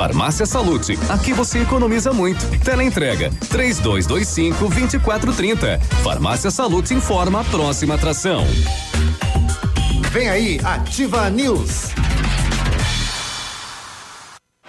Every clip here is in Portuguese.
Farmácia Salute, aqui você economiza muito. Teleentrega 3225 2430. Farmácia Salute informa a próxima atração. Vem aí, Ativa News.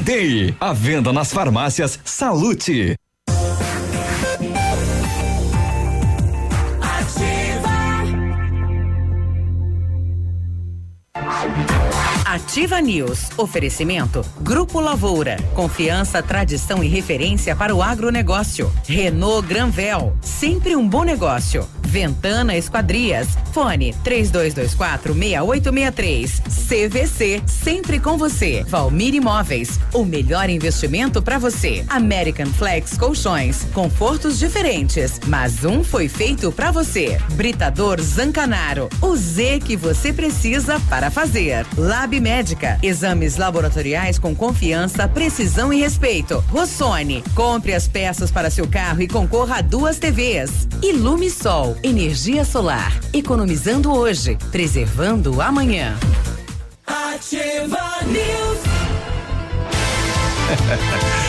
Day. A venda nas farmácias Salute. Ativa News. Oferecimento. Grupo Lavoura. Confiança, tradição e referência para o agronegócio. Renault Granvel. Sempre um bom negócio. Ventana Esquadrias. Fone 3224 6863. CVC. Sempre com você. Valmir Imóveis. O melhor investimento para você. American Flex Colchões. Confortos diferentes, mas um foi feito para você. Britador Zancanaro. O Z que você precisa para fazer. Lab Médica. Exames laboratoriais com confiança, precisão e respeito. Rossoni. Compre as peças para seu carro e concorra a duas TVs. Ilume Sol. Energia solar. Economizando hoje, preservando amanhã. Ativa News.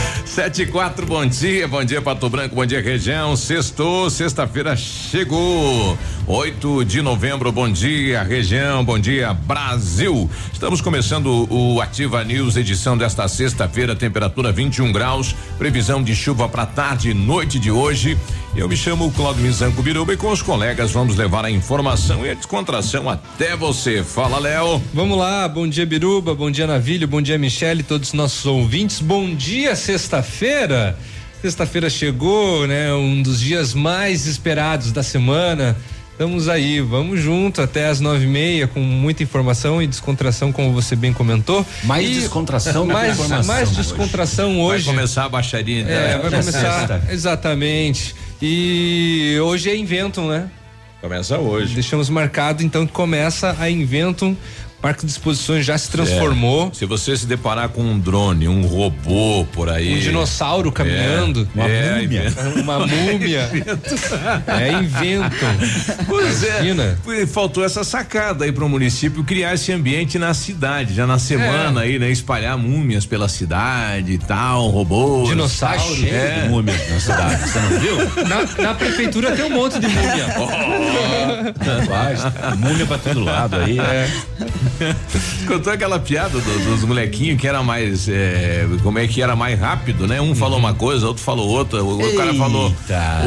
Sete e quatro, bom dia, bom dia Pato Branco, bom dia região, sextou, sexta-feira chegou, 8 de novembro, bom dia região, bom dia Brasil, estamos começando o Ativa News, edição desta sexta-feira, temperatura 21 graus, previsão de chuva para tarde e noite de hoje, eu me chamo Claudio Mizanco Biruba e com os colegas vamos levar a informação e a descontração até você, fala Léo. Vamos lá, bom dia Biruba, bom dia Navilho, bom dia Michele, todos os nossos ouvintes, bom dia sexta-feira. Sexta-feira chegou, né? Um dos dias mais esperados da semana. Estamos aí, vamos junto até as nove e meia com muita informação e descontração, como você bem comentou. Mais E descontração mais, mais descontração hoje. Vai começar a baixaria. É, vai da começar. Exatamente. E hoje é Inventum, né? Começa hoje. Deixamos marcado então que começa a Inventum. Parque de Exposições já se transformou. É. Se você se deparar com um drone, um robô por aí. Um dinossauro caminhando. É, é, múmia. Uma múmia. é Inventum. Pois Imagina. é. Faltou essa sacada aí para o município criar esse ambiente na cidade, já na semana É. aí, né? Espalhar múmias pela cidade e tal, robôs. Dinossauro. Tá cheio É. de múmias na cidade, você não viu? Na, na prefeitura tem um monte de múmia. Faz, múmia pra todo lado aí. É. Contou aquela piada do- dos molequinhos que era mais. é, como é que era mais rápido, né? Um falou uma coisa, outro falou outra. O, o cara falou.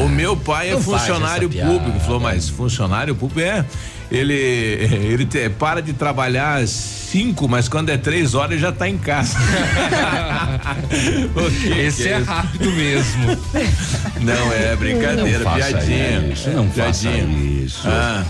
O meu pai é funcionário público. Falou, mas funcionário público é. Ele, ele te- para de trabalhar às cinco, mas quando é três horas já tá em casa. Esse é isso? rápido mesmo. Não, é brincadeira, Não piadinha. isso, não Piadinha. isso. Ah,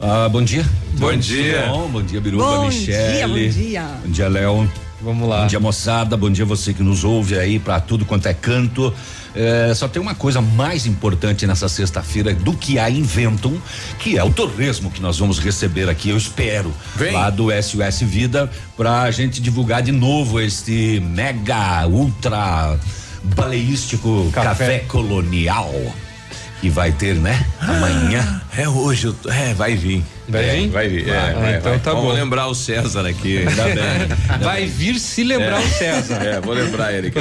Ah, bom dia. Bom dia. Bom, bom dia, Biruba, Bom Michele. dia, bom dia. Bom dia, Léo. Vamos lá. Bom dia, moçada. Bom dia, você que nos ouve aí pra tudo quanto é canto. É, só tem uma coisa mais importante nessa sexta-feira do que a Inventum, que é o torresmo que nós vamos receber aqui, eu espero, Vem. lá do SOS Vida, pra gente divulgar de novo este mega, ultra baleístico Café. café, colonial que vai ter, né? Amanhã. é hoje, é, vai vir. Vai É, vir? Vai vir. é, Ah, vai, então vai. tá Vamos bom. lembrar o César aqui. Ainda bem. Vai vir se lembrar o César. É, vou lembrar ele.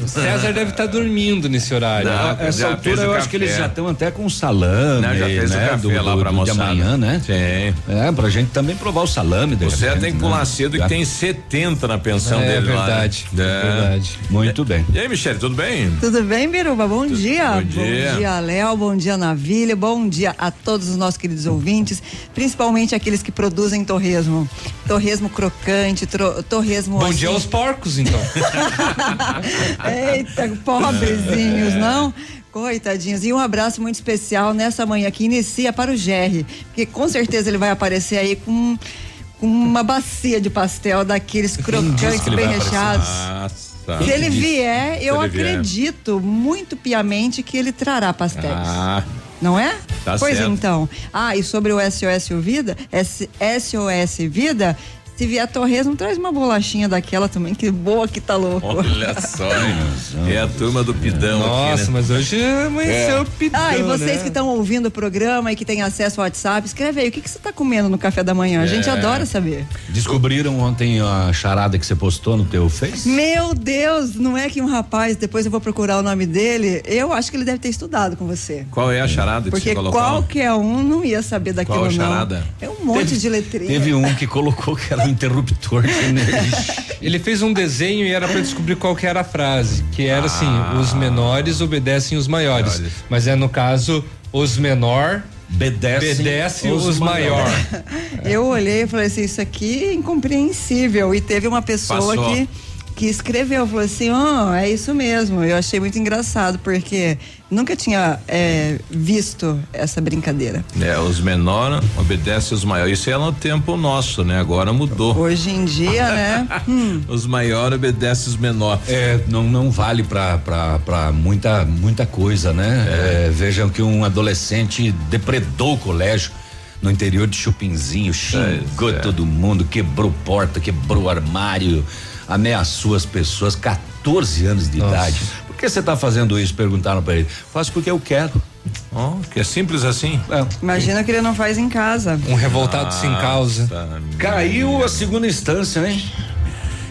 O César deve estar dormindo nesse horário. Não, A essa altura o eu acho que eles já estão até com salame, Não, já fez o né? café do, lá pra do de amanhã, né? Sim. É, pra gente também provar o salame. O César tem que né? pular cedo Já- que tem 70 na pensão é dele lá. né? verdade. É. É verdade. Muito bem. E aí, Michele, tudo bem? Tudo bem, Biruba? Bom dia. bom dia. Bom dia, Léo. Bom dia, Navilha. Bom dia a todos os nossos queridos ouvintes, principalmente aqueles que produzem torresmo. Torresmo crocante, tro- torresmo Bom assim. dia aos porcos, então. Eita, pobrezinhos, não? Coitadinhos. E um abraço muito especial nessa manhã que inicia para o Jerry, porque com certeza ele vai aparecer aí com, com uma bacia de pastel daqueles crocantes bem recheados. Nossa. Se ele vier, eu acredito muito piamente que ele trará pastéis. Ah, Não é? Tá pois certo. então. Ah, e sobre o SOS Vida, SOS Vida, se vier torresmo, traz uma bolachinha daquela também, que boa que tá louco. olha só, hein? É a turma do Pidão Nossa, aqui, né? mas hoje amanheceu É. pidão, Ah, e vocês né? que estão ouvindo o programa e que têm acesso ao WhatsApp, escreve aí, o que, que você tá comendo no café da manhã? A gente É. adora saber. Descobriram ontem a charada que você postou no teu Face? Meu Deus, não é que um rapaz, depois eu vou procurar o nome dele, eu acho que ele deve ter estudado com você. Qual é a charada que Porque você colocou? qualquer um não ia saber daquilo Qual a não. charada? É um monte de letrinha. Teve um que colocou que era interruptor de energia. Ele fez um desenho e era pra descobrir qual que era a frase, que era assim, Ah. os menores obedecem os maiores. Maiores. Mas é no caso, os menor Obedecem obedecem os, maior. Eu olhei e falei assim, isso aqui é incompreensível. E teve uma pessoa Passou. que, que escreveu, falou assim, ó, é isso mesmo. Eu achei muito engraçado, porque nunca tinha é, visto essa brincadeira. É, os menores obedecem os maiores. Isso é no tempo nosso, né? Agora mudou. Hoje em dia, né? hum, Os maiores obedecem os menores. É, não, não vale pra, pra, pra muita, muita coisa, né? É, vejam que um adolescente depredou o colégio no interior de Chupinzinho, xingou é. todo mundo, quebrou porta, quebrou armário, ameaçou as pessoas, 14 anos de Nossa. idade. Por que você tá fazendo isso? Perguntaram pra ele. Faço porque eu quero. Ó, que é simples assim. É. imagina que ele não faz em casa. Um revoltado sem causa. Tá, Caiu a segunda instância, hein?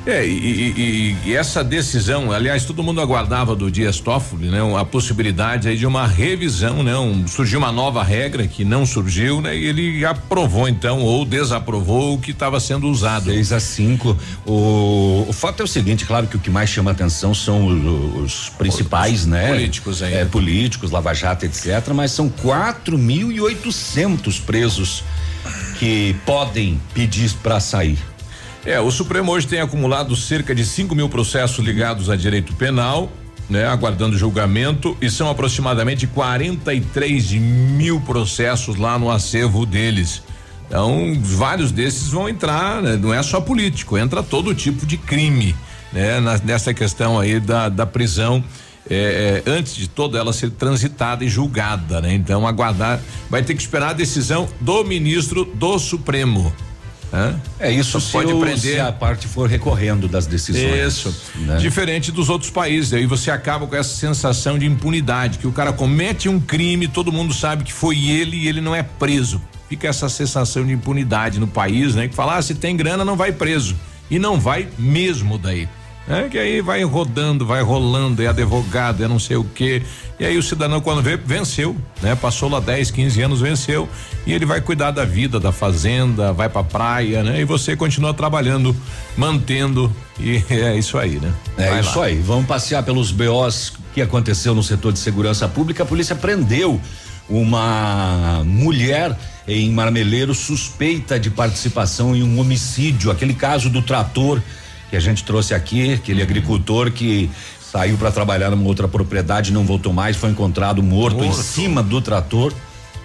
É, e, e- e- e essa decisão, aliás, todo mundo aguardava do Dias Toffoli, né? A possibilidade aí de uma revisão, né? Um, surgiu uma nova regra que não surgiu, né? E ele aprovou então ou desaprovou o que estava sendo usado. 6 a 5. O, o fato é o seguinte, claro que o que mais chama atenção são os, os principais, Os né? políticos aí. É, políticos, Lava Jato, etc. Mas são 4.800 presos que podem pedir para sair. É, o Supremo hoje tem acumulado cerca de 5 mil processos ligados a direito penal, né? Aguardando julgamento e são aproximadamente 43 mil processos lá no acervo deles. Então, vários desses vão entrar, né? não é só político, entra todo tipo de crime, né? Na- nessa questão aí da, da prisão. é, é, antes de toda ela ser transitada e julgada, né? Então aguardar, vai ter que esperar a decisão do ministro do Supremo. Né? É isso Só pode o- prender. se a parte for recorrendo das decisões. Isso. né? Diferente dos outros países. Aí você acaba com essa sensação de impunidade, que o cara comete um crime, todo mundo sabe que foi ele e ele não é preso. Fica essa sensação de impunidade no país, né? Que fala, ah, se tem grana, não vai preso. E não vai mesmo daí. É que aí vai rodando, vai rolando, é advogado, é não sei o quê. E aí o cidadão, quando vê, venceu, né? Passou lá 10, 15 anos, venceu. E ele vai cuidar da vida, da fazenda, vai pra praia, né? E você continua trabalhando, mantendo. E é isso aí, né? É Vai isso lá. aí. Vamos passear pelos BOs que aconteceu no setor de segurança pública. A polícia prendeu uma mulher em Marmeleiro suspeita de participação em um homicídio, aquele caso do trator que a gente trouxe aqui, aquele agricultor que saiu para trabalhar numa outra propriedade, não voltou mais, foi encontrado morto, em Morto. cima do trator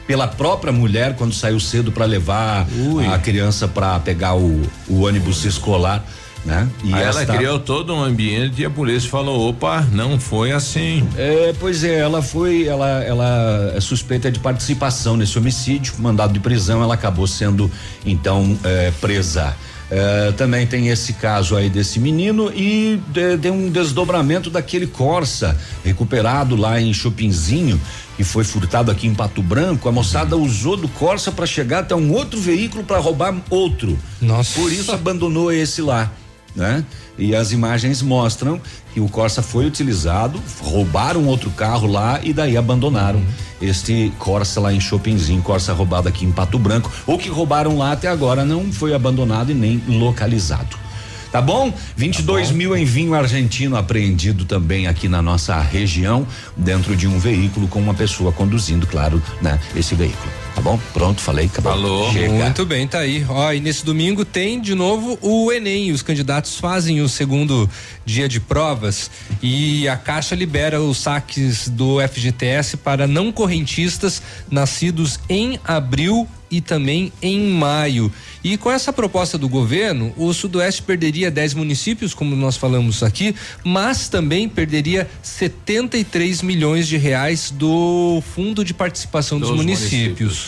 pela própria mulher quando saiu cedo para levar Ui. a criança para pegar o, o ônibus escolar, né? E ela esta- criou todo um ambiente e a polícia falou: opa, não foi assim. É, pois é, ela foi, ela, ela é suspeita de participação nesse homicídio, mandado de prisão, ela acabou sendo então é, presa. É, também tem esse caso aí desse menino e de, de um desdobramento daquele Corsa recuperado lá em Chopinzinho que foi furtado aqui em Pato Branco. A moçada usou do Corsa para chegar até um outro veículo para roubar outro. Nossa. Por isso abandonou esse lá, né? E as imagens mostram que o Corsa foi utilizado, roubaram outro carro lá e daí abandonaram este Corsa lá em Chopinzinho, Corsa roubado aqui em Pato Branco. O que roubaram lá até agora não foi abandonado e nem localizado. Tá bom? 22 mil em vinho argentino apreendido também aqui na nossa região, dentro de um veículo com uma pessoa conduzindo, claro, né? Esse veículo. Tá bom? Pronto, falei, acabou. Falou. Chega. Muito bem, tá aí. Ó, e nesse domingo tem de novo o Enem. Os candidatos fazem o segundo dia de provas e a Caixa libera os saques do FGTS para não correntistas nascidos em abril e também em maio. E com essa proposta do governo, o Sudoeste perderia 10 municípios, como nós falamos aqui, mas também perderia 73 milhões de reais do Fundo de Participação dos, Dos municípios.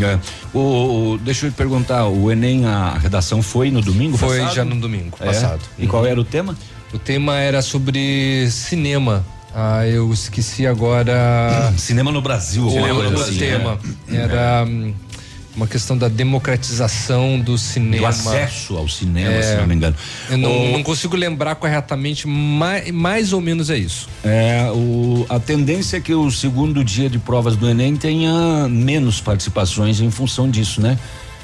É. O, o- deixa eu te perguntar, o Enem, a redação foi no domingo Foi passado? já no domingo É? passado. E qual era o tema? O tema era sobre cinema. Ah, eu esqueci agora Cinema no Brasil. o, coisa o assim, tema. né? Era hum, uma questão da democratização do Do cinema. acesso ao cinema, É. se não me engano. Eu não, O- não consigo lembrar corretamente, mais, mais ou menos é isso. É, o, a tendência é que o segundo dia de provas do Enem tenha menos participações em função disso, né?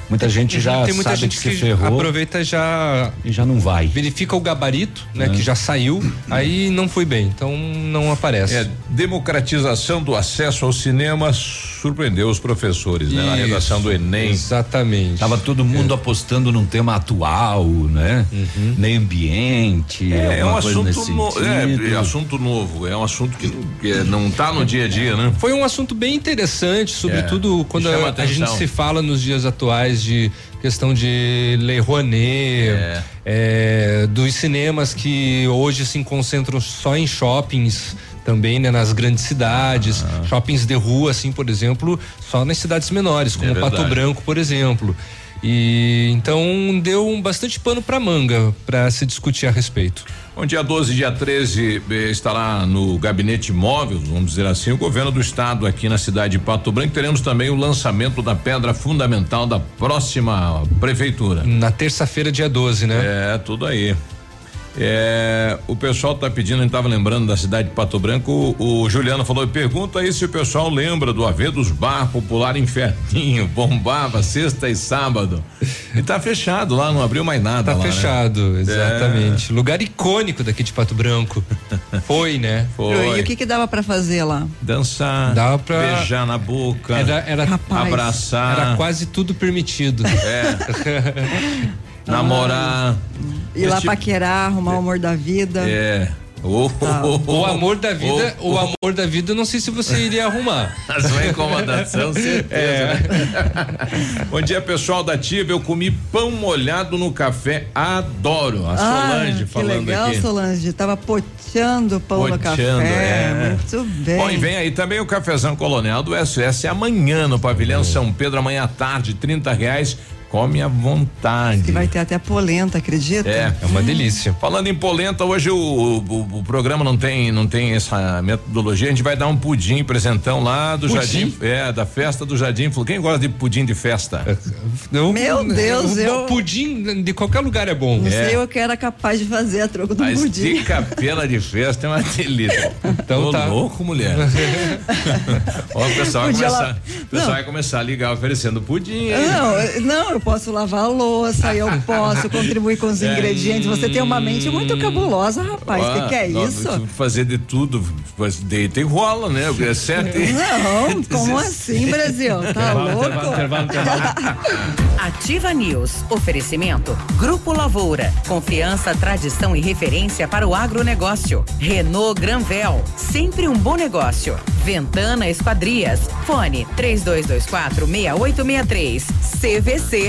Muita gente já Uhum. Tem muita sabe gente que que, se ferrou aproveita e já e já não vai. verifica o gabarito, né, É. que já saiu, aí não foi bem, então não aparece. É, democratização do acesso ao cinema surpreendeu os professores, né? Na Isso. redação do Enem. Exatamente. Tava todo mundo apostando num tema atual, né? Meio ambiente, É, é um alguma coisa nesse assunto no, é, é assunto novo, é um assunto que, que é- não tá no dia a dia, né? Foi um assunto bem interessante, sobretudo É, quando a, a gente se fala nos dias atuais de questão de Lei Rouanet, É. é, dos cinemas que hoje se concentram só em shoppings também, né, nas grandes cidades, Ah. shoppings de rua, assim, por exemplo, só nas cidades menores, como É Pato. Branco, por exemplo. E então deu um bastante pano para manga para se discutir a respeito. Bom, dia 12 e dia 13 eh, estará no gabinete móvel, vamos dizer assim, o governo do estado aqui na cidade de Pato Branco. Teremos também o lançamento da pedra fundamental da próxima prefeitura. Na terça-feira, dia 12, né? É, tudo aí. É, o pessoal tá pedindo, a gente tava lembrando da cidade de Pato Branco, o, o Juliano falou, pergunta aí se o pessoal lembra do AV dos Bar Popular Inferninho, bombava sexta e sábado. E tá fechado lá, não abriu mais nada Tá lá, né? fechado, exatamente. Lugar icônico daqui de Pato Branco. Foi, né? Foi. E o que que dava pra fazer lá? Dançar, Dava pra- beijar na boca, Era, era, Rapaz. abraçar, era quase tudo permitido. namorar. Ir lá tipo- paquerar, arrumar o amor da vida. É. Oh, Tá. O amor da vida, Oh, o amor da vida, eu não sei se você iria arrumar. A sua incomodação, certeza. né? Bom dia, pessoal da Tiva. Eu comi pão molhado no café. Adoro. A Solange ah, que falando legal, aqui. Solange. Tava poteando o pão no Poteando, café. é. Muito bem. Bom, e vem aí também o cafezão colonial do SOS amanhã no pavilhão São Pedro, amanhã à tarde, 30 reais. Come à vontade. Que vai ter até polenta, acredita? É. É uma delícia. Falando em polenta, hoje o, o, o programa não tem, não tem essa metodologia. A gente vai dar um pudim presentão lá do Pudim? Jardim. É, da festa do Jardim. Quem gosta de pudim de festa? Eu- Meu Deus, o eu- Pudim de qualquer lugar é bom. Não sei o que era capaz de fazer a troco do Mas pudim. de capela de festa é uma delícia. Então Tô tá. louco, mulher. Ó, o pessoal vai começar, pessoal vai começar a ligar oferecendo pudim. Não, eu- não, eu posso lavar a louça, eu posso contribuir com os ingredientes. Você tem uma mente muito cabulosa, rapaz. O que, que é isso? Fazer de tudo, deita e rola, né? É certo. Não, como assim, Brasil? Tá louco? Ativa News. Oferecimento. Grupo Lavoura. Confiança, tradição e referência para o agronegócio. Renault Granvel. Sempre um bom negócio. Ventana Esquadrias. Fone 3224 6863. CVC.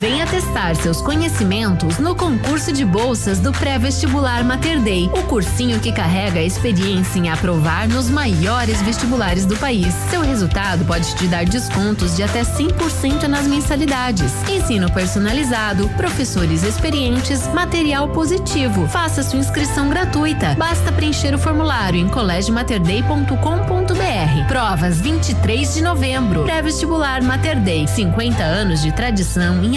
Venha testar seus conhecimentos no concurso de bolsas do pré-vestibular Mater Dei, o cursinho que carrega a experiência em aprovar nos maiores vestibulares do país. Seu resultado pode te dar descontos de até 100% nas mensalidades. Ensino personalizado, professores experientes, material positivo. Faça sua inscrição gratuita. Basta preencher o formulário em colégiomaterdei.com.br. Provas 23 de novembro. Pré-vestibular Mater Dei, 50 anos de tradição em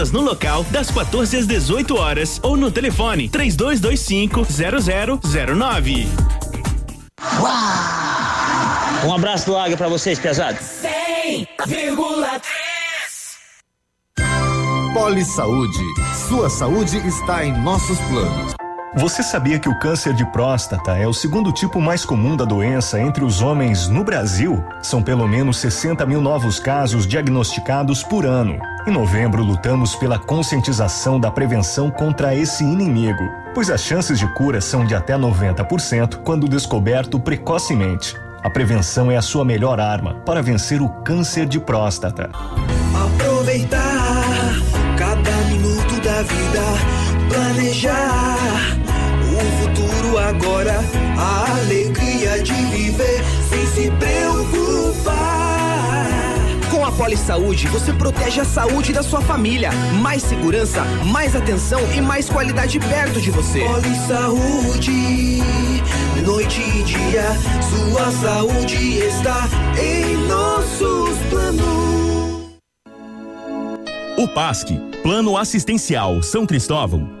vendas no local das 14 às 18 horas ou no telefone 3225 0009. Um abraço do Águia pra vocês, pesados. 100,3 Poli Saúde. Sua saúde está em nossos planos. Você sabia que o câncer de próstata é o segundo tipo mais comum da doença entre os homens no Brasil? São pelo menos 60 mil novos casos diagnosticados por ano. Em novembro, lutamos pela conscientização da prevenção contra esse inimigo, pois as chances de cura são de até 90% quando descoberto precocemente. A prevenção é a sua melhor arma para vencer o câncer de próstata. Aproveitar cada minuto da vida, planejar agora, a alegria de viver sem se preocupar. Com a Poli Saúde, você protege a saúde da sua família. Mais segurança, mais atenção e mais qualidade perto de você. Poli Saúde, noite e dia, sua saúde está em nossos planos. O PASC, Plano Assistencial São Cristóvão,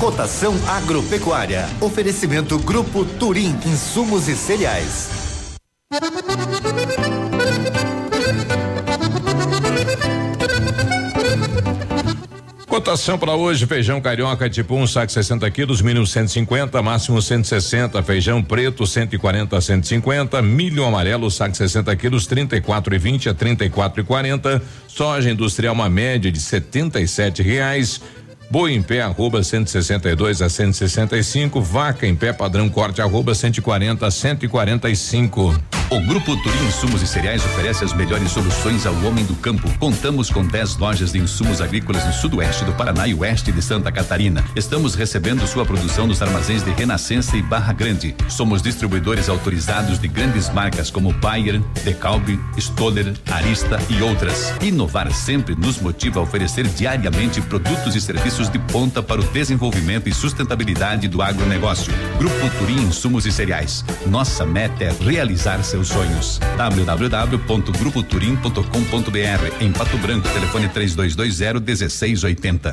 Cotação agropecuária. Oferecimento Grupo Turim, insumos e cereais. Cotação para hoje: feijão carioca tipo 1, um, saco 60 quilos, mínimo 150, máximo 160. Feijão preto 140 a 150. Milho amarelo, saco 60 quilos, 34 e 20 a 34 e 40. Soja industrial, uma média de 77 reais. Boi em pé, arroba 162 a 165. Vaca em pé, padrão corte, arroba 140 a 145. O Grupo Turim Insumos e Cereais oferece as melhores soluções ao homem do campo. Contamos com 10 lojas de insumos agrícolas no sudoeste do Paraná e oeste de Santa Catarina. Estamos recebendo sua produção nos armazéns de Renascença e Barra Grande. Somos distribuidores autorizados de grandes marcas como Bayer, Decalbe, Stoller, Arista e outras. Inovar sempre nos motiva a oferecer diariamente produtos e serviços de ponta para o desenvolvimento e sustentabilidade do agronegócio. Grupo Turim Insumos e Cereais. Nossa meta é realizar seus sonhos. www.grupoturim.com.br Em Pato Branco, telefone 3220 1680.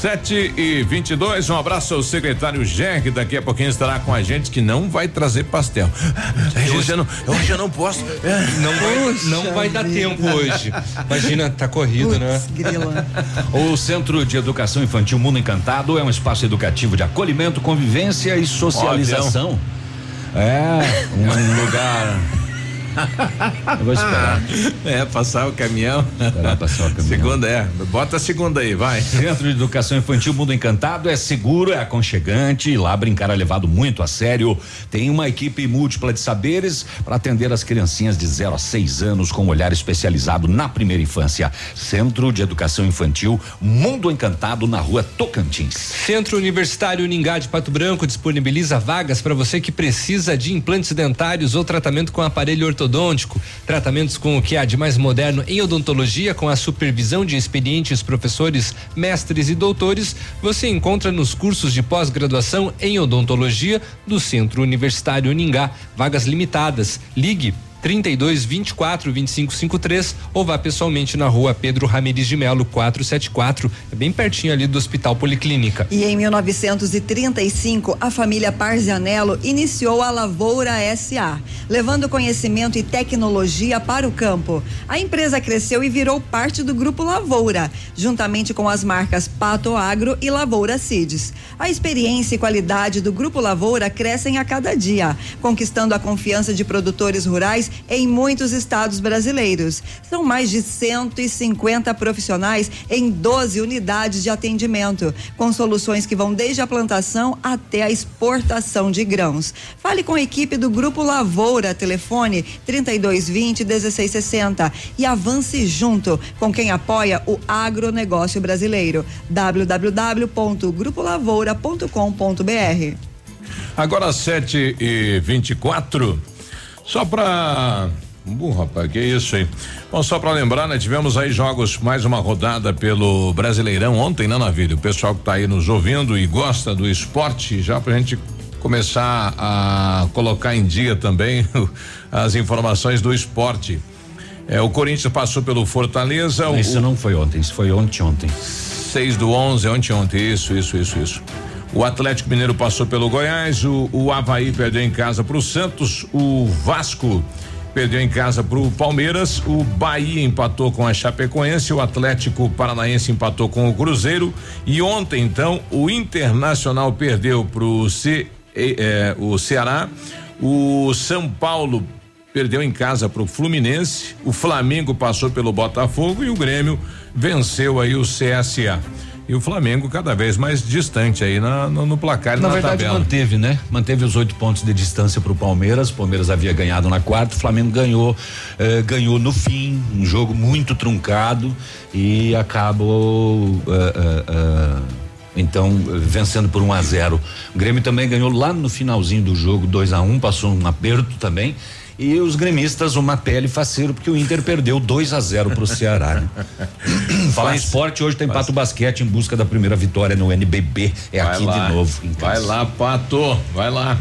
Sete e vinte e dois, um abraço ao secretário Gerg, daqui a pouquinho estará com a gente que não vai trazer pastel. Hoje eu não, hoje eu não posso. Não vai, não vai dar tempo hoje. Imagina, tá corrido, né? O Centro de Educação Infantil Mundo Encantado é um espaço educativo de acolhimento, convivência e socialização. É, um lugar. Eu vou esperar. É, passar o caminhão. Esperar passar o caminhão. Segunda é. Bota a segunda aí, vai. Centro de Educação Infantil Mundo Encantado é seguro, é aconchegante, lá brincar é levado muito a sério. Tem uma equipe múltipla de saberes para atender as criancinhas de 0 a 6 anos com um olhar especializado na primeira infância. Centro de Educação Infantil Mundo Encantado na rua Tocantins. Centro Universitário Uningá de Pato Branco disponibiliza vagas para você que precisa de implantes dentários ou tratamento com aparelho ortodôntico. Tratamentos com o que há de mais moderno em odontologia, com a supervisão de experientes professores, mestres e doutores, você encontra nos cursos de pós-graduação em odontologia do Centro Universitário Uningá. Vagas limitadas. Ligue 32 24 25 53 ou vá pessoalmente na rua Pedro Ramires de Melo 474, é bem pertinho ali do Hospital Policlínica. E em 1935, a família Parzianello iniciou a Lavoura SA, levando conhecimento e tecnologia para o campo. A empresa cresceu e virou parte do Grupo Lavoura, juntamente com as marcas Pato Agro e Lavoura Seeds. A experiência e qualidade do Grupo Lavoura crescem a cada dia, conquistando a confiança de produtores rurais em muitos estados brasileiros. São mais de 150 profissionais em 12 unidades de atendimento, com soluções que vão desde a plantação até a exportação de grãos. Fale com a equipe do Grupo Lavoura, telefone 3220 1660 e avance junto com quem apoia o agronegócio brasileiro. www.grupolavoura.com.br Agora sete e vinte e quatro. Só pra. Bom, rapaz, que isso, hein? Bom, só para lembrar, né? Tivemos aí jogos, mais uma rodada pelo Brasileirão ontem, né, Navírio? O pessoal que tá aí nos ouvindo e gosta do esporte, já pra gente começar a colocar em dia também as informações do esporte. É, o Corinthians passou pelo Fortaleza. Isso o, não foi ontem, isso foi ontem, ontem. 6 do 11, ontem, ontem. Isso, isso, isso, isso. O Atlético Mineiro passou pelo Goiás, o, o Havaí perdeu em casa para o Santos, o Vasco perdeu em casa para o Palmeiras, o Bahia empatou com a Chapecoense, o Atlético Paranaense empatou com o Cruzeiro e ontem então o Internacional perdeu para eh, o Ceará, o São Paulo perdeu em casa para o Fluminense, o Flamengo passou pelo Botafogo e o Grêmio venceu aí o CSA. E o Flamengo cada vez mais distante aí na, no, no placar e Na na verdade, tabela. manteve, né? Manteve os oito pontos de distância para o Palmeiras. O Palmeiras havia ganhado na quarta, o Flamengo ganhou, eh, ganhou no fim, um jogo muito truncado e acabou. eh, eh, eh, então, vencendo por 1 a 0 O Grêmio também ganhou lá no finalzinho do jogo, 2 a 1 passou um aperto também. E os gremistas, uma pele faceiro, porque o Inter perdeu 2 a 0 para o Ceará. Né? Falar em esporte, hoje tem Pato Basquete em busca da primeira vitória no NBB. É Vai aqui lá. de novo. Vai lá, Pato, vai lá.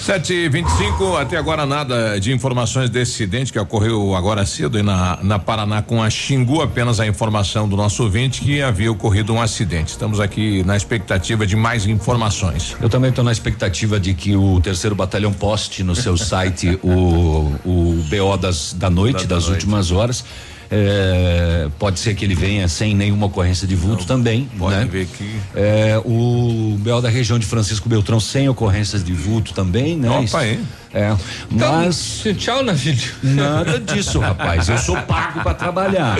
Sete e vinte e cinco, até agora nada de informações desse acidente que ocorreu agora cedo na, na Paraná com a Xingu, apenas a informação do nosso ouvinte que havia ocorrido um acidente. Estamos aqui na expectativa de mais informações. Eu também estou na expectativa de que o terceiro batalhão poste no seu site o, o BO das, da noite, da das noite. últimas horas. É, pode ser que ele venha sem nenhuma ocorrência de vulto também. Pode né? ver que. É, o BO da região de Francisco Beltrão sem ocorrências de vulto também, né? Opa, Isso- aí. É, mas. tchau, Navílio. Nada disso, rapaz. Eu sou pago para trabalhar.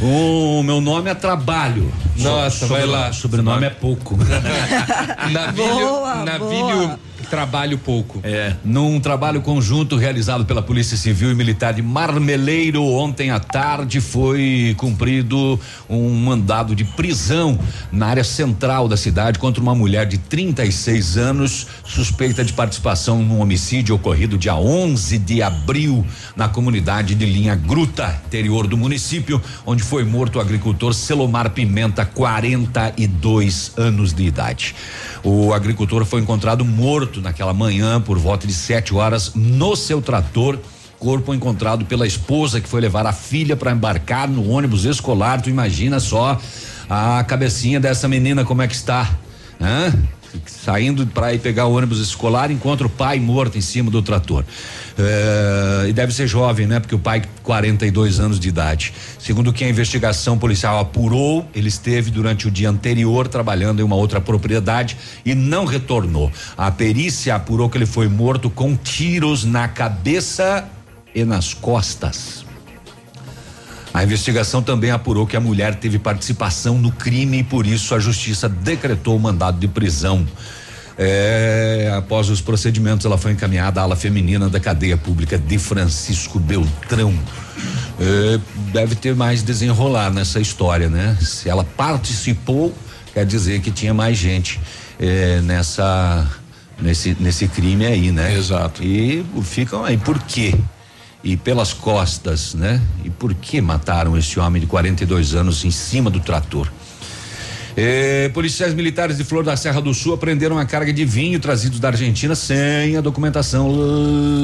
O meu nome é Trabalho. Nossa, vai lá. Sobrenome é pouco. Navílio, Boa, navílio boa. Trabalho pouco. É, num trabalho conjunto realizado pela Polícia Civil e Militar de Marmeleiro, ontem à tarde foi cumprido um mandado de prisão na área central da cidade contra uma mulher de 36 anos, suspeita de participação num homicídio ocorrido dia 11 de abril na comunidade de Linha Gruta, interior do município, onde foi morto o agricultor Selomar Pimenta, 42 anos de idade. O agricultor foi encontrado morto naquela manhã por volta de 7 horas no seu trator. Corpo encontrado pela esposa que foi levar a filha para embarcar no ônibus escolar. Tu imagina só A cabecinha dessa menina, como é que está? Hã? Saindo para ir pegar o ônibus escolar, encontra o pai morto em cima do trator. É, e deve ser jovem, né? Porque o pai, 42 anos de idade. Segundo que a investigação policial apurou, ele esteve durante o dia anterior trabalhando em uma outra propriedade e não retornou. A perícia apurou que ele foi morto com tiros na cabeça e nas costas. A investigação também apurou que a mulher teve participação no crime e por isso a justiça decretou o mandado de prisão. É, após os procedimentos, ela foi encaminhada à ala feminina da cadeia pública de Francisco Beltrão. É, deve ter mais desenrolar nessa história, né? Se ela participou, quer dizer que tinha mais gente é, nessa nesse nesse crime aí, né? Exato. E ficam aí por quê? E pelas costas, né? E por que mataram esse homem de 42 anos em cima do trator? Eh, policiais militares de Flor da Serra do Sul apreenderam uma carga de vinho trazidos da Argentina sem a documentação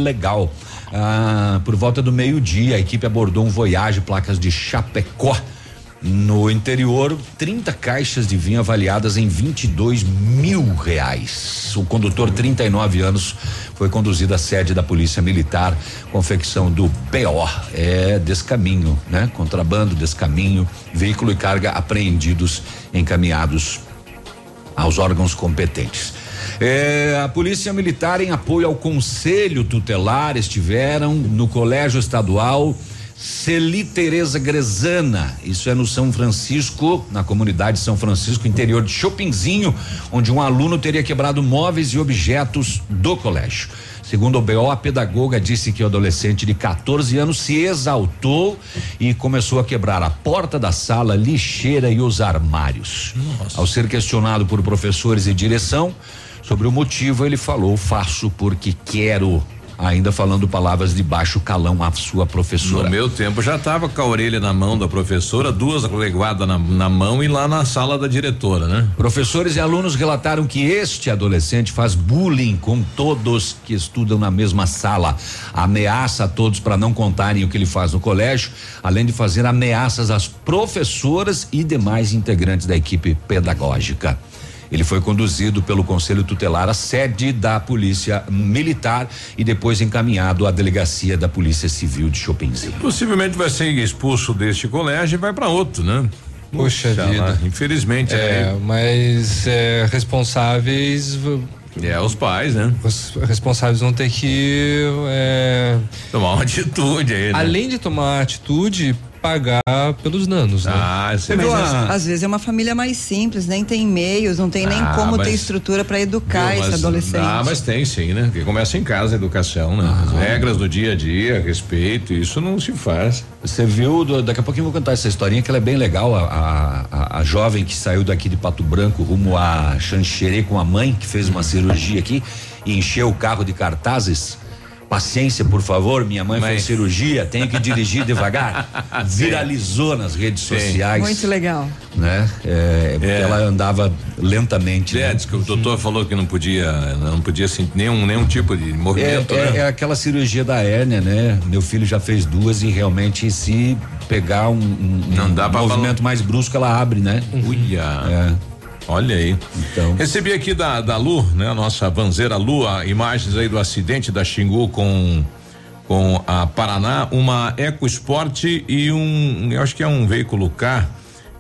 legal. Ah, por volta do meio-dia, a equipe abordou um Voyage, placas de Chapecó. No interior, 30 caixas de vinho avaliadas em 22 mil reais. O condutor, 39 anos, foi conduzido à sede da Polícia Militar, confecção do BO. É descaminho, né? Contrabando, descaminho, veículo e carga apreendidos, encaminhados aos órgãos competentes. É, a Polícia Militar, em apoio ao Conselho Tutelar, estiveram no Colégio Estadual Celi Tereza Grezana, isso é no São Francisco, na comunidade São Francisco, interior de Chopinzinho, onde um aluno teria quebrado móveis e objetos do colégio. Segundo o BO, a pedagoga disse que o adolescente de 14 anos se exaltou e começou a quebrar a porta da sala, lixeira e os armários. Nossa. Ao ser questionado por professores e direção sobre o motivo, ele falou: faço porque quero ainda falando palavras de baixo calão à sua professora. No meu tempo já estava com a orelha na mão da professora, duas leguadas na, na, mão e lá na sala da diretora, né? Professores e alunos relataram que este adolescente faz bullying com todos que estudam na mesma sala, ameaça a todos para não contarem o que ele faz no colégio, além de fazer ameaças às professoras e demais integrantes da equipe pedagógica. Ele foi conduzido pelo Conselho Tutelar à sede da Polícia Militar e depois encaminhado à delegacia da Polícia Civil de Chopinzinho. Possivelmente vai ser expulso deste colégio e vai para outro, né? Poxa Puxa vida. Lá, infelizmente. É, né? mas é, responsáveis é, os pais, né? Os responsáveis vão ter que é, tomar uma atitude aí. Né? Além de tomar uma atitude, pagar pelos danos, né? Ah, você viu? Às, às, vezes é uma família mais simples, nem tem meios, não tem nem ah, como mas, ter estrutura para educar viu, esse adolescente. Ah, mas tem sim, né? Porque começa em casa a educação, né? Ah, As regras do dia a dia, respeito, isso não se faz. Você viu, do, daqui a pouquinho eu vou contar essa historinha que ela é bem legal, a, a, a jovem que saiu daqui de Pato Branco rumo a Xanxerê com a mãe, que fez uma cirurgia aqui e encheu o carro de cartazes Paciência, por favor, minha mãe Mas... fez cirurgia, tenho que dirigir devagar. Viralizou nas redes Sim. sociais. Muito legal. Né? É, é. Ela andava lentamente. É, né? diz que o doutor falou que não podia, não podia sentir nenhum, nenhum tipo de movimento. É, é, né? é aquela cirurgia da hérnia, né? Meu filho já fez duas e realmente se pegar um, um, não dá um movimento mais brusco, ela abre, né? Uia. É. Olha aí. Então. Recebi aqui da, da Lu, né? A nossa vanzeira Lu, a imagens aí do acidente da Xingu com com a Paraná, uma EcoSport e um, eu acho que é um veículo K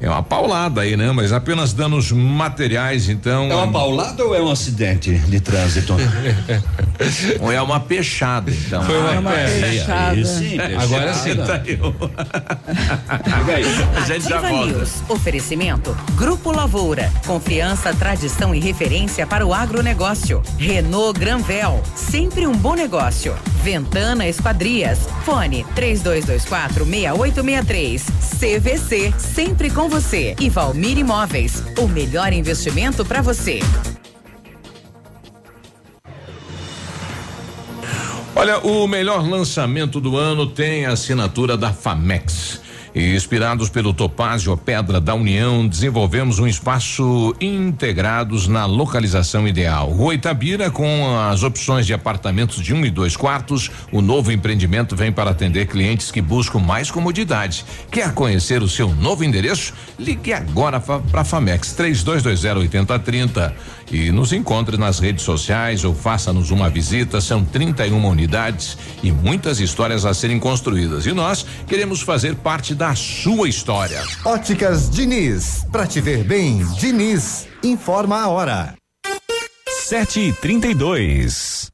é uma paulada aí, né? Mas apenas danos materiais, então. É uma paulada ou é um acidente de trânsito? ou é uma peixada, então. Foi uma, ah, uma peixada. Aí, sim, Agora sim. Tá A gente já volta. News. Oferecimento. Grupo Lavoura. Confiança, tradição e referência para o agronegócio. Renault Granvel. Sempre um bom negócio. Ventana Esquadrias. Fone 3224 6863. CVC. Sempre com com você. E Valmir Imóveis, o melhor investimento para você. Olha, o melhor lançamento do ano tem a assinatura da Famex. E inspirados pelo Topázio Pedra da União, desenvolvemos um espaço integrados na localização ideal. Rua Itabira, com as opções de apartamentos de um e dois quartos, o novo empreendimento vem para atender clientes que buscam mais comodidade. Quer conhecer o seu novo endereço? Ligue agora para a Famex 3220 8030 e nos encontre nas redes sociais ou faça-nos uma visita. São 31 unidades e muitas histórias a serem construídas. E nós queremos fazer parte da sua história. Óticas Diniz, pra te ver bem, Diniz, informa a hora. Sete e trinta e dois.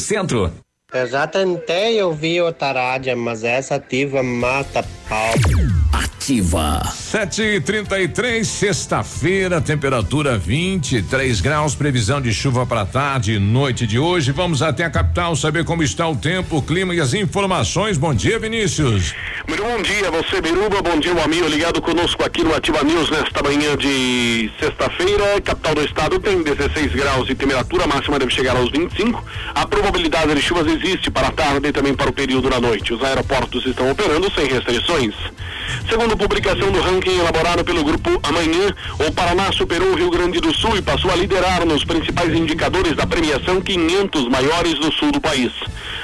Centro. Eu já tentei ouvir o Tarádia, mas essa ativa mata pau. Ativa. 7 e 33 sexta-feira, temperatura 23 graus, previsão de chuva para tarde e noite de hoje. Vamos até a capital saber como está o tempo, o clima e as informações. Bom dia, Vinícius. Muito bom dia, você, Biruba. Bom dia, o amigo ligado conosco aqui no Ativa News nesta manhã de sexta-feira. Capital do estado tem 16 graus de temperatura, a máxima deve chegar aos 25. A probabilidade de chuvas existe para a tarde e também para o período da noite. Os aeroportos estão operando sem restrições. Segundo publicação do ranking elaborado pelo grupo Amanhã, o Paraná superou o Rio Grande do Sul e passou a liderar nos principais indicadores da premiação 500 maiores do sul do país.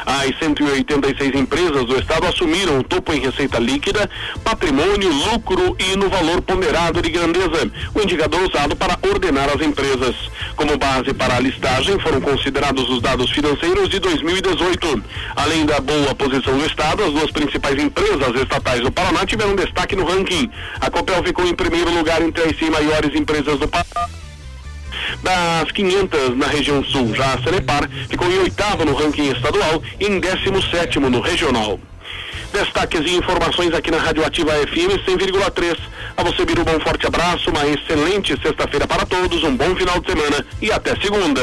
As 186 empresas do estado assumiram o topo em receita líquida, patrimônio, lucro e no valor ponderado de grandeza, o indicador usado para ordenar as empresas. Como base para a listagem foram considerados os dados financeiros de 2018. Além da boa posição do estado, as duas principais empresas estatais do Paraná tiveram destaque no ranking. A Copel ficou em primeiro lugar entre as 100 maiores empresas do Paraná das 500 na região sul. Já a Cenepar ficou em oitavo no ranking estadual e em 17 no regional. Destaques e informações aqui na Rádio Ativa FM 100,3. A você, Biruba, um forte abraço, uma excelente sexta-feira para todos, um bom final de semana e até segunda.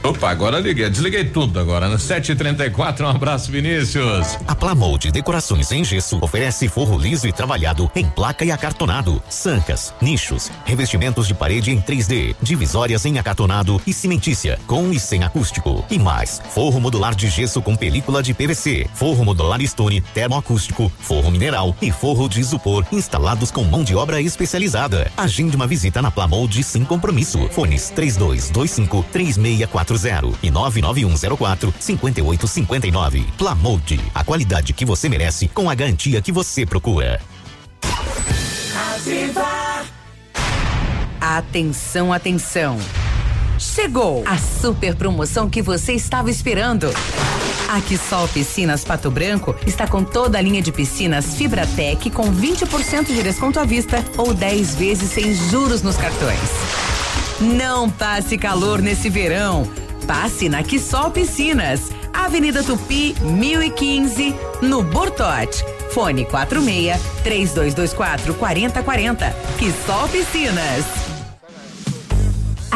Opa, agora liguei, desliguei tudo agora, no 734, um abraço, Vinícius. A Plamold Decorações em Gesso oferece forro liso e trabalhado em placa e acartonado, sancas, nichos, revestimentos de parede em 3D, divisórias em acartonado e cimentícia, com e sem acústico. E mais, forro modular de gesso com película de PVC, forro modular stone, termoacústico, forro mineral e forro de isopor, instalados com mão de obra especializada. Agende uma visita na Plamold sem compromisso. Fones 3225 3640 e 99104 5859. Plamold, a qualidade que você merece com a garantia que você procura. Ativa. Atenção, atenção. Chegou a super promoção que você estava esperando. A Quissol Piscinas Pato Branco está com toda a linha de piscinas Fibratec com 20% de desconto à vista ou 10 vezes sem juros nos cartões. Não passe calor nesse verão. Passe na Quissol Piscinas, Avenida Tupi, 1015, no Bortote. Fone 46 3224 4040. Quissol Piscinas.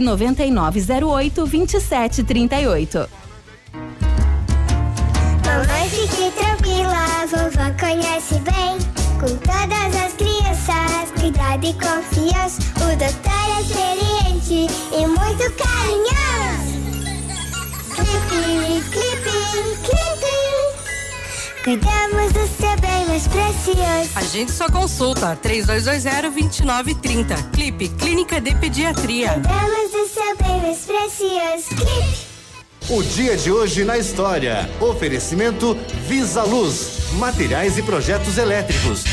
99908 2738. Mamãe, fique tranquila, a vovó conhece bem. Com todas as crianças, cuidado e confiança. O doutor é experiente e muito carinhoso. Cuidamos do seu bem mais precioso. Agende sua consulta 3220-2930. Clipe Clínica de Pediatria. Cuidamos do seu bem mais precioso. Clipe. O dia de hoje na história. Oferecimento Visa Luz, materiais e projetos elétricos.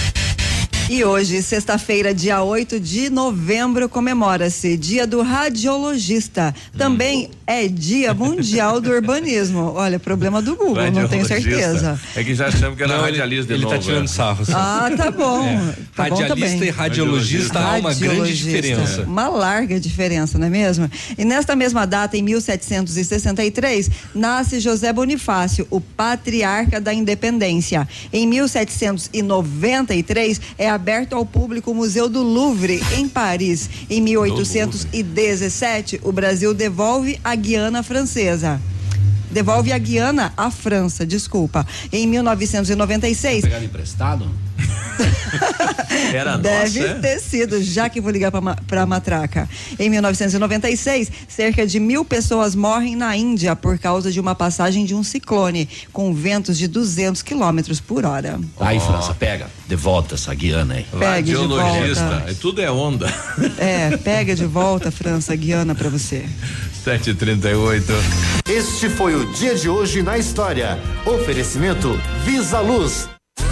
E hoje, sexta-feira, dia 8 de novembro, comemora-se Dia do Radiologista. Também é Dia Mundial do Urbanismo. Olha, problema do Google, não tenho certeza. É que já achamos que era Não, ele- radialista ele de tá novo. tirando é. sarro. Ah, tá bom. Tá bom Radialista também. e radiologista há uma grande Radiologista. diferença. Uma larga diferença, não é mesmo? E nesta mesma data, em 1763, nasce José Bonifácio, o patriarca da independência. Em 1793, é aberto ao público o Museu do Louvre, em Paris. Em 1817, o Brasil devolve a Guiana Francesa. Devolve a Guiana à França, desculpa. Em 1996, Pegado emprestado? Era Deve nossa, é? ter sido, já que vou ligar para a matraca. Em 1996, cerca de mil pessoas morrem na Índia por causa de uma passagem de um ciclone, com ventos de 200 quilômetros por hora. Aí, França, pega, de volta essa Guiana aí. Pegue de volta. É, Tudo é onda. É, pega de volta, França, Guiana, para você. 7h38. Este foi o dia de hoje na história. Oferecimento Visa Luz.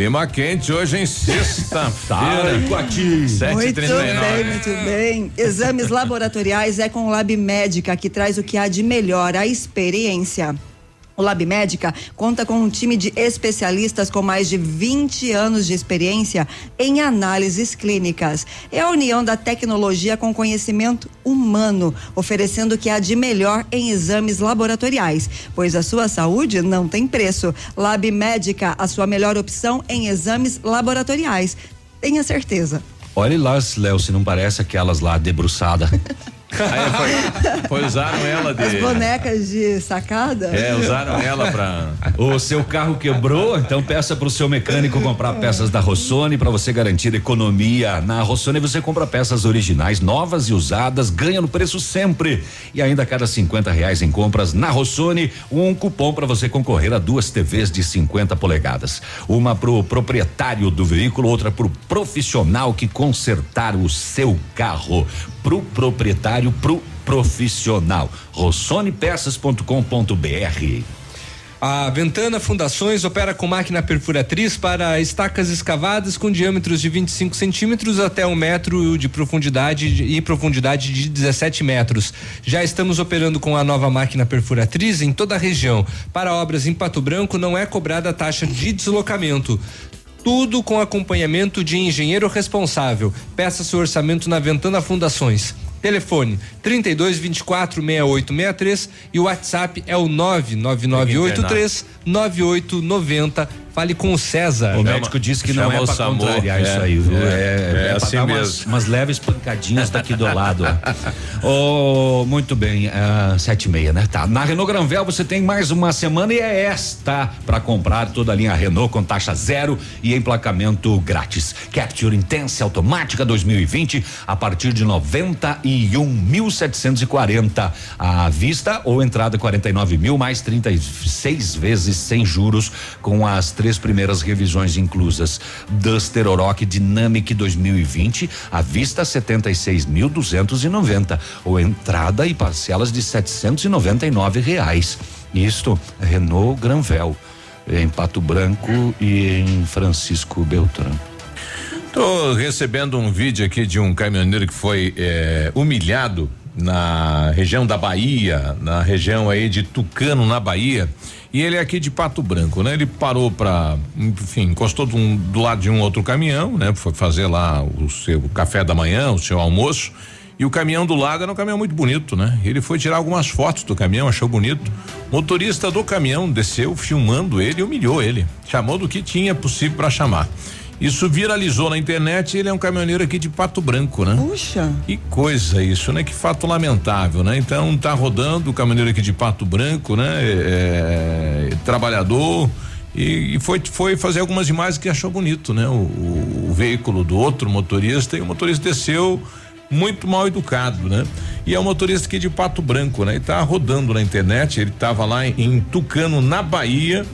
Clima quente hoje em sexta-feira. Iguati. Muito bem, 7h39. muito bem. Exames laboratoriais é com o Lab Médica, que traz o que há de melhor, a experiência. O Lab Médica conta com um time de especialistas com mais de 20 anos de experiência em análises clínicas. É a união da tecnologia com conhecimento humano, oferecendo o que há de melhor em exames laboratoriais, pois a sua saúde não tem preço. Lab Médica, a sua melhor opção em exames laboratoriais. Tenha certeza. Olhe lá, Léo, se não parece aquelas lá debruçadas. Aí foi, foi usaram ela de. As bonecas de sacada? É, usaram ela pra. O seu carro quebrou, então peça para o seu mecânico comprar peças da Rossoni para você garantir economia. Na Rossoni você compra peças originais, novas e usadas, ganha no preço sempre. E ainda a cada 50 reais em compras na Rossoni, um cupom para você concorrer a duas TVs de 50 polegadas. Uma pro proprietário do veículo, outra pro profissional que consertar o seu carro. Pro proprietário, pro profissional. RossonePeças.com.br A Ventana Fundações opera com máquina perfuratriz para estacas escavadas com diâmetros de 25 centímetros até um metro de profundidade de- e profundidade de 17 metros. Já estamos operando com a nova máquina perfuratriz em toda a região. Para obras em Pato Branco não é cobrada taxa de deslocamento. Tudo com acompanhamento de engenheiro responsável. Peça seu orçamento na Ventana Fundações. Telefone 32 24 6863 e o WhatsApp é o 99983 9890. Fale com o César. O médico disse que não é o pra SAMU. contrariar É, isso aí, viu? é, É, é é, pra assim dar umas, mesmo. umas leves pancadinhas daqui do lado. ó. oh, muito bem, ah, sete e meia, né? Tá. Na Renault Granvel você tem mais uma semana e é esta para comprar toda a linha Renault com taxa zero e emplacamento grátis. Capture Intense automática 2020 a partir de 91.740 à vista ou entrada 49 mil mais 36 vezes sem juros com as três primeiras revisões inclusas. Duster Oroch Dynamic 2020 à vista 76.290 ou entrada e parcelas de 799 reais. Isto Renault Granvel. em Pato Branco e em Francisco Beltrão. Tô recebendo um vídeo aqui de um caminhoneiro que foi eh, humilhado na região da Bahia, na região aí de Tucano, na Bahia. E ele é aqui de Pato Branco, né? Ele parou para, enfim, encostou do, um, do lado de um outro caminhão, né? Foi fazer lá o seu café da manhã, o seu almoço. E o caminhão do lado era um caminhão muito bonito, né? Ele foi tirar algumas fotos do caminhão, achou bonito. Motorista do caminhão desceu filmando ele e humilhou ele. Chamou do que tinha possível para chamar. Isso viralizou na internet. Ele é um caminhoneiro aqui de Pato Branco, né? Puxa. Que coisa isso, né? Que fato lamentável, né? Então tá rodando o caminhoneiro aqui de Pato Branco, né? É, é, trabalhador e, e, foi foi fazer algumas imagens que achou bonito, né? O, o, o, veículo do outro motorista e o motorista desceu muito mal educado, né? E é um motorista aqui de Pato Branco, né? E tá rodando na internet. Ele estava lá em, em Tucano, na Bahia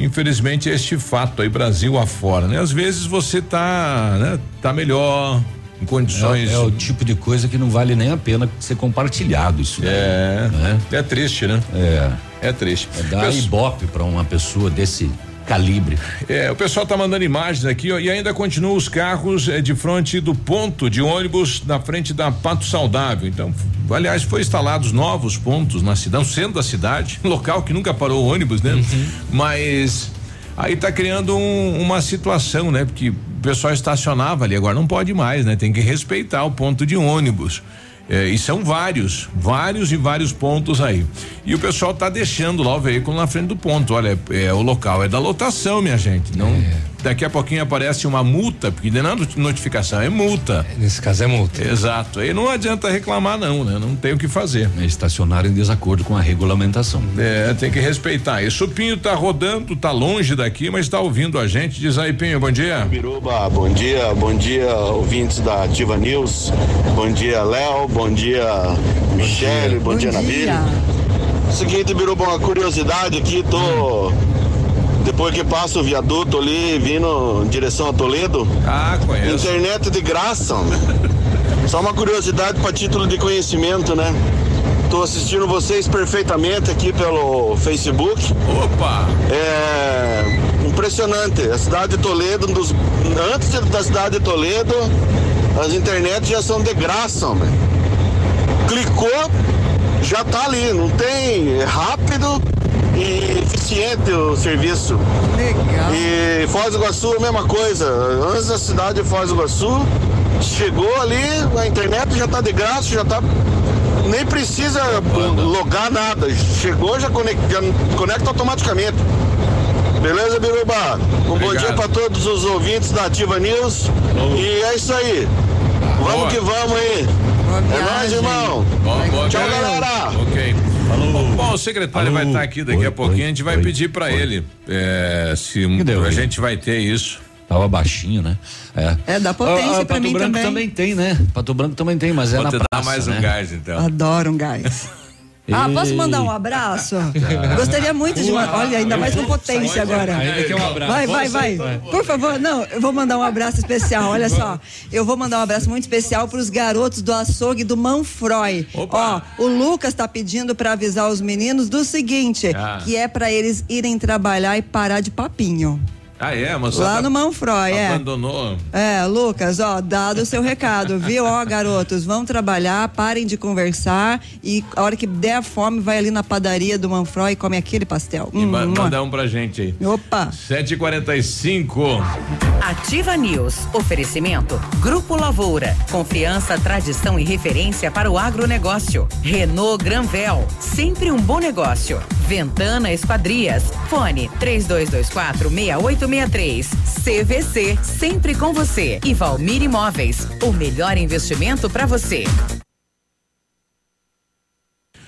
infelizmente este fato aí Brasil afora, né? Às vezes você tá, né, tá melhor em condições é, é, o tipo de coisa que não vale nem a pena ser compartilhado isso. É, né? é triste, né? É, é triste. É dar ibope para uma pessoa desse calibre. É, o pessoal tá mandando imagens aqui, ó, e ainda continuam os carros é, de frente do ponto de ônibus na frente da Pato Saudável. Então, aliás, foi instalados novos pontos na cidade, no centro da cidade, local que nunca parou ônibus, né? Uhum. Mas aí tá criando um, uma situação, né? Porque o pessoal estacionava ali, agora não pode mais, né? Tem que respeitar o ponto de ônibus. É, e são vários, vários e vários pontos aí. E o pessoal tá deixando lá o veículo na frente do ponto. Olha, é, o local é da lotação, minha gente. Não, é. Daqui a pouquinho aparece uma multa, porque não é notificação, é multa. Nesse caso é multa. Exato. Aí não adianta reclamar não, né? Não tem o que fazer. É estacionar em desacordo com a regulamentação. É, tem que respeitar. E o Pinho tá rodando, tá longe daqui, mas tá ouvindo a gente. Diz aí, Pinho, bom dia. Biruba, bom dia, bom dia, ouvintes da Ativa News. Bom dia, Léo, bom dia, Michele, bom, bom, dia, dia Nabil. Seguinte, Biruba, uma curiosidade aqui, tô. Depois que passa o viaduto ali, vindo em direção a Toledo. Ah, conheço. Internet de graça, Só uma curiosidade para título de conhecimento, né? Tô assistindo vocês perfeitamente aqui pelo Facebook. Opa! É impressionante. A cidade de Toledo, um dos, antes da cidade de Toledo, as internets já são de graça, homem clicou, já tá ali, não tem é rápido e eficiente o serviço. Legal. E Foz do Iguaçu, a mesma coisa. Antes da cidade de Foz do Iguaçu, chegou ali, a internet já tá de graça, já tá. Nem precisa logar nada. Chegou, já conecta, já conecta automaticamente. Beleza, Biruba? Um Obrigado. bom dia para todos os ouvintes da Ativa News. E é isso aí. Vamos Boa. que vamos aí. É nóis, irmão. Bom, Tchau, galera. Ok. Falou. Bom, o secretário Falou. vai estar aqui daqui oi, a pouquinho, oi, a gente vai oi, pedir para ele é, se deu, a gente vai ter isso. Tava baixinho, né? É, é dá potência ah, ah, pra Pato mim Branco também. também tem, né? Pato Branco também tem, mas é Vou é na praça, dar mais né? um gás, então. Adoro um gás. Ah, posso mandar um abraço? Gostaria muito de. Olha, ainda mais com potência agora. um abraço. Vai, vai, vai. Por favor, não, eu vou mandar um abraço especial. Olha só, eu vou mandar um abraço muito especial para os garotos do açougue do Manfroy. Ó, o Lucas está pedindo para avisar os meninos do seguinte: ah. que é para eles irem trabalhar e parar de papinho. Ah, é? Mas Lá no Manfroy, é. Abandonou. É, Lucas, ó, dado o seu recado, viu? Ó, garotos, vão trabalhar, parem de conversar e a hora que der fome, vai ali na padaria do Manfroy e come aquele pastel. E hum, manda um pra gente aí. Opa! 7h45. Ativa News. Oferecimento. Grupo Lavoura. Confiança, tradição e referência para o agronegócio. Renault Granvel. Sempre um bom negócio. Ventana Esquadrias. Fone 3224 68 3663. CVC, sempre com você. E Valmir Imóveis, o melhor investimento para você.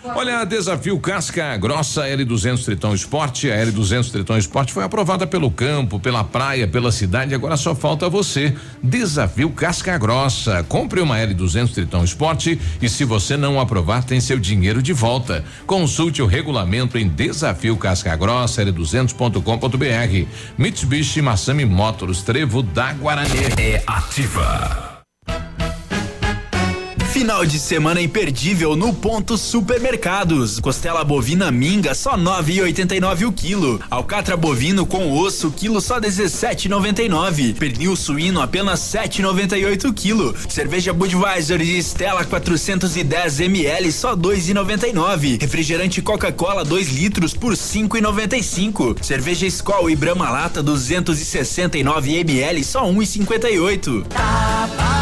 Olha, desafio Casca Grossa L200 Tritão Esporte. A L200 Tritão Esporte foi aprovada pelo campo, pela praia, pela cidade. Agora só falta você. Desafio Casca Grossa. Compre uma L200 Tritão Esporte e se você não aprovar, tem seu dinheiro de volta. Consulte o regulamento em desafio Casca Grossa L200.com.br. Mitsubishi Massami Motors Trevo da Guarani. É ativa. Final de semana imperdível no ponto supermercados. Costela bovina minga só 9,89 o quilo. Alcatra bovino com osso quilo só 17,99. Pernil suíno apenas 7,98 o quilo. Cerveja Budweiser e Stella 410 ml só 2,99. Refrigerante Coca-Cola 2 litros por 5,95. Cerveja Skol e Brahma Lata 269 ml só 1,58.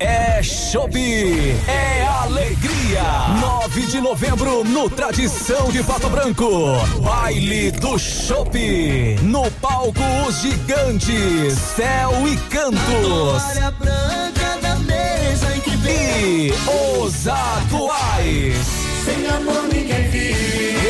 É Shop, é alegria. 9 de novembro no Tradição de Pato Branco. Baile do Shop. No palco Os Gigantes, Céu e Cantos. branca da mesa em que E os atuais. Sem amor ninguém vive.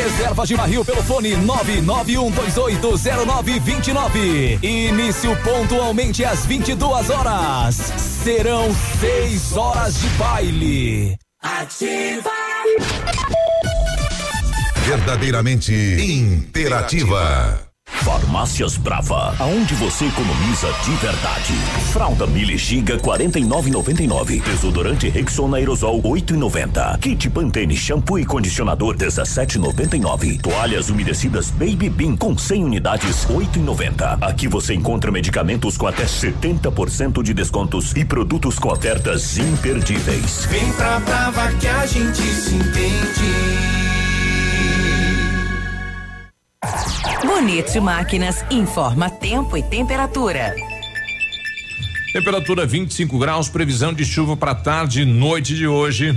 Reserva de barril pelo fone 991280929. Início pontualmente às 22 horas. Serão seis horas de baile. Ativa. Verdadeiramente interativa. Farmácias Brava, aonde você economiza de verdade. Fralda Mili Giga 49,99. Desodorante Rexona Aerosol 8,90. Kit Pantene shampoo e condicionador 17,99. Toalhas umedecidas Baby Bean com 100 unidades 8,90. Aqui você encontra medicamentos com até 70% de descontos e produtos com ofertas imperdíveis. Vem pra Brava que a gente se entende. Bonito Máquinas informa tempo e temperatura. Temperatura 25 graus, previsão de chuva para tarde e noite de hoje.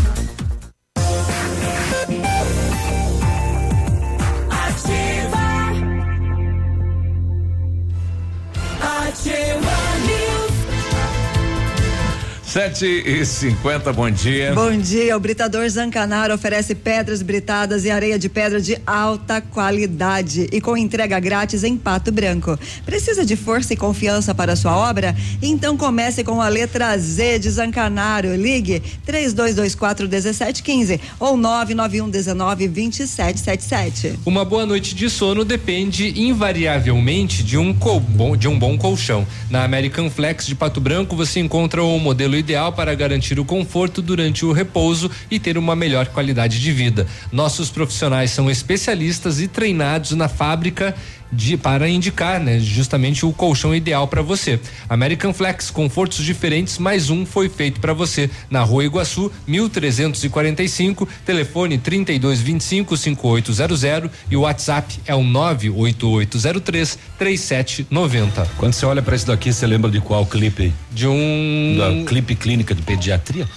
7 e 50 bom dia. Bom dia, o Britador Zancanaro oferece pedras britadas e areia de pedra de alta qualidade e com entrega grátis em Pato Branco. Precisa de força e confiança para a sua obra? Então comece com a letra Z de Zancanaro. Ligue 3224 1715 ou 991 19 2777. Uma boa noite de sono depende invariavelmente de um, col- bom- de um bom colchão. Na American Flex de Pato Branco você encontra o modelo ideal para garantir o conforto durante o repouso e ter uma melhor qualidade de vida. Nossos profissionais são especialistas e treinados na fábrica de para indicar, né, justamente o colchão ideal para você. American Flex, confortos diferentes, mais um foi feito para você na Rua Iguaçu, 1345, telefone 3225 5800 e o WhatsApp é o 98803 3790. Quando você olha pra isso daqui, você lembra de qual clipe? De um da clipe clínica de pediatria?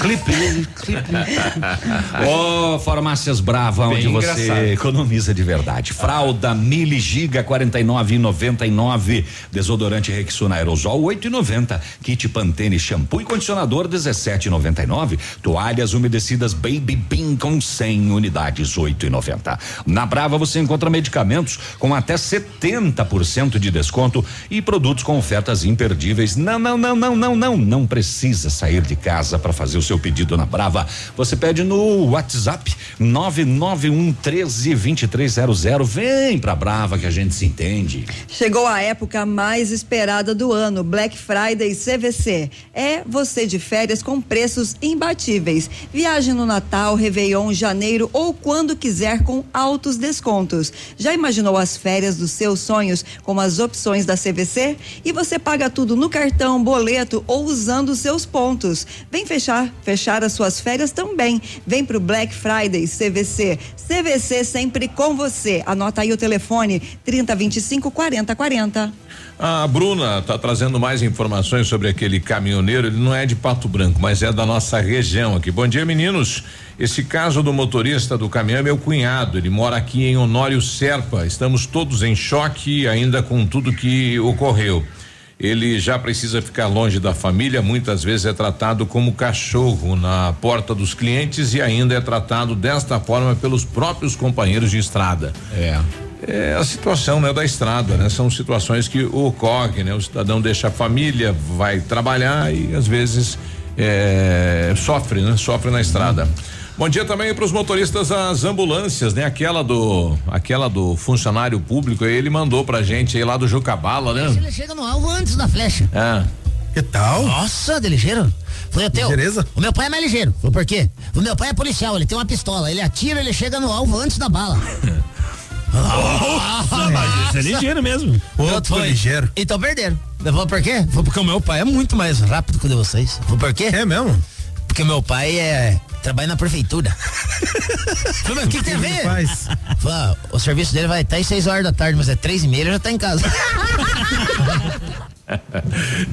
Clipe, clipe. Ô, Farmácias Brava, Bem onde você engraçado. economiza de verdade. Fralda Mili Giga 49,99. Desodorante Rexona Aerosol 8,90. Kit Pantene shampoo e condicionador 17,99. Toalhas umedecidas Baby Bean com 100 unidades 8,90. Na Brava você encontra medicamentos com até 70% de desconto e produtos com ofertas imperdíveis. Não, não, não, não, não, não, não precisa sair de casa para fazer o seu pedido na Brava. Você pede no WhatsApp 991 13 2300. Vem pra Brava que a gente se entende. Chegou a época mais esperada do ano, Black Friday CVC. É você de férias com preços imbatíveis. Viaje no Natal, Réveillon, janeiro ou quando quiser com altos descontos. Já imaginou as férias dos seus sonhos com as opções da CVC? E você paga tudo no cartão, boleto ou usando seus pontos. Vem fechar, fechar as suas férias também. Vem pro Black Friday CVC. CVC sempre com você. Anota aí o telefone 3025 4040. A Bruna está trazendo mais informações sobre aquele caminhoneiro. Ele não é de Pato Branco, mas é da nossa região aqui. Bom dia, meninos. Esse caso do motorista do caminhão é meu cunhado. Ele mora aqui em Honório Serpa. Estamos todos em choque ainda com tudo que ocorreu. Ele já precisa ficar longe da família, muitas vezes é tratado como cachorro na porta dos clientes e ainda é tratado desta forma pelos próprios companheiros de estrada. É. É a situação, né, da estrada, né? São situações que ocorrem, né? O cidadão deixa a família, vai trabalhar e às vezes é, sofre, né? Sofre na estrada. Bom dia também para os motoristas das ambulâncias, né? Aquela do, aquela do funcionário público, ele mandou pra gente aí lá do Jucabala, né? Ele chega no alvo antes da flecha. Ah. Que tal? Nossa, de ligeiro. Foi o teu. Ligeireza? O meu pai é mais ligeiro. Foi por quê? O meu pai é policial, ele tem uma pistola. Ele atira, ele chega no alvo antes da bala. Nossa, mas esse é ligeiro mesmo. Outro Foi. ligeiro. Então perderam. Foi por quê? Foi porque o meu pai é muito mais rápido que o de vocês. Foi por quê? É mesmo? Porque meu pai é. Trabalha na prefeitura. Falei, mas o que, que tem a ver? faz? Falei, ah, o serviço dele vai estar às 6 horas da tarde, mas é três e meia, já tá em casa.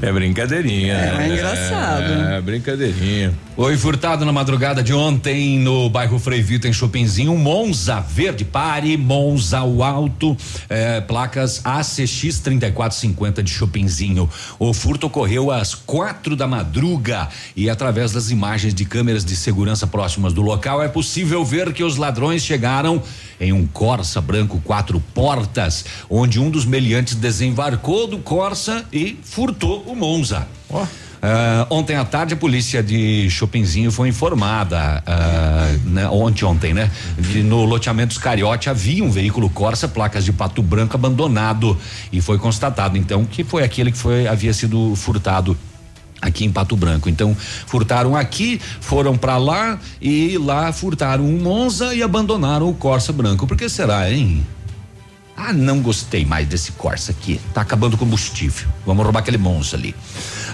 É brincadeirinha. É, né? é engraçado. É, brincadeirinha. Foi furtado na madrugada de ontem no bairro Frei Vitor, em Chopinzinho, Monza Verde Pare, Monza o Alto, eh, placas ACX 3450 de Chopinzinho. O furto ocorreu às quatro da madruga e através das imagens de câmeras de segurança próximas do local é possível ver que os ladrões chegaram em um Corsa branco quatro portas, onde um dos meliantes desembarcou do Corsa e furtou o Monza. Ah, ontem à tarde a polícia de Chopinzinho foi informada, ah, né, ontem ontem, né? Que no loteamento dos Cariote havia um veículo Corsa, placas de Pato Branco abandonado e foi constatado então que foi aquele que foi havia sido furtado aqui em Pato Branco. Então, furtaram aqui, foram para lá e lá furtaram um Monza e abandonaram o Corsa branco. Por que será, hein? Ah, não gostei mais desse Corsa aqui. Tá acabando o combustível. Vamos roubar aquele Monza ali.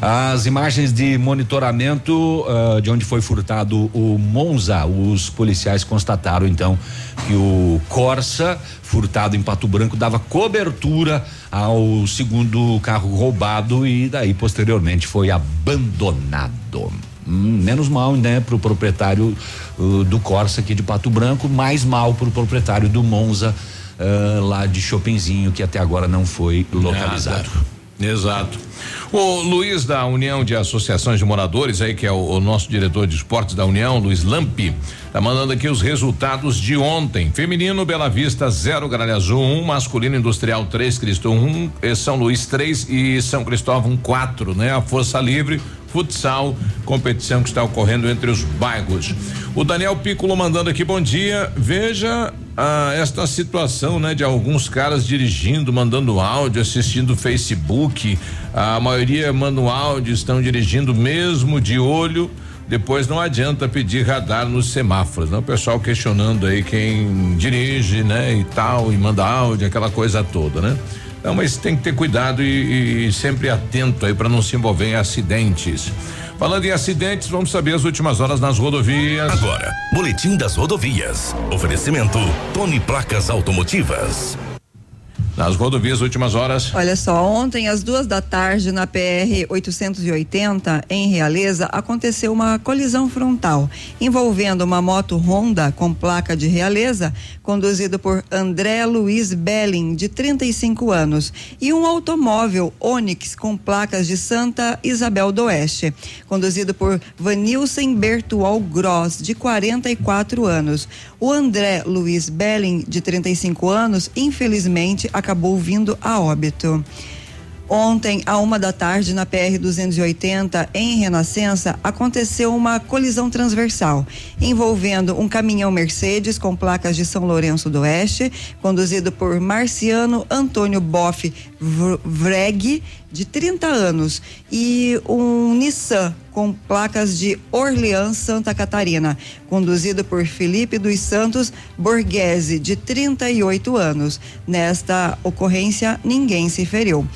As imagens de monitoramento ah, de onde foi furtado o Monza, os policiais constataram então que o Corsa furtado em Pato Branco dava cobertura ao segundo carro roubado e daí posteriormente foi abandonado. Hum, menos mal, né, pro proprietário uh, do Corsa aqui de Pato Branco, mais mal pro proprietário do Monza ah, lá de Chopinzinho, que até agora não foi localizado. Nada. Exato. O Luiz da União de Associações de Moradores, aí que é o, o nosso diretor de esportes da União, Luiz Lampi, tá mandando aqui os resultados de ontem. Feminino Bela Vista 0, Gralha Azul 1, um, masculino Industrial 3, Cristo 1, um, São Luís 3 e São Cristóvão 4, né? A Força Livre futsal, competição que está ocorrendo entre os bairros. O Daniel Piccolo mandando aqui bom dia. Veja ah, esta situação, né, de alguns caras dirigindo, mandando áudio, assistindo Facebook. A maioria manda um áudio, estão dirigindo mesmo de olho. Depois não adianta pedir radar nos semáforos, né? O pessoal questionando aí quem dirige, né, e tal, e manda áudio, aquela coisa toda, né? Não, mas tem que ter cuidado e, e sempre atento aí para não se envolver em acidentes. Falando em acidentes, vamos saber as últimas horas nas rodovias. Agora, Boletim das Rodovias. Oferecimento Tony Placas Automotivas. Nas rodovias últimas horas. Olha só, ontem às duas da tarde na PR 880 em Realeza aconteceu uma colisão frontal envolvendo uma moto Honda com placa de Realeza, conduzido por André Luiz Belling, de 35 anos, e um automóvel Onix com placas de Santa Isabel do Oeste, conduzido por Vanilson Bertual Gross, de 44 anos. O André Luiz Belling, de 35 anos, infelizmente acabou vindo a óbito. Ontem, à uma da tarde, na PR 280, em Renascença, aconteceu uma colisão transversal envolvendo um caminhão Mercedes com placas de São Lourenço do Oeste, conduzido por Marciano Antônio Boff Vreg, de 30 anos, e um Nissan com placas de Orleans, Santa Catarina, conduzido por Felipe dos Santos Borghese, de 38 anos. Nesta ocorrência, ninguém se feriu.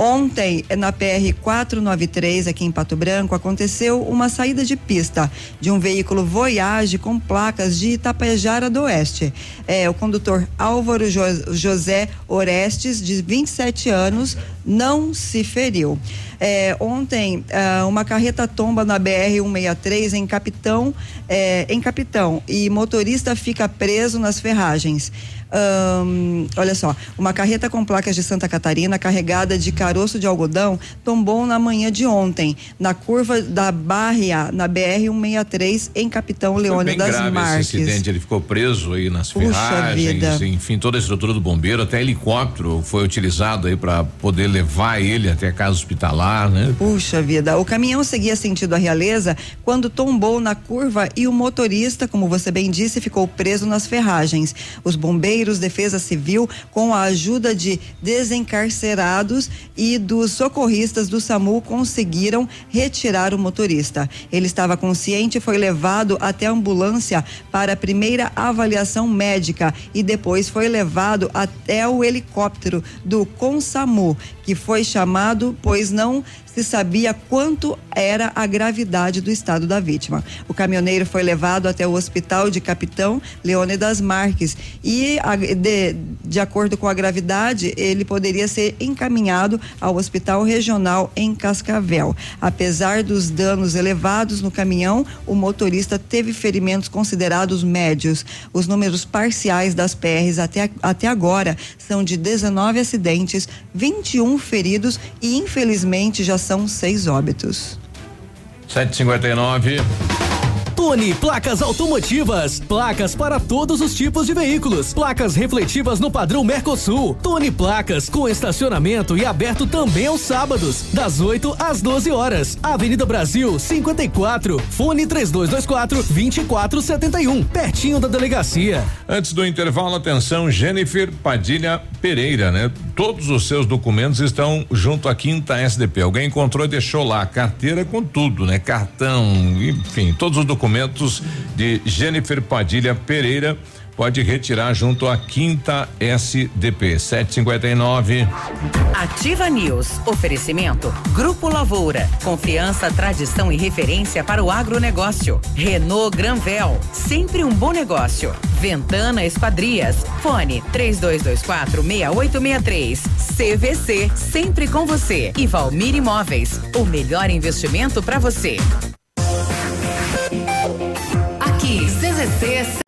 Ontem, na PR 493, aqui em Pato Branco, aconteceu uma saída de pista de um veículo Voyage com placas de Itapejara do Oeste. É, o condutor Álvaro jo José Orestes, de 27 anos, não se feriu. É, ontem, ah, uma carreta tomba na BR-163 em Capitão, é, em Capitão, e motorista fica preso nas ferragens. Um, olha só, uma carreta com placas de Santa Catarina carregada de caroço de algodão tombou na manhã de ontem, na curva da Barria, na BR-163, em Capitão Leone das grave Marques. Esse acidente, ele ficou preso aí nas Puxa ferragens, vida. enfim, toda a estrutura do bombeiro, até helicóptero foi utilizado aí para poder levar ele até a casa hospitalar, né? Puxa vida, o caminhão seguia sentido a Realeza quando tombou na curva e o motorista, como você bem disse, ficou preso nas ferragens. Os bombeiros, Defesa Civil, com a ajuda de desencarcerados e dos socorristas do SAMU, conseguiram retirar o motorista. Ele estava consciente e foi levado até a ambulância para a primeira avaliação médica e depois foi levado até o helicóptero do Consamu, que foi chamado, pois não se sabia quanto era a gravidade do estado da vítima. O caminhoneiro foi levado até o hospital de Capitão Leone das Marques e, de, de acordo com a gravidade, ele poderia ser encaminhado ao hospital regional em Cascavel. Apesar dos danos elevados no caminhão, o motorista teve ferimentos considerados médios. Os números parciais das PRs até, até agora são de 19 acidentes, 21 feridos e, infelizmente, já são seis óbitos. 759. Tony Placas Automotivas. Placas para todos os tipos de veículos. Placas refletivas no padrão Mercosul. Tony Placas com estacionamento e aberto também aos sábados, das 8 às 12 horas. Avenida Brasil 54. Fone 3224 2471. Pertinho da delegacia. Antes do intervalo, atenção, Jennifer Padilha Pereira, né? Todos os seus documentos estão junto à quinta SDP. Alguém encontrou e deixou lá carteira com tudo, né? Cartão, enfim, todos os documentos de Jennifer Padilha Pereira. Pode retirar junto à quinta SDP 759. Ativa News. Oferecimento. Grupo Lavoura. Confiança, tradição e referência para o agronegócio. Renault Granvel. Sempre um bom negócio. Ventana Esquadrias. Fone 3224 6863. CVC. Sempre com você. E Valmir Imóveis. O melhor investimento para você. Aqui, CZC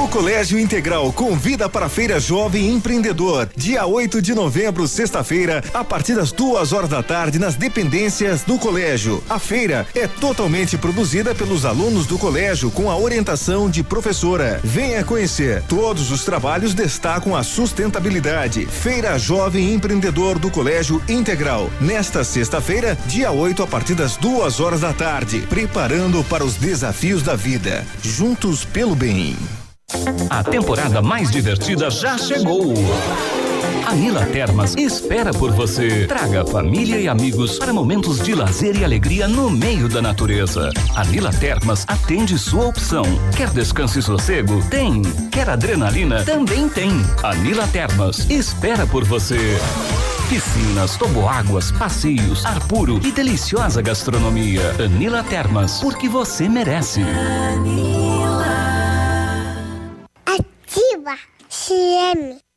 O Colégio Integral convida para a Feira Jovem Empreendedor, dia 8 de novembro, sexta-feira, a partir das duas horas da tarde, nas dependências do colégio. A feira é totalmente produzida pelos alunos do colégio com a orientação de professora. Venha conhecer. Todos os trabalhos destacam a sustentabilidade. Feira Jovem Empreendedor do Colégio Integral. Nesta sexta-feira, dia 8, a partir das duas horas da tarde, preparando para os desafios da vida. Juntos pelo bem. A temporada mais divertida já chegou. A Nila Termas espera por você. Traga família e amigos para momentos de lazer e alegria no meio da natureza. A Nila Termas atende sua opção. Quer descanso e sossego? Tem. Quer adrenalina? Também tem. A Nila Termas espera por você. Piscinas, toboáguas, passeios, ar puro e deliciosa gastronomia. Anila Termas, porque você merece. Ativa CM.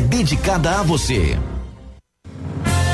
dedicada a você.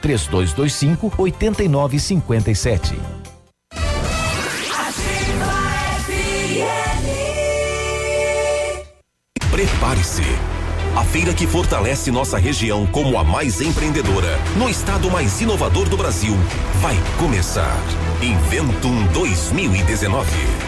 3225 8957. Prepare-se. A feira que fortalece nossa região como a mais empreendedora, no estado mais inovador do Brasil, vai começar. Inventum 2019.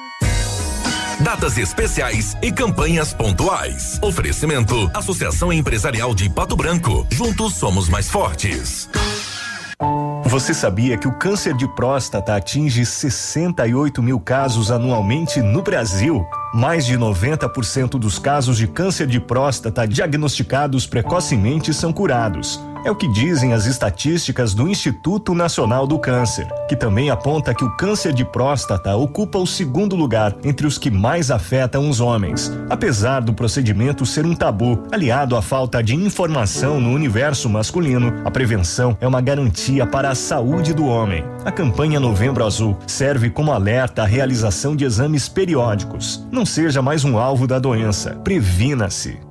Datas especiais e campanhas pontuais. Oferecimento: Associação Empresarial de Pato Branco. Juntos somos mais fortes. Você sabia que o câncer de próstata atinge 68 mil casos anualmente no Brasil? Mais de 90% dos casos de câncer de próstata diagnosticados precocemente são curados. É o que dizem as estatísticas do Instituto Nacional do Câncer, que também aponta que o câncer de próstata ocupa o segundo lugar entre os que mais afetam os homens. Apesar do procedimento ser um tabu, aliado à falta de informação no universo masculino, a prevenção é uma garantia para a saúde do homem. A campanha Novembro Azul serve como alerta à realização de exames periódicos. Não seja mais um alvo da doença. Previna-se.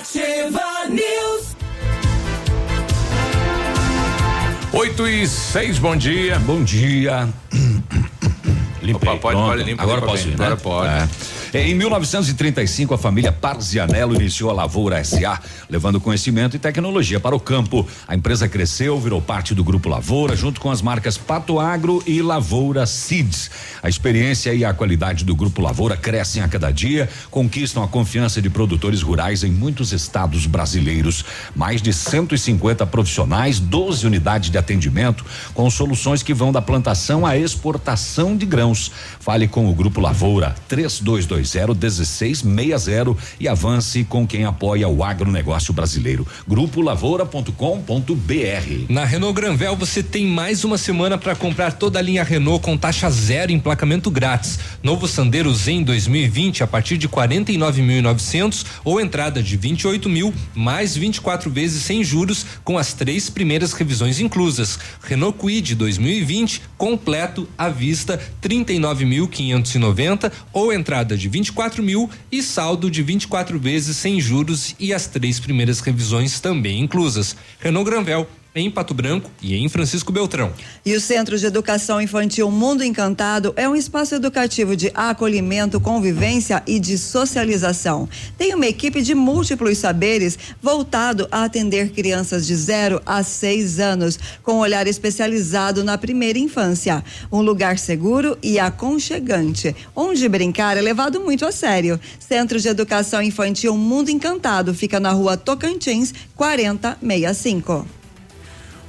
Ativa News. 8 e 6, bom dia. Bom dia. Limpei. Opa, pode, pode, limpa, Agora limpa posso ir, né? Agora pode. É. Em 1935, a família Parzianello iniciou a Lavoura SA, levando conhecimento e tecnologia para o campo. A empresa cresceu, virou parte do Grupo Lavoura, junto com as marcas Pato Agro e Lavoura Seeds. A experiência e a qualidade do Grupo Lavoura crescem a cada dia, conquistam a confiança de produtores rurais em muitos estados brasileiros. Mais de 150 profissionais, 12 unidades de atendimento, com soluções que vão da plantação à exportação de grãos. Fale com o Grupo Lavoura 3220 1660 e avance com quem apoia o agronegócio brasileiro. Grupo Lavoura.com.br. Na Renault Granvel você tem mais uma semana para comprar toda a linha Renault com taxa zero e emplacamento grátis. Novo Sandero Zen 2020 a partir de 49.900 ou entrada de 28 mil mais 24 vezes sem juros com as três primeiras revisões inclusas. Renault Kwid 2020 completo à vista 39.590 ou entrada de 24 mil e saldo de 24 vezes sem juros e as três primeiras revisões também inclusas. Renault Granvel em Pato Branco e em Francisco Beltrão. E o Centro de Educação Infantil Mundo Encantado é um espaço educativo de acolhimento, convivência e de socialização. Tem uma equipe de múltiplos saberes voltado a atender crianças de 0 a 6 anos, com olhar especializado na primeira infância. Um lugar seguro e aconchegante, onde brincar é levado muito a sério. Centro de Educação Infantil Mundo Encantado fica na rua Tocantins, 4065.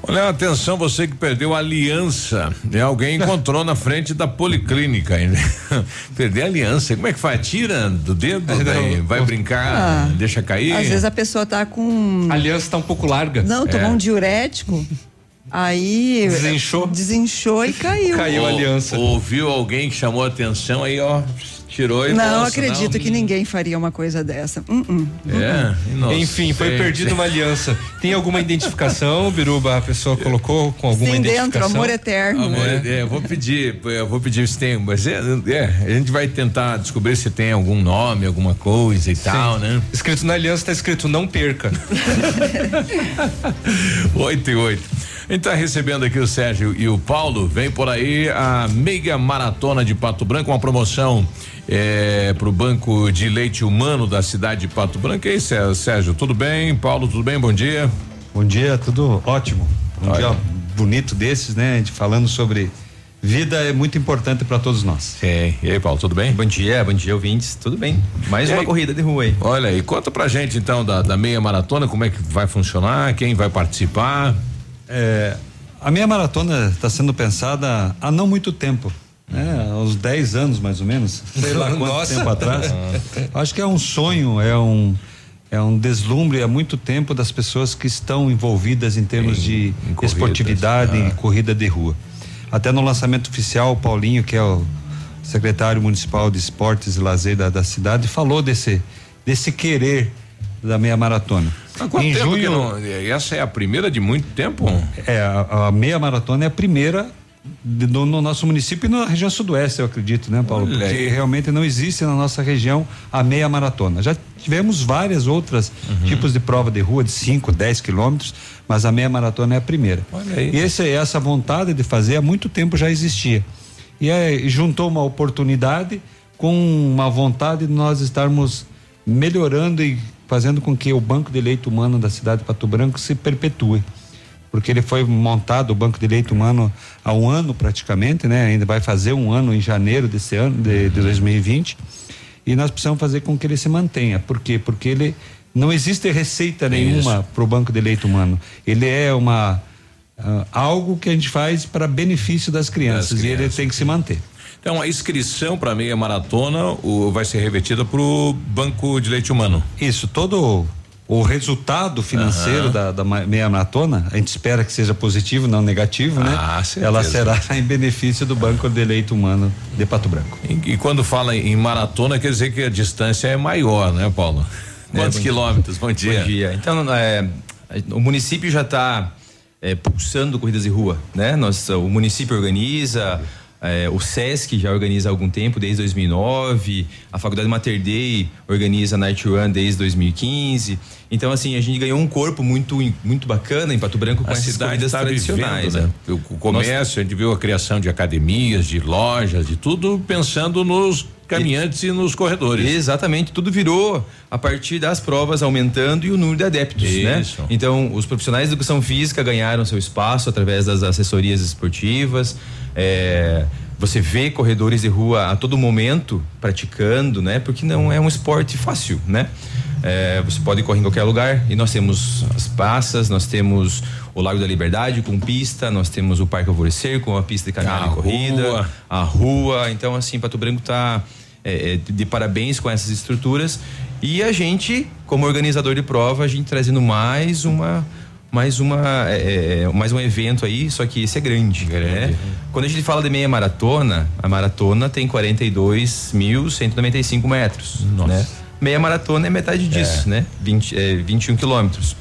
Olha, atenção, você que perdeu a aliança. Né? Alguém encontrou na frente da policlínica. Hein? Perder a aliança. Como é que faz? Tira do dedo, daí vai brincar, Ah, deixa cair. Às vezes a pessoa tá com. A aliança tá um pouco larga. Não, tomou É. um diurético. Aí. Desinchou? Desinchou e caiu. Ou- Ouviu alguém que chamou a atenção aí, ó, tirou e Não nossa, acredito que ninguém faria uma coisa dessa. Hum, hum. É, nossa, Enfim, foi sei. uma aliança. Tem alguma identificação, Biruba? A pessoa colocou com alguma Sim, identificação? dentro, amor eterno. Amor, é, eu vou pedir, eu vou pedir se tem, mas é, é, a gente vai tentar descobrir se tem algum nome, alguma coisa e tal, né? Escrito na aliança tá escrito não perca. 8 e 8. A gente tá recebendo aqui o Sérgio e o Paulo. Vem por aí a Mega Maratona de Pato Branco, uma promoção é, pro Banco de Leite Humano da cidade de Pato Branco. E aí, Sé- Sérgio, tudo bem? Paulo, tudo bem? Bom dia. Bom dia, tudo ótimo. Um dia bonito desses, né? A gente falando sobre vida é muito importante para todos nós. Sim. E aí, Paulo, tudo bem? Bom dia, bom dia, ouvintes. Tudo bem? Mais E uma aí? corrida de rua aí. Olha aí, conta pra gente então da, da meia maratona, como é que vai funcionar, quem vai participar. É, a meia maratona está sendo pensada há não muito tempo. Né? Há uns 10 anos mais ou menos, sei lá quanto Nossa. tempo atrás. Acho que é um sonho, é um é um deslumbre há muito tempo das pessoas que estão envolvidas em termos de corridas, esportividade ah. e corrida de rua. Até no lançamento oficial, o Paulinho, que é o secretário municipal de esportes e lazer da, da cidade, falou desse desse querer da meia maratona. Há quanto em tempo junho, não- essa é a primeira de muito tempo? é, a, a meia maratona é a primeira de- no, no nosso município e na região sudoeste, eu acredito, né, Paulo? Olha Porque realmente não existe na nossa região a meia maratona. Já tivemos várias outras Uhum. tipos de prova de rua de 5, 10 quilômetros, mas a meia maratona é a primeira. Olha aí. E esse, essa vontade de fazer há muito tempo já existia. E aí juntou uma oportunidade com uma vontade de nós estarmos melhorando e fazendo com que o banco de leite humano da cidade de Pato Branco se perpetue porque ele foi montado o banco de leite humano há um ano praticamente, né? Ainda vai fazer um ano em janeiro desse ano de, de 2020 e nós precisamos fazer com que ele se mantenha. Por quê? Porque ele não existe receita nenhuma para o banco de leite humano. Ele é uma ah, algo que a gente faz para benefício das crianças, e ele tem que se manter. Então a inscrição para meia maratona o, vai ser revertida para o Banco de Leite Humano. Isso, todo o resultado financeiro Aham. da, da meia maratona, a gente espera que seja positivo, não negativo, né? Ah, certeza. Ela será em benefício do Banco de Leite Humano de Pato Branco. E, e quando fala em maratona, quer dizer que a distância é maior, né, Paulo? Quantos bom- quilômetros? Bom dia. Bom dia. Então, é, o município já está pulsando corridas de rua, né? Nós, o município organiza, É, o SESC já organiza há algum tempo, desde 2009. A Faculdade Mater Dei organiza a Night Run desde 2015. Então, assim, a gente ganhou um corpo muito, muito bacana em Pato Branco com a essas cidade corridas está tradicionais. vivendo, né? O comércio, a gente viu a criação de academias, de lojas, de tudo pensando nos caminhantes e, nos corredores. Exatamente, tudo virou a partir das provas aumentando e o número de adeptos, né? Isso. Então, os profissionais de educação física ganharam seu espaço através das assessorias esportivas. É, você vê corredores de rua a todo momento praticando, né? Porque não é um esporte fácil, né? É, você pode correr em qualquer lugar e nós temos as praças, nós temos o Lago da Liberdade com pista, nós temos o Parque Alvorecer com a pista de caminhada A e corrida, rua. a rua. Então, assim, Pato Branco tá é, é, de- de parabéns com essas estruturas e a gente, como organizador de prova, a gente trazendo mais uma mais uma é, é, mais um evento aí, só que esse é grande, né? Quando a gente fala de meia maratona, a maratona tem 42.195 metros, né? Meia maratona é metade disso, né? 20, é, 21 quilômetros.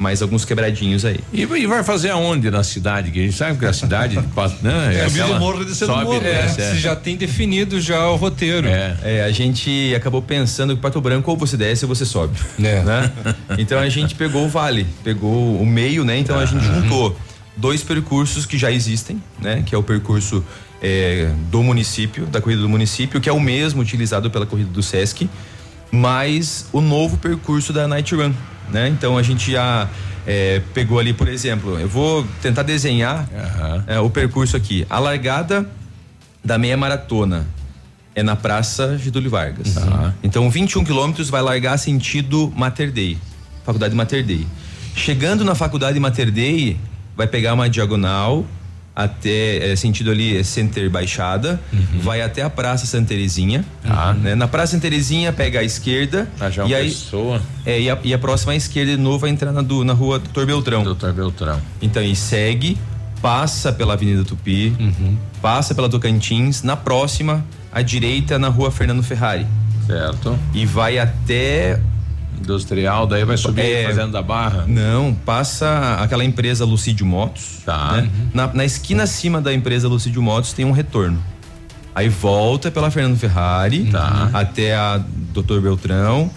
Mais alguns quebradinhos aí. E, e vai fazer aonde na cidade? Que a gente sabe que a cidade né, É, aquela- subir do morro, do sobe, morro. É, desce, é. Você já tem definido já o roteiro. É, a gente acabou pensando que Pato Branco ou você desce ou você sobe. Né? Então a gente pegou o vale, pegou o meio, né? Então a gente juntou dois percursos que já existem, né? Que é o percurso é, do município, da corrida do município, que é o mesmo utilizado pela corrida do Sesc, mais o novo percurso da Night Run, né? Então a gente já é, pegou ali, por exemplo, eu vou tentar desenhar é, o percurso aqui. A largada da meia maratona é na Praça Getúlio Vargas. Então 21 quilômetros vai largar sentido Mater Dei, Faculdade Mater Dei. Chegando na Faculdade Mater Dei, vai pegar uma diagonal até é, sentido ali é, Center Baixada, vai até a Praça Santa Terezinha. né? Na Praça Santa Terezinha pega a esquerda e aí Pessoa. é, e, a, e a próxima à esquerda de novo vai entrar na, do- na rua Doutor Beltrão. Doutor Beltrão. Então, e segue, passa pela Avenida Tupi, Uhum. passa pela Tocantins, na próxima, à direita, na rua Fernando Ferrari. Certo. E vai até. Industrial, daí vai subir É, fazendo da barra. Não, passa aquela empresa Lucídio Motos. Tá. né? Na, na esquina acima da empresa Lucídio Motos tem um retorno. Aí volta pela Fernando Ferrari Tá. até a Doutor Beltrão,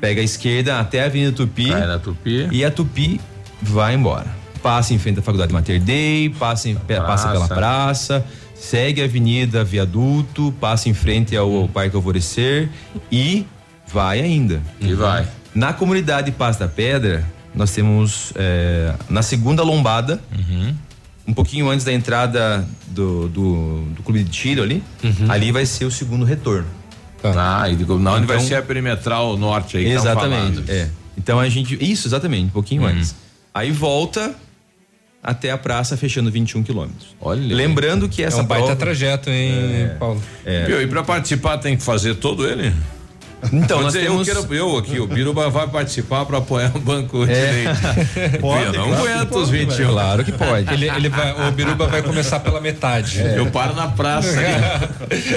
pega a esquerda até a Avenida Tupi. Tupi. E a Tupi vai embora. Passa em frente à Faculdade Mater Dei, passa, em- passa pela praça, segue a Avenida Viaduto, passa em frente ao Parque Alvorecer e vai ainda. E vai. Na comunidade Paz da Pedra, nós temos é, na segunda lombada, um pouquinho antes da entrada do, do, do clube de tiro ali, ali vai ser o segundo retorno. Ah, e digo, na onde vai Então- ser a perimetral norte aí. Exatamente. falando. É. Então a gente. Isso, exatamente, um pouquinho antes. Aí volta até a praça fechando 21 quilômetros. Olha. Lembrando que essa é um baita prova- trajeto, hein, Paulo? É. E pra participar tem que fazer todo ele? Então, Vou nós dizer, temos- eu, quero, eu aqui, o Biruba vai participar para apoiar o banco É. direito. Pode, eu não claro que aguento pode, os 21. velho. Claro que pode. Ele, ele vai, o Biruba vai começar pela metade. Eu paro na praça. É.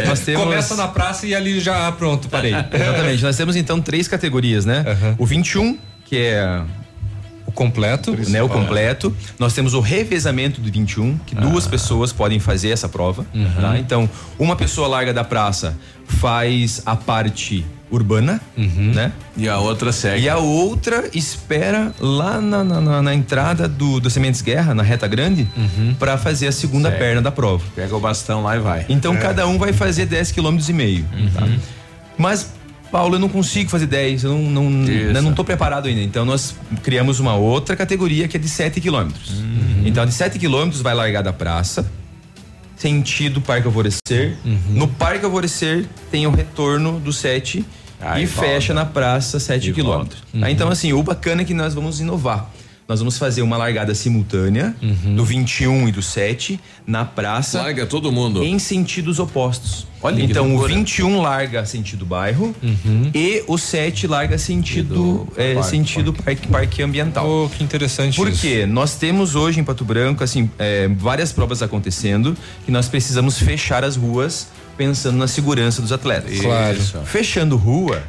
Nós temos- Começa na praça e ali já, ah, pronto, parei. Exatamente. Nós temos então três categorias, né? O 21, que é o completo, né? O completo. Nós temos o revezamento do 21, que duas pessoas podem fazer essa prova. tá? Então, uma pessoa larga da praça faz a parte urbana, né? E a outra segue. E a outra espera lá na, na, na- na entrada do, do Sementes Guerra, na reta grande, pra fazer a segunda Segue. perna da prova. Pega o bastão lá e vai. Então É. cada um vai fazer 10 km e meio. tá? Mas, Paulo, eu não consigo fazer 10, eu não, não, eu não tô preparado ainda. Então nós criamos uma outra categoria que é de 7 quilômetros. Então de 7 quilômetros vai largar da praça, sentido Parque Alvorecer. No Parque Alvorecer tem o retorno do 7 Aí e volta. fecha na praça 7 E quilômetros. Tá? Então, assim, o bacana é que nós vamos inovar. Nós vamos fazer uma largada simultânea do 21 e do 7 na praça. Larga todo mundo. Em sentidos opostos. Olha então o loucura. 21 larga sentido bairro e o 7 larga sentido é, parque, sentido parque, parque ambiental. Oh, que interessante Por isso. Nós temos hoje em Pato Branco assim é, várias provas acontecendo e nós precisamos fechar as ruas pensando na segurança dos atletas. Claro. Isso. Fechando rua,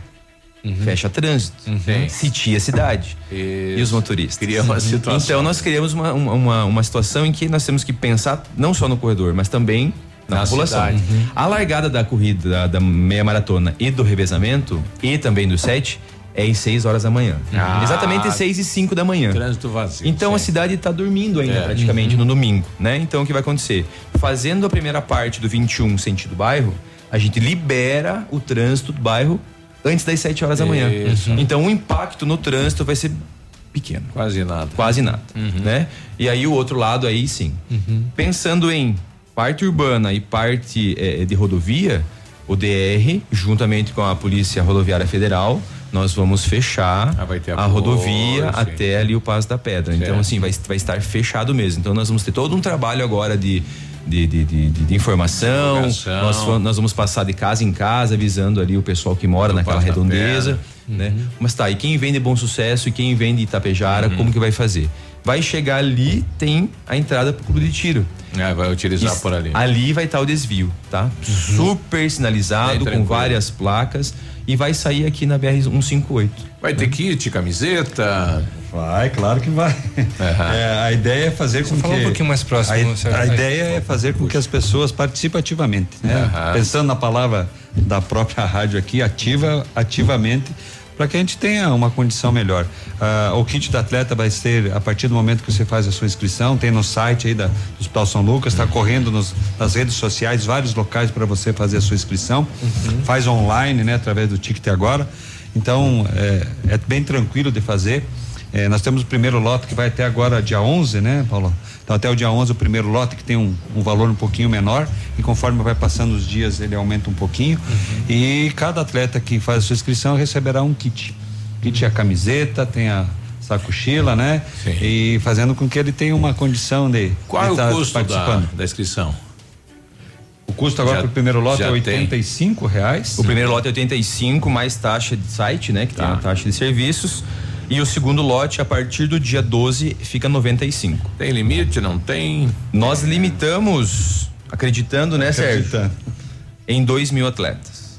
fecha trânsito, sitia a cidade e os motoristas. Cria uma situação. Então nós criamos uma, uma, uma, uma situação em que nós temos que pensar não só no corredor, mas também na, Na população. Uhum. A largada da corrida da, da meia maratona e do revezamento e também do sete é às 6 horas da manhã. Ah. Exatamente às 6 e 5 da manhã. Trânsito vazio. Então a cidade está dormindo ainda É. praticamente no domingo, né? Então o que vai acontecer? Fazendo a primeira parte do 21 sentido bairro, a gente libera o trânsito do bairro antes das 7 horas da manhã. Isso. Então o impacto no trânsito vai ser pequeno. Quase nada. Quase nada, né? E aí o outro lado aí sim. Pensando em parte urbana e parte eh, de rodovia, o DR, juntamente com a Polícia Rodoviária Federal, nós vamos fechar Ah, a apoio, rodovia sim. até ali o Passo da Pedra. Então, Certo. assim, vai, vai estar fechado mesmo. Então, nós vamos ter todo um trabalho agora de. De, de, de, de- informação, nós, nós vamos passar de casa em casa avisando ali o pessoal que mora naquela Passo da redondeza, né? Mas tá, e quem vem de Bom Sucesso e quem vem de Itapejara, como que vai fazer? Vai chegar ali, tem a entrada pro clube de tiro. É, vai utilizar Isso- por ali. Ali vai estar o desvio, tá? Super sinalizado, Bem com várias placas e vai sair aqui na BR 158. Vai ter kit, camiseta. Vai, claro que vai. É, a ideia é fazer com falar que um pouquinho mais próximo, A, Sérgio. a ideia é fazer com que as pessoas participem ativamente, né? Aham. Pensando na palavra da própria rádio aqui, ativa, ativamente, para que a gente tenha uma condição melhor. Ah, o kit do atleta vai ser a partir do momento que você faz a sua inscrição, tem no site aí da, do Hospital São Lucas, está correndo nos- nas redes sociais, vários locais para você fazer a sua inscrição. Faz online, né? Através do Ticket agora. Então, é, é bem tranquilo de fazer. É, nós temos o primeiro lote que vai até agora dia 11, né, Paulo? Então até o dia 11 o primeiro lote que tem um, um valor um pouquinho menor e conforme vai passando os dias ele aumenta um pouquinho e cada atleta que faz a sua inscrição receberá um kit. Kit é a camiseta, tem a sacochila, né? E fazendo com que ele tenha uma condição de Qual é de o tá custo da, participando. da inscrição? O custo agora para o primeiro lote é já R$ tem. 85 reais. O primeiro lote é 85 mais taxa de site, né, que tem a taxa de serviços. E o segundo lote a partir do dia 12 fica 95. Tem limite, não tem? Nós limitamos, acreditando, né, Sérgio? Em 2 mil atletas.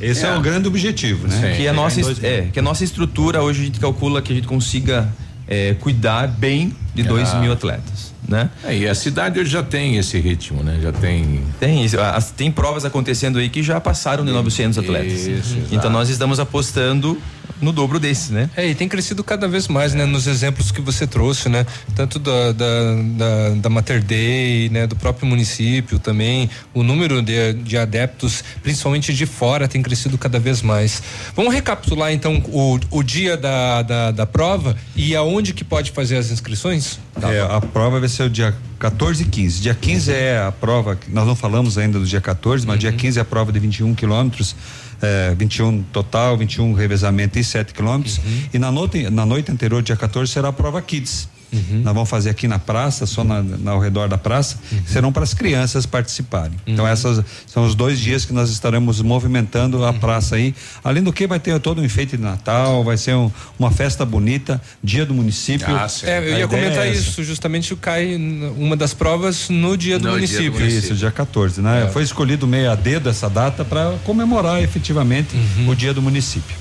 Esse é, o grande objetivo, né? Que a nossa, é, que a nossa estrutura hoje a gente calcula que a gente consiga é, cuidar bem de 2 Ah. mil atletas, né? É, e a cidade hoje já tem esse ritmo, né? Já tem. Tem, isso, as- tem provas acontecendo aí que já passaram de 900 atletas. Isso, então exato. nós estamos apostando no dobro desse, né? É, e tem crescido cada vez mais, né? Nos exemplos que você trouxe, né? Tanto da, da, da, da Mater Dei, né? Do próprio município também. O número de, de adeptos, principalmente de fora, tem crescido cada vez mais. Vamos recapitular, então, o, o dia da, da, da prova e aonde que pode fazer as inscrições? É, a prova vai ser o dia 14 e 15. Dia 15 é a prova, nós não falamos ainda do dia 14, mas dia 15 é a prova de 21 quilômetros. É, 21 total, 21 revezamento e 7 quilômetros. E na noite, na noite anterior, dia 14, será a prova Kids. Nós vamos fazer aqui na praça, só na, na- ao redor da praça, serão para as crianças participarem. Então, essas são os dois dias que nós estaremos movimentando a praça aí. Além do que, vai ter todo um enfeite de Natal, vai ser um- uma festa bonita, dia do município. É, eu ia comentar é isso, justamente cai uma das provas no dia do município. Isso, dia 14, né? É. Foi escolhido meio a dedo essa data para comemorar efetivamente o dia do município.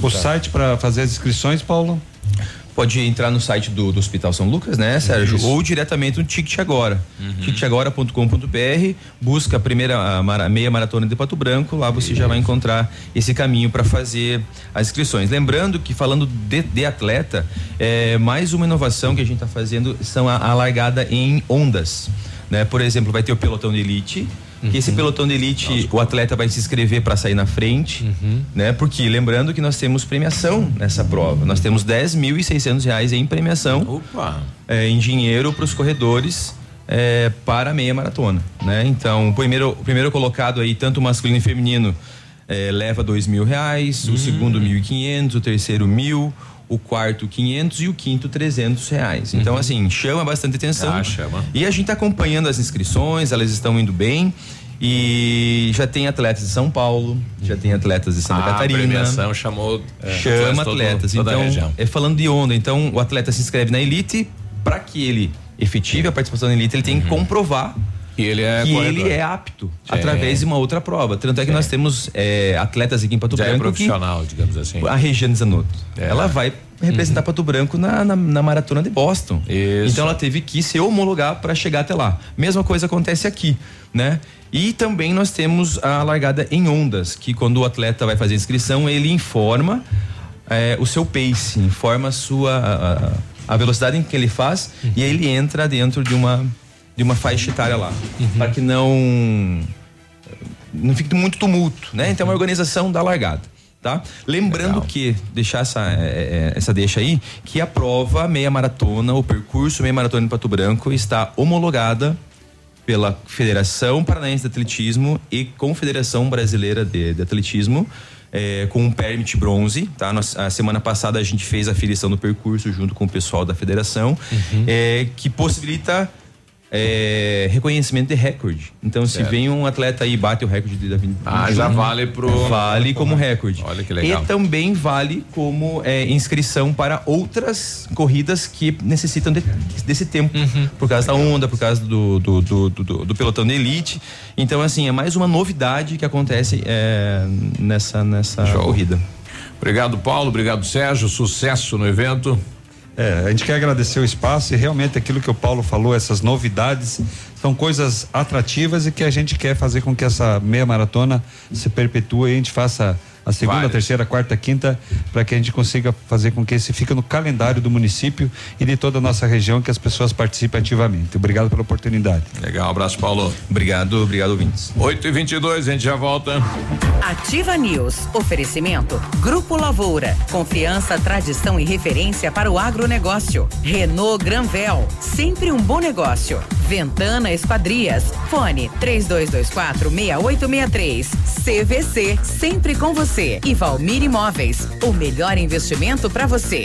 O Uhum. Tá. site para fazer as inscrições, Paulo? Pode entrar no site do, do Hospital São Lucas, né, Sérgio? Isso. Ou diretamente no Ticket Agora. Ticketagora.com.br, busca a primeira a meia maratona de Pato Branco, lá você já vai encontrar esse caminho para fazer as inscrições. Lembrando que falando de, de atleta, é, mais uma inovação que a gente está fazendo são a, a largada em ondas. Né? Por exemplo, vai ter o pelotão de elite. Que esse pelotão de elite, o atleta vai se inscrever para sair na frente, né? Porque lembrando que nós temos premiação nessa prova. Nós temos 10.600 reais em premiação Opa! é, em dinheiro para os corredores é, para a meia maratona, né? Então, o primeiro, o primeiro colocado aí, tanto masculino e feminino, é, leva dois mil reais, o segundo mil e quinhentos, o terceiro mil, o quarto quinhentos e o quinto trezentos reais. Então, assim, chama bastante atenção. Ah, chama. E a gente está acompanhando as inscrições, elas estão indo bem. E já tem atletas de São Paulo, já tem atletas de Santa Ah, a Catarina. premiação chamou, é, chama todo- atletas. toda a então, é falando de onda. Então, o atleta se inscreve na elite, para que ele efetive a participação na elite, ele tem que comprovar que ele é, que corredor. ele é apto Sim. através de uma outra prova. Tanto é que nós temos é, atletas aqui em Pato Já é Branco profissional, que digamos assim. a Regiane Zanotto, ela vai representar Pato Branco na, na, na maratona de Boston. Isso. Então ela teve que se homologar para chegar até lá. Mesma coisa acontece aqui, né? E também nós temos a largada em ondas, que quando o atleta vai fazer a inscrição, ele informa eh, o seu pace, informa a sua a, a velocidade em que ele faz e aí ele entra dentro de uma de uma faixa etária lá, para que não não fique muito tumulto, né? Então é uma organização da largada. Tá? Lembrando que, deixar essa, é, é, essa deixa aí, que a prova meia maratona, o percurso meia maratona em Pato Branco está homologada pela Federação Paranaense de Atletismo e Confederação Brasileira de, de Atletismo. é, com um permit bronze, tá? Nós- a semana passada a gente fez a aferição do percurso junto com o pessoal da federação, é, que possibilita é, reconhecimento de recorde. Então, se Certo. vem um atleta aí e bate o recorde de, da Avenida Ah, já vale pro- Vale como recorde. Olha que legal. E também vale como é, inscrição para outras corridas que necessitam de- desse tempo. Por causa da onda, por causa do, do, do, do- do pelotão de elite. Então, assim, é mais uma novidade que acontece é, nessa, nessa corrida. Obrigado, Paulo. Obrigado, Sérgio. Sucesso no evento. É, a gente quer agradecer o espaço e realmente aquilo que o Paulo falou, essas novidades, são coisas atrativas e que a gente quer fazer com que essa meia maratona se perpetue e a gente faça a segunda, Várias. terceira, quarta, quinta, para que a gente consiga fazer com que esse fique no calendário do município e de toda a nossa região, que as pessoas participem ativamente. Obrigado pela oportunidade. Legal, abraço, Paulo. Obrigado, obrigado, ouvintes. 8 e 22 a gente já volta. Ativa News. Oferecimento. Grupo Lavoura. Confiança, tradição e referência para o agronegócio. Renault Granvel. Sempre um bom negócio. Ventana Esquadrias. Fone 3224 6863. CVC. Sempre com você. E Valmir Imóveis. O melhor investimento para você.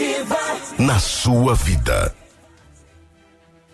88. Na sua vida.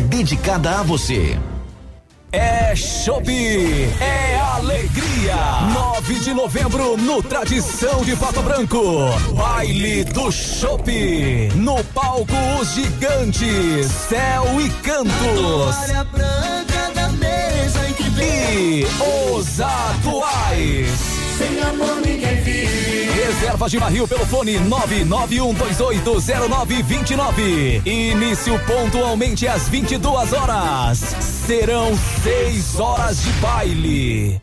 dedicada a você. É Shop, é alegria. 9 de novembro no Tradição de Pato Branco. Baile do Shop. No palco os gigantes, Céu e Cantos. E os atuais. sem amor ninguém vive. Reserva de barril pelo fone 991280929. Início pontualmente às 22 horas. Serão seis horas de baile.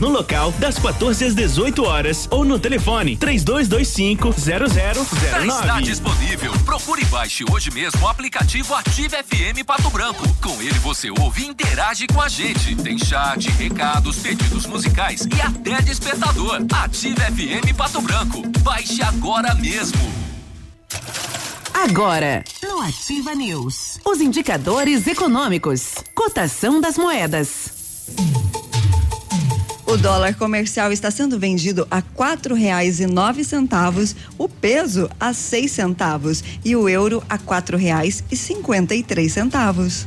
no local das 14 às 18 horas ou no telefone 3225 Já está 0009. disponível. Procure e baixe hoje mesmo o aplicativo Ative FM Pato Branco. Com ele você ouve e interage com a gente. Tem chat, recados, pedidos musicais e até despertador. Ative FM Pato Branco. Baixe agora mesmo. Agora, no Ativa News, os indicadores econômicos, cotação das moedas. O dólar comercial está sendo vendido a quatro reais e nove centavos, o peso a seis centavos e o euro a quatro reais e cinquenta e três centavos.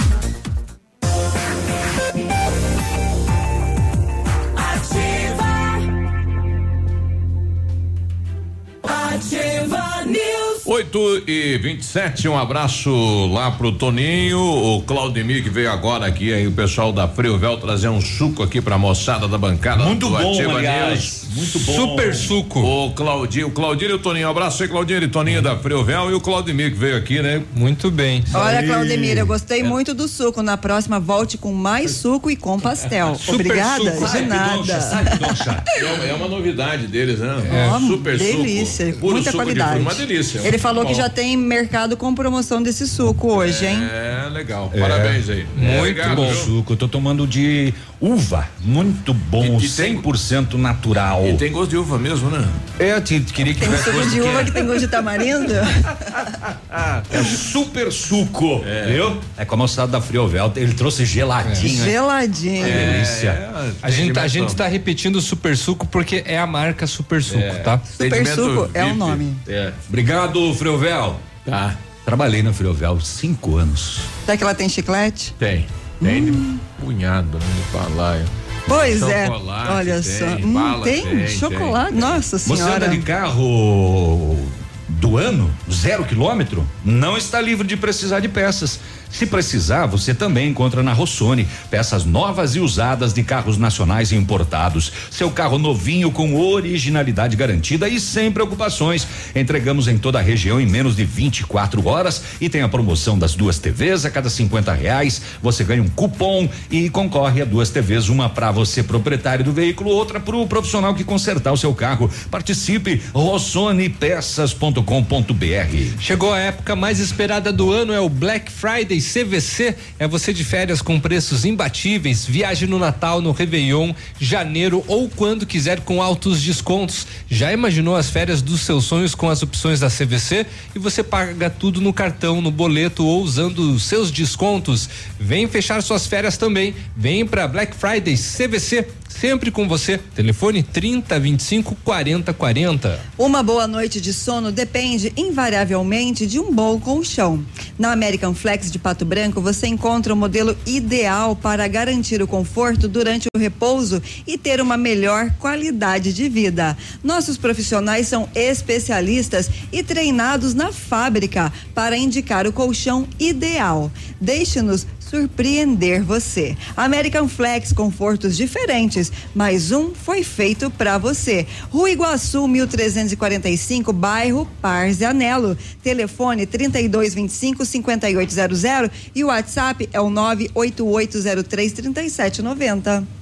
8 e 27 um abraço lá pro Toninho, o Claudemir que veio agora aqui, aí o pessoal da Friovel trazer um suco aqui pra moçada da bancada. Muito bom, Ativa aliás. News. Muito bom. Super suco. O Claudinho, o Claudinho e o Toninho, um abraço aí, Claudinho e Toninho da Friovel e o Claudemir que veio aqui, né? Muito bem. Olha, Claudemir, eu gostei muito do suco. Na próxima, volte com mais suco e com pastel. Obrigada, suco. de nada. É, é uma novidade deles, né? Ó, super delícia, suco. Puro muita qualidade. uma delícia. Ele falou que Bom. já tem mercado com promoção desse suco hoje, hein? É, legal. É. Parabéns aí. Muito Obrigado, bom viu? suco. Eu tô tomando de uva. Muito bom. E- e tem- 100% natural. E tem gosto de uva mesmo, né? É, eu te- queria que Tem tivesse gosto de de uva quê? que tem gosto de tamarindo? É super suco, viu? É com a moçada da Friovel. Ele trouxe geladinho. hein? Geladinho. Que delícia. É, A gente, tá- a gente tá repetindo o Super Suco porque é a marca Super Suco, tá? Super suco é o nome. É. Obrigado, Friovel. Tá. Trabalhei na Friovel cinco anos. Será que ela tem chiclete? Tem. Tem de punhado, né? De balaio. Pois é. Olha tem, só. Hum, bala tem, tem, chocolate. Nossa Você senhora. anda de carro do ano, zero quilômetro, não está livre de precisar de peças. Se precisar, você também encontra na Rossoni peças novas e usadas de carros nacionais e importados. Seu carro novinho com originalidade garantida e sem preocupações. Entregamos em toda a região em menos de 24 horas e tem a promoção das duas TVs a cada 50 reais. Você ganha um cupom e concorre a duas TVs, uma para você proprietário do veículo, outra para o profissional que consertar o seu carro. Participe rossonipeças.com.br. Chegou a época mais esperada do ano, é o Black Friday CVC. É você de férias com preços imbatíveis. Viaje no Natal, no Réveillon, janeiro ou quando quiser com altos descontos. Já imaginou as férias dos seus sonhos com as opções da CVC? E você paga tudo no cartão, no boleto ou usando os seus descontos. Vem fechar suas férias também. Vem para Black Friday CVC. Sempre com você. Telefone 30 25 40 40. Uma boa noite de sono depende invariavelmente de um bom colchão. Na American Flex de Pato Branco, você encontra o modelo ideal para garantir o conforto durante o repouso e ter uma melhor qualidade de vida. Nossos profissionais são especialistas e treinados na fábrica para indicar o colchão ideal. Deixe-nos surpreender você. American Flex, confortos diferentes, mas um foi feito para você. Rua Iguaçu, 1345, bairro Parzianello. Telefone 3225 5800 e o WhatsApp é o 98803 3790.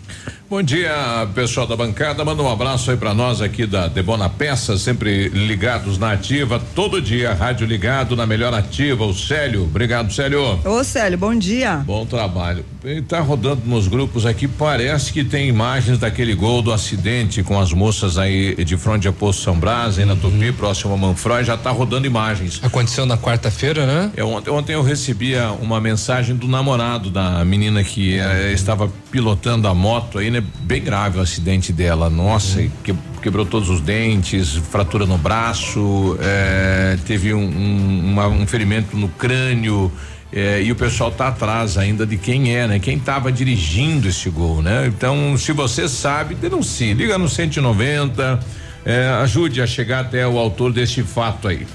Bom dia, pessoal da bancada. Manda um abraço aí pra nós aqui da Debona Peça, sempre ligados na ativa, todo dia, rádio ligado na melhor ativa. O Célio, obrigado, Célio. Ô, Célio, bom dia. Bom trabalho. Ele tá rodando nos grupos aqui, parece que tem imagens daquele gol do acidente com as moças aí de frente a Poço São Brás, aí na Tupi, próximo a Manfroy, já tá rodando imagens. Aconteceu na quarta-feira, né? É, ontem, ontem eu recebia uma mensagem do namorado da menina que eh, estava pilotando a moto aí, né? Bem grave o acidente dela. Nossa, que- quebrou todos os dentes, fratura no braço, eh, teve um, um, uma- um ferimento no crânio. eh, e o pessoal tá atrás ainda de quem é, né? Quem estava dirigindo esse gol, né? Então, se você sabe, denuncie. Liga no 190, eh, ajude a chegar até o autor deste fato aí.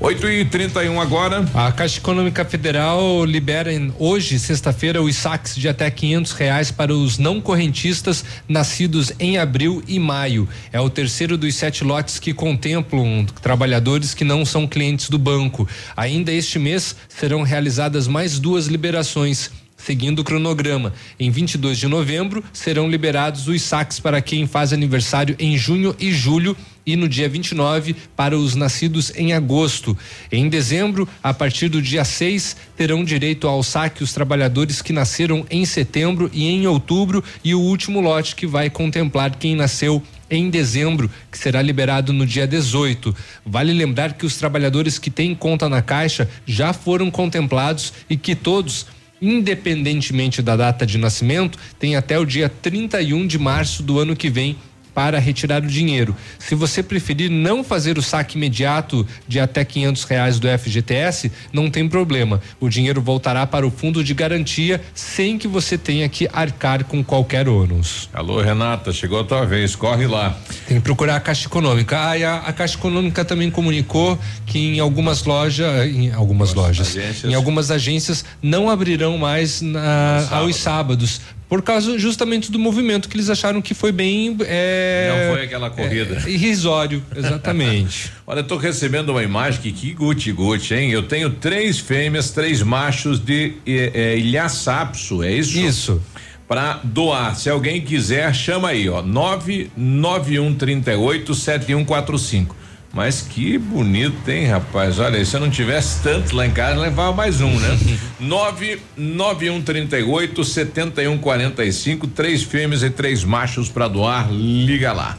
8 e 31 agora. A Caixa Econômica Federal libera hoje, sexta-feira, os saques de até quinhentos reais para os não correntistas nascidos em abril e maio. É o terceiro dos sete lotes que contemplam trabalhadores que não são clientes do banco. Ainda este mês serão realizadas mais duas liberações. Seguindo o cronograma, em 22 de novembro serão liberados os saques para quem faz aniversário em junho e julho e no dia 29 para os nascidos em agosto. Em dezembro, a partir do dia 6, terão direito ao saque os trabalhadores que nasceram em setembro e em outubro e o último lote que vai contemplar quem nasceu em dezembro, que será liberado no dia 18. Vale lembrar que os trabalhadores que têm conta na Caixa já foram contemplados e que todos independentemente da data de nascimento, têm até o dia 31 de março do ano que vem para retirar o dinheiro. Se você preferir não fazer o saque imediato de até quinhentos reais do FGTS, não tem problema. O dinheiro voltará para o fundo de garantia sem que você tenha que arcar com qualquer ônus. Alô, Renata, chegou a tua vez, corre lá. Tem que procurar a Caixa Econômica. Ah, e a, a Caixa Econômica também comunicou que em algumas lojas, em algumas lojas, agências. em algumas agências não abrirão mais na- aos sábados. Por causa justamente do movimento que eles acharam que foi bem. é, Não foi aquela corrida. é, irrisório, exatamente. Olha, eu tô recebendo uma imagem que que guti guti, hein? Eu tenho três fêmeas, três machos de eh, eh, Ilhaçapso, é isso? Isso. Para doar, se alguém quiser, chama aí, ó, 99138 7145. Mas que bonito, hein, rapaz? Olha, se eu não tivesse tanto lá em casa, levava mais um, né? 99138 7145, três fêmeas e três machos para doar. Liga lá.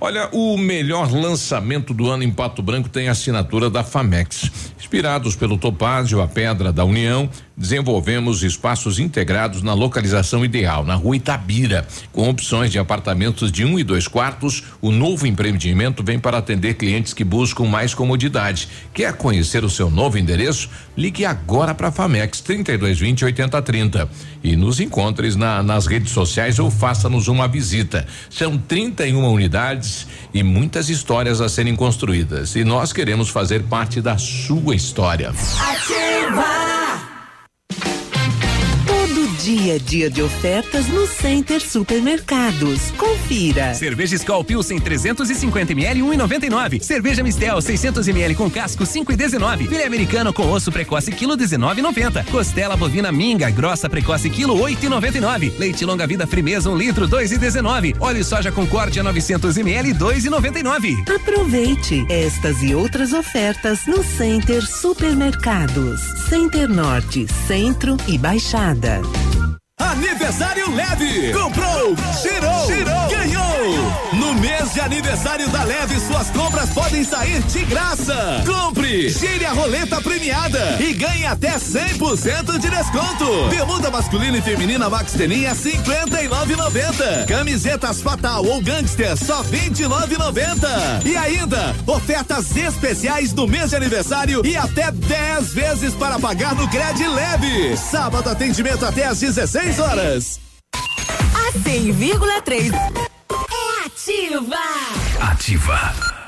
Olha, o melhor lançamento do ano em Pato Branco tem assinatura da Famex. Inspirados pelo Topázio, a Pedra da União, desenvolvemos espaços integrados na localização ideal, na rua Itabira, com opções de apartamentos de um e dois quartos. O novo empreendimento vem para atender clientes que buscam mais comodidade. Quer conhecer o seu novo endereço? Ligue agora para a Famex 3220 8030 e nos encontres na- nas redes sociais ou faça-nos uma visita. São 31 unidades e muitas histórias a serem construídas e nós queremos fazer parte da sua história. Todo dia é dia de ofertas no Center Supermercados. Confira. Cerveja Skol Pilsen 350 ml 1,99. Cerveja Mistel 600 ml com casco 5,19. Filé americano com osso precoce quilo 19,90. Costela bovina minga grossa precoce quilo 8,99. Leite longa vida frimeza 1 litro 2,19. Óleo soja Concórdia 900 ml 2,99. Aproveite estas e outras ofertas no Center Supermercados. Center Norte, Centro e Baixada. Aniversário leve! Comprou, cheirou, ganhou! No mês de aniversário da Leve, suas compras podem sair de graça! Compre! Cheire a roleta premiada e ganhe até 100% de desconto! Bermuda masculina e feminina Max Teninha 59,90. Camisetas Fatal ou Gangster só 29,90. E ainda, ofertas especiais do mês de aniversário e até 10 vezes para pagar no Cred Leve. Sábado atendimento até às 16 horas. A 100,3 é ativa. Ativa.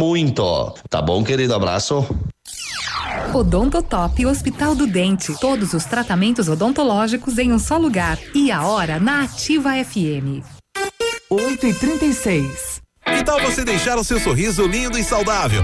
muito. Tá bom, querido? Abraço. Odontotop Hospital do Dente. Todos os tratamentos odontológicos em um só lugar. E a hora na Ativa FM. 8 e 36 Que tal você deixar o seu sorriso lindo e saudável?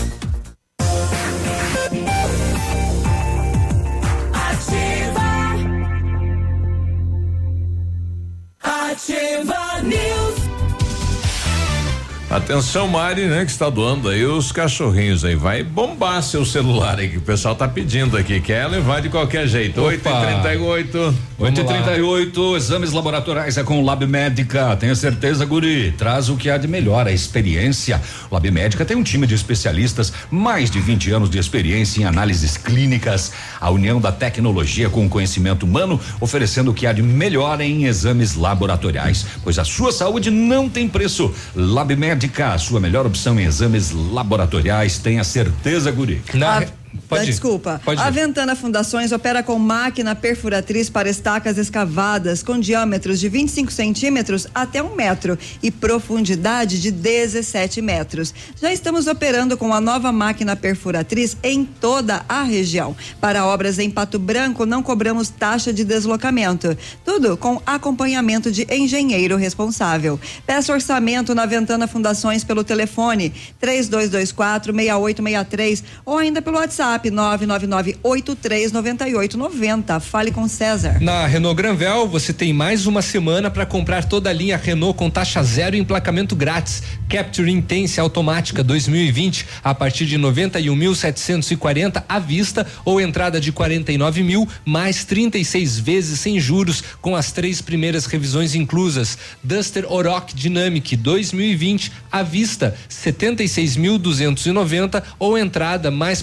Atenção, Mari, né, que está doando aí os cachorrinhos aí. Vai bombar seu celular aí, que o pessoal tá pedindo aqui. Quer levar de qualquer jeito. 8 e 38 8 e 38 exames laboratoriais é com o Lab Médica. Tenha certeza, Guri. Traz o que há de melhor, a experiência. O Lab Médica tem um time de especialistas, mais de 20 anos de experiência em análises clínicas. A união da tecnologia com o conhecimento humano, oferecendo o que há de melhor em exames laboratoriais. Pois a sua saúde não tem preço. Lab Médica, a sua melhor opção em exames laboratoriais. Tenha certeza, Guri. Ah, Desculpa. Pode a. Ventana Fundações opera com máquina perfuratriz para estacas escavadas com diâmetros de 25 centímetros até um metro e profundidade de 17 metros. Já estamos operando com a nova máquina perfuratriz em toda a região. Para obras em Pato Branco, não cobramos taxa de deslocamento. Tudo com acompanhamento de engenheiro responsável. Peça orçamento na Ventana Fundações pelo telefone 3224 6863 ou ainda pelo WhatsApp 999 839890. Fale com César. Na Renault Granvel, você tem mais uma semana para comprar toda a linha Renault com taxa zero e emplacamento grátis. Capture Intense automática 2020 a partir de 91.740 à vista ou entrada de 49 mil mais 36 vezes sem juros com as três primeiras revisões inclusas. Duster Oroch Dynamic 2020 à vista 76.290 ou entrada mais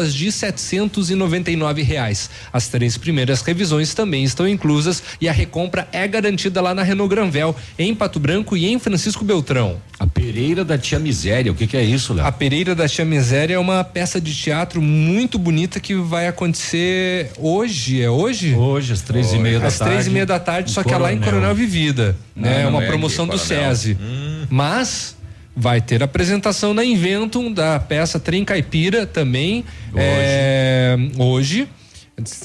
parcelas de 799 reais. As três primeiras revisões também estão inclusas e a recompra é garantida lá na Renault Granvel, em Pato Branco e em Francisco Beltrão. A Pereira da Tia Miséria, o que, que é isso, Léo? A Pereira da Tia Miséria é uma peça de teatro muito bonita que vai acontecer hoje, é hoje? Hoje, às três e meia da Às três e tarde, meia da tarde, só que é lá em Coronel. Coronel Vivida, Não, né? É não uma é promoção aqui, do Coronel. SESI. Mas vai ter apresentação na Inventum da peça Trem Caipira também é, hoje.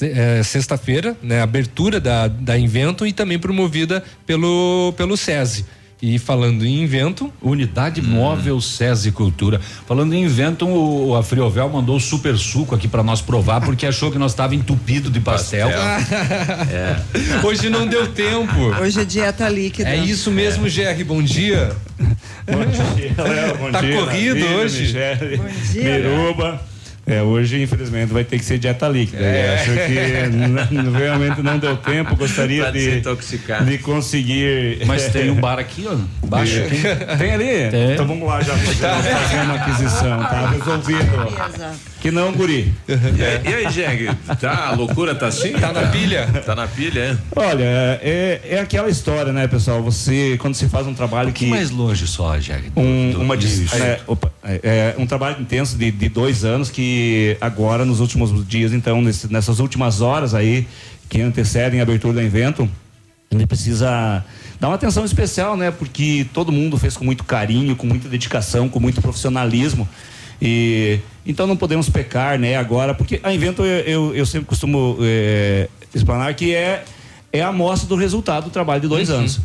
é, Sexta-feira, né? Abertura da, da Inventum e também promovida pelo, pelo SESI. E falando em invento. Unidade móvel SESI Cultura. Falando em invento, o, a Friovel mandou o super suco aqui para nós provar, porque achou que nós estava entupido de pastel. é. Hoje não deu tempo. Hoje é dieta líquida. É isso mesmo, GR. Bom dia. Bom dia, Léo. Bom tá dia, corrido Navírio, hoje? Michele, Bom dia, Biruba. É, hoje, infelizmente, vai ter que ser dieta líquida. É. Acho que realmente não deu tempo. Gostaria de, de conseguir. Mas tem um bar aqui, ó. Baixo aqui. Tem ali? Tem. Então vamos lá já fazer, uma aquisição, tá? Resolvido. Que não, guri. E aí, e aí, Jeg? Tá, a loucura tá assim? Tá na pilha? Tá na pilha, é? Olha, é, é aquela história, né, pessoal? Você, quando se faz um trabalho que. mais longe só, Jeg. Um, Do- uma Isso. é, opa, é, é um trabalho intenso de, de dois anos que agora, nos últimos dias, então, nesse- nessas últimas horas aí, que antecedem a abertura do evento, gente precisa dar uma atenção especial, né? Porque todo mundo fez com muito carinho, com muita dedicação, com muito profissionalismo. E então não podemos pecar, né? Agora, porque a evento eu, eu, eu sempre costumo é, explanar que é é a amostra do resultado do trabalho de dois anos.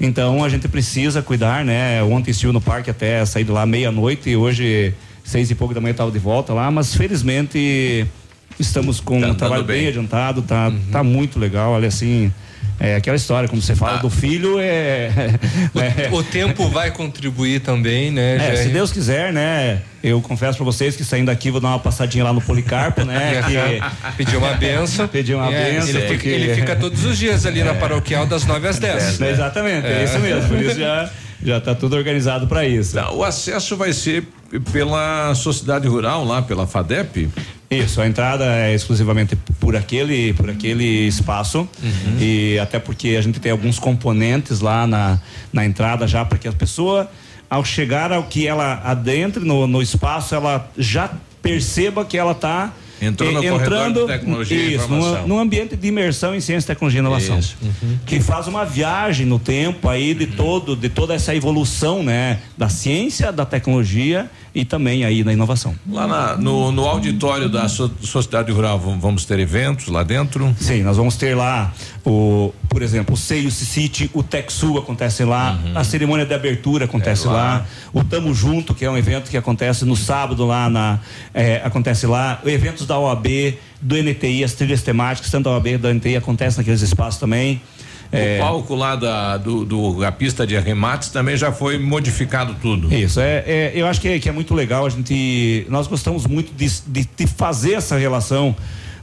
Então a gente precisa cuidar, né? Ontem estive no parque até sair de lá meia-noite e hoje, seis e pouco da manhã, estava de volta lá, mas felizmente estamos com um trabalho bem. adiantado, tá, tá muito legal. Olha assim, é aquela história, como você fala, do filho é. né? O tempo vai contribuir também, né, É, GR? se Deus quiser, né? Eu confesso pra vocês que saindo daqui vou dar uma passadinha lá no Policarpo, né? que... Pedir uma benção. Pedir uma É, benção. Ele, fica, porque- ele fica todos os dias ali na paroquial das 9 às 10. É, Exatamente, é. isso mesmo. Por isso já, já tá tudo organizado para isso. Tá, o acesso vai ser pela sociedade rural lá, pela FADEP? Isso, a entrada é exclusivamente por aquele, por aquele espaço e até porque a gente tem alguns componentes lá na, na entrada já para que a pessoa, ao chegar ao que ela adentre no, no espaço, ela já perceba que ela está Entrou no corredor de tecnologia e isso, informação. num, ambiente de imersão em ciência, tecnologia e inovação. Isso. Que faz uma viagem no tempo aí de todo, de toda essa evolução, né? Da ciência, da tecnologia e também aí da inovação. Lá na- no, no auditório da so- Sociedade Rural vamos- ter eventos lá dentro? Sim, nós vamos ter lá o, por exemplo, o SEI, o Cicite, o TechSul acontece lá, a cerimônia de abertura acontece Uhum. É lá. lá. o Tamo Junto, que é um evento que acontece no sábado lá na é, acontece lá, eventos da OAB, do NTI, as trilhas temáticas, tanto da OAB da NTI acontecem naqueles espaços também. É, O palco lá da, do, do- a pista de arremates também já foi modificado tudo. Isso, é, é, eu acho que é, que é muito legal. A gente, nós gostamos muito de, de, de fazer essa relação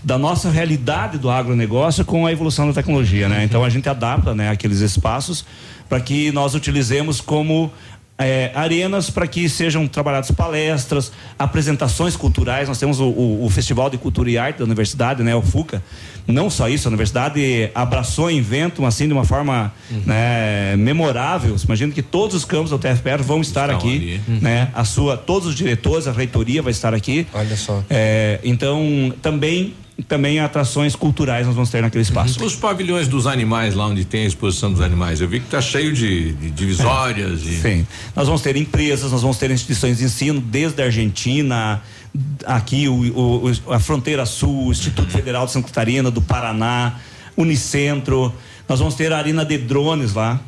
da nossa realidade do agronegócio com a evolução da tecnologia, né? Então a gente adapta, né, aqueles espaços para que nós utilizemos como é, arenas para que sejam trabalhadas palestras, apresentações culturais. Nós temos o, o- o Festival de Cultura e Arte da Universidade, né, o FUCA. Não só isso, a universidade abraçou o evento assim de uma forma né, memorável. Você Imagina que todos os campos da UTFPR vão estar Estão aqui, né? A sua, todos os diretores, a reitoria vai estar aqui. Olha só. É, então também também atrações culturais nós vamos ter naquele espaço. Os pavilhões dos animais, lá onde tem a exposição dos animais, eu vi que tá cheio de, de divisórias e. Sim. Nós vamos ter empresas, nós vamos ter instituições de ensino desde a Argentina, aqui o, o- o- a Fronteira Sul, o Instituto Federal de Santa Catarina, do Paraná, Unicentro. Nós vamos ter a arena de drones lá.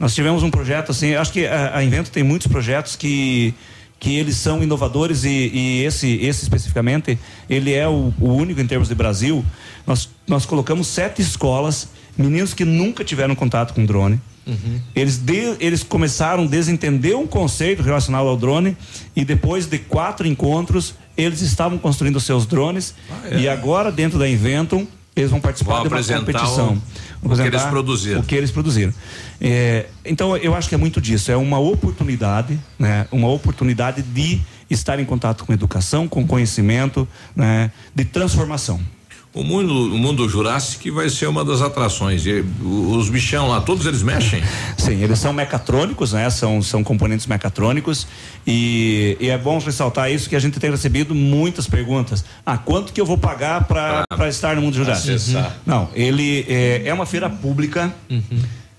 Nós tivemos um projeto assim, acho que a, a Invento tem muitos projetos que que eles são inovadores e, e esse esse especificamente ele é o, o único em termos de Brasil. Nós nós colocamos sete escolas, meninos que nunca tiveram contato com drone. Eles, de- eles começaram a desentender um conceito relacionado ao drone e depois de quatro encontros eles estavam construindo seus drones é. e agora dentro da Inventum eles vão participar Vão de uma competição. o- O que eles produziram. O que eles produziram. É, então eu acho que é muito disso. É uma oportunidade, né? Uma oportunidade de estar em contato com educação, com conhecimento, né? De transformação. O mundo, o mundo Jurássico vai ser uma das atrações. E os bichão lá, todos eles mexem? Sim, eles são mecatrônicos, né? São, são componentes mecatrônicos e, e é bom ressaltar isso que a gente tem recebido muitas perguntas. Ah, quanto que eu vou pagar para estar no mundo jurássico? acessar. Uhum. Não, ele é, é uma feira pública.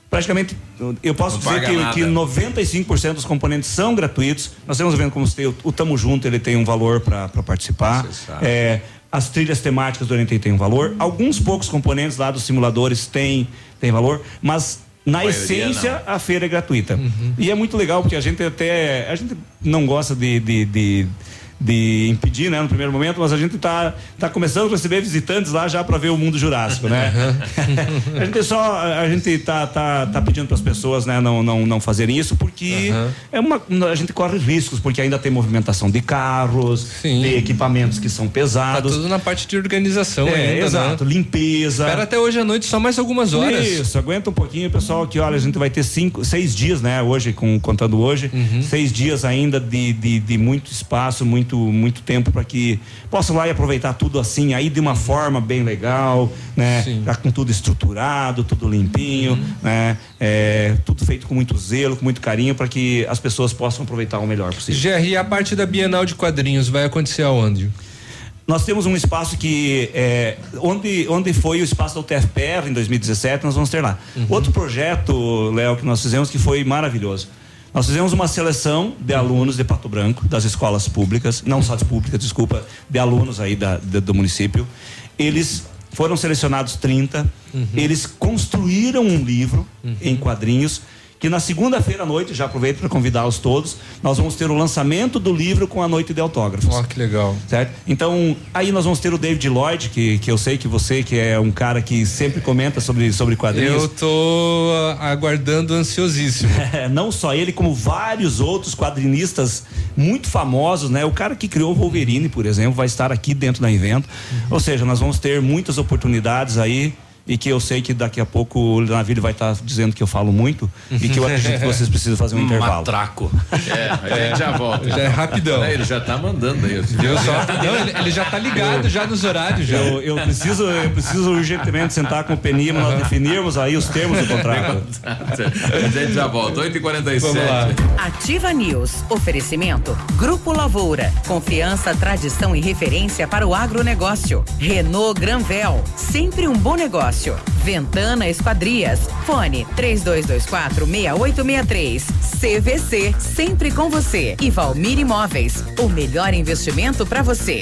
Praticamente, eu posso Não dizer que, que 95% dos componentes são gratuitos. Nós temos vendo como o, o Tamo Junto, ele tem um valor para participar. Acessar. É, as trilhas temáticas do Orientei têm um valor. Alguns poucos componentes lá dos simuladores têm, têm valor, mas Na maioria, essência, a feira é gratuita. E é muito legal porque a gente até. A gente não gosta de. de, de de impedir, né, no primeiro momento, mas a gente tá, tá começando a receber visitantes lá já para ver o mundo jurássico, né? a gente só a gente tá tá, tá pedindo para as pessoas, né, não, não não fazerem isso porque é uma a gente corre riscos porque ainda tem movimentação de carros, de equipamentos que são Tá pesados. tudo na parte de organização É, ainda, exato, né? limpeza. Espera até hoje à noite só mais algumas horas. Isso, aguenta um pouquinho, pessoal, que olha, a gente vai ter cinco, seis dias, né, hoje, com, contando hoje, Uhum. seis dias ainda de, de, de muito espaço, muito, muito tempo para que possam lá e aproveitar tudo assim, aí de uma forma bem legal, né, já com tudo estruturado, tudo limpinho, Uhum. né, é, tudo feito com muito zelo, com muito carinho, para que as pessoas possam aproveitar o melhor possível. GR, a parte da Bienal de Quadrinhos vai acontecer aonde? Nós temos um espaço que é, onde, onde foi o espaço da UTFPR em 2017, nós vamos ter lá. Outro projeto, Léo, que nós fizemos que foi maravilhoso. Nós fizemos uma seleção de alunos de Pato Branco, das escolas públicas, não só de públicas, desculpa, de alunos aí da, da- do município. Eles foram selecionados 30, eles construíram um livro em quadrinhos que na segunda-feira à noite, já aproveito para convidá-los todos, nós vamos ter o lançamento do livro com a noite de autógrafos. Ó, que legal. Certo? Então, aí nós vamos ter o David Lloyd, que, que eu sei que você, que é um cara que sempre comenta sobre, sobre quadrinhos. Eu tô ah, aguardando ansiosíssimo. É, não só ele, como vários outros quadrinistas muito famosos, né? O cara que criou o Wolverine, por exemplo, vai estar aqui dentro da evento. Ou seja, nós vamos ter muitas oportunidades aí. E que eu sei que daqui a pouco o Navilho vai estar dizendo que eu falo muito e que eu acredito que vocês precisam fazer um intervalo. Matraco. É, a gente já volta. Já é rapidão. Ele já tá mandando aí. Viu só? Não, ele, ele já tá ligado já nos horários já. Eu, eu preciso, eu preciso urgentemente sentar com o para nós definirmos aí os termos do contrato. A gente já volta. 8h47. Vamos lá. Ativa News. Oferecimento. Grupo Lavoura. Confiança, tradição e referência para o agronegócio. Renault Granvel. Sempre um bom negócio. Ventana Esquadrias. Fone 3224 6863. CVC. Sempre com você. E Valmir Imóveis. O melhor investimento para você.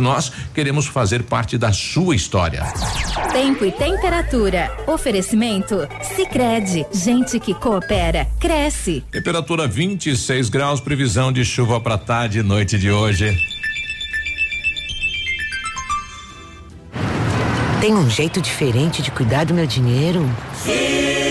nós queremos fazer parte da sua história. Tempo e temperatura. Oferecimento? Sicredi Gente que coopera, cresce. Temperatura 26 graus, previsão de chuva para tarde e noite de hoje. Tem um jeito diferente de cuidar do meu dinheiro? Sim.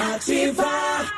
Ativa!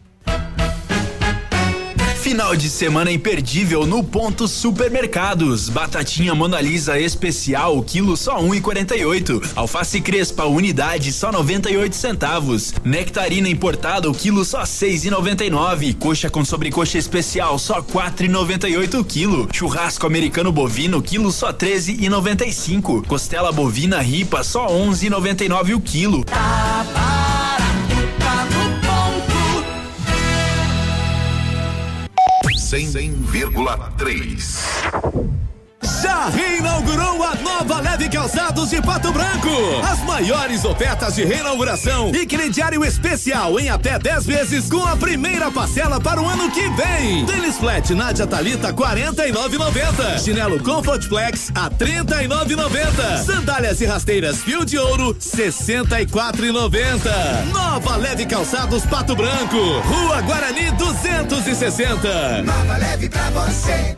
Final de semana imperdível no Ponto Supermercados. Batatinha Mona Lisa especial, quilo só 1,48. Alface Crespa, unidade só 98 centavos. Nectarina importada, o quilo só 6,99. Coxa com sobrecoxa especial, só 4,98 o quilo. Churrasco americano bovino, quilo só 13,95. Costela bovina ripa, só 11,99 o quilo. Tá barato, 100,3. Já reinaugurou a nova Leve Calçados de Pato Branco. As maiores ofertas de reinauguração e crediário especial em até 10 vezes com a primeira parcela para o ano que vem. Tênis flat Nádia Talita 49,90. Chinelo Comfort Flex a 39,90. Sandálias e rasteiras Fio de Ouro 64,90. Nova Leve Calçados Pato Branco. Rua Guarani 260. Nova leve pra você.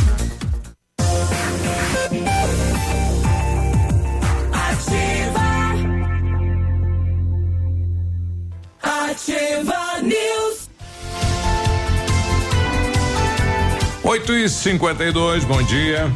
8 e 52 bom dia.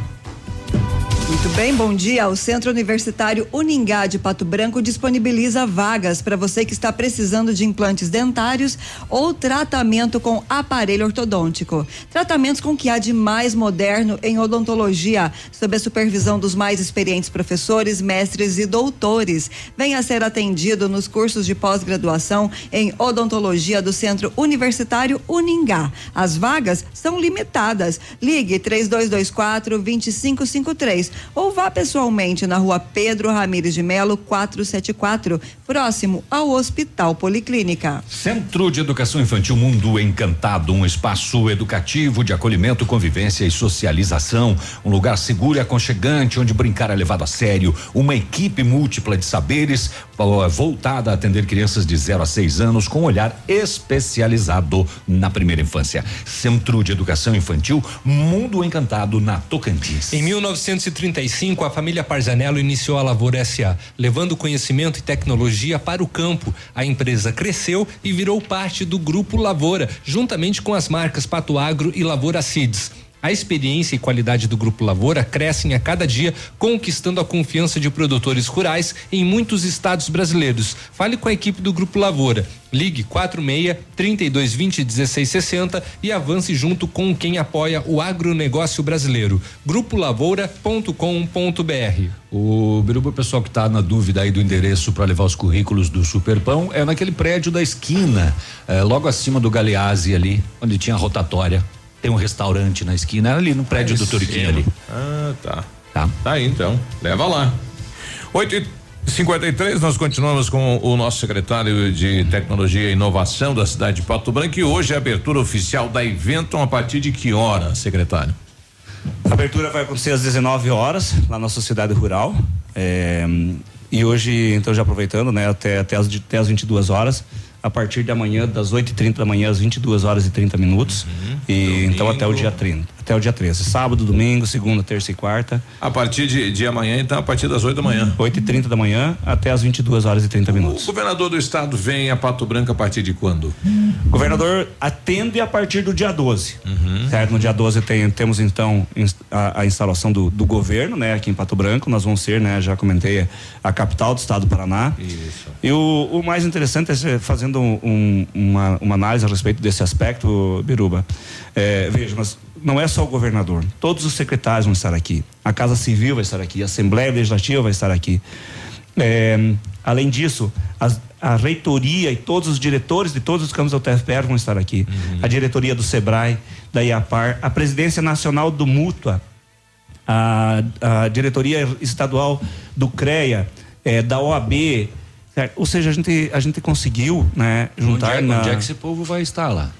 Muito bem, bom dia. O Centro Universitário Uningá de Pato Branco disponibiliza vagas para você que está precisando de implantes dentários ou tratamento com aparelho ortodôntico. Tratamentos com o que há de mais moderno em odontologia, sob a supervisão dos mais experientes professores, mestres e doutores. Venha ser atendido nos cursos de pós-graduação em odontologia do Centro Universitário Uningá. As vagas são limitadas. Ligue 3224 2553 ou vá pessoalmente na rua Pedro Ramires de Melo, 474, próximo ao Hospital Policlínica. Centro de Educação Infantil Mundo Encantado, um espaço educativo de acolhimento, convivência e socialização, um lugar seguro e aconchegante onde brincar é levado a sério, uma equipe múltipla de saberes voltada a atender crianças de 0 a 6 anos com um olhar especializado na primeira infância. Centro de Educação Infantil Mundo Encantado na Tocantins. Em 1935, a família Parzanello iniciou a Lavoura SA, levando conhecimento e tecnologia para o campo. A empresa cresceu e virou parte do Grupo Lavoura, juntamente com as marcas Pato Agro e Lavoura Seeds. A experiência e qualidade do Grupo Lavoura crescem a cada dia, conquistando a confiança de produtores rurais em muitos estados brasileiros. Fale com a equipe do Grupo Lavoura. Ligue 46 3220 1660 e avance junto com quem apoia o agronegócio brasileiro. Grupolavoura.com.br. O Biruba, pessoal que está na dúvida aí do endereço para levar os currículos do Superpão é naquele prédio da esquina, eh, logo acima do Galeazzi ali, onde tinha a rotatória. Tem um restaurante na esquina, ali no prédio do Turiquinho ali. Ah, tá. Tá. Tá aí então. Leva lá. 8 e 53 nós continuamos com o nosso secretário de Tecnologia e Inovação da cidade de Pato Branco e hoje é a abertura oficial da Eventon a partir de que hora, secretário? A abertura vai acontecer às 19 horas, lá na Sociedade Rural. É, e hoje, então, já aproveitando, né, até, até, as, até as 22 horas. A partir de amanhã, das 8h30 da manhã às 22 horas e 30 minutos. E então até o dia 30. Até o dia 13. Sábado, domingo, segunda, terça e quarta. A partir de, de amanhã, então, a partir das 8 da manhã. 8 e 30 da manhã até as 22 horas e 30 minutos. O governador do estado vem a Pato Branco a partir de quando? O governador atende a partir do dia 12. Certo? No dia 12 tem, temos então a, a instalação do, do governo, né, aqui em Pato Branco. Nós vamos ser, né, já comentei, a capital do estado do Paraná. Isso. E o, o mais interessante é ser- fazendo um- uma, uma análise a respeito desse aspecto, Biruba. É, veja, mas não é só o governador. Todos os secretários vão estar aqui. A Casa Civil vai estar aqui. A Assembleia Legislativa vai estar aqui. É, além disso, as- a reitoria e todos os diretores de todos os campos da UTFPR vão estar aqui. A diretoria do SEBRAE, da IAPAR, a presidência nacional do Mútua, a, a diretoria estadual do CREA, eh, da OAB, certo? ou seja, a gente, a gente conseguiu né, juntar onde, é, na. onde é que esse povo vai estar lá?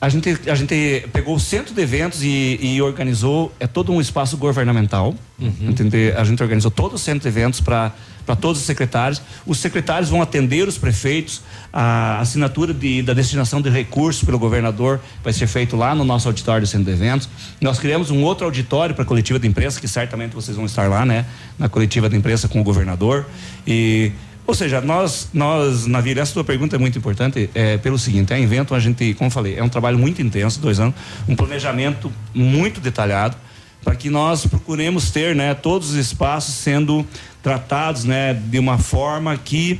A gente, a gente pegou o centro de eventos e, e organizou é todo um espaço governamental. Uhum. Entender? A gente organizou todo o centro de eventos para todos os secretários. Os secretários vão atender os prefeitos. A assinatura de, da destinação de recursos pelo governador vai ser feito lá no nosso auditório do centro de eventos. Nós criamos um outro auditório para a coletiva de imprensa, que certamente vocês vão estar lá, né? Na coletiva de imprensa com o governador. E ou seja, nós, nós na Vila, essa tua pergunta é muito importante, é pelo seguinte, a Invento, a gente, como eu falei, é um trabalho muito intenso, dois anos, um planejamento muito detalhado, para que nós procuremos ter, né, todos os espaços sendo tratados, né, de uma forma que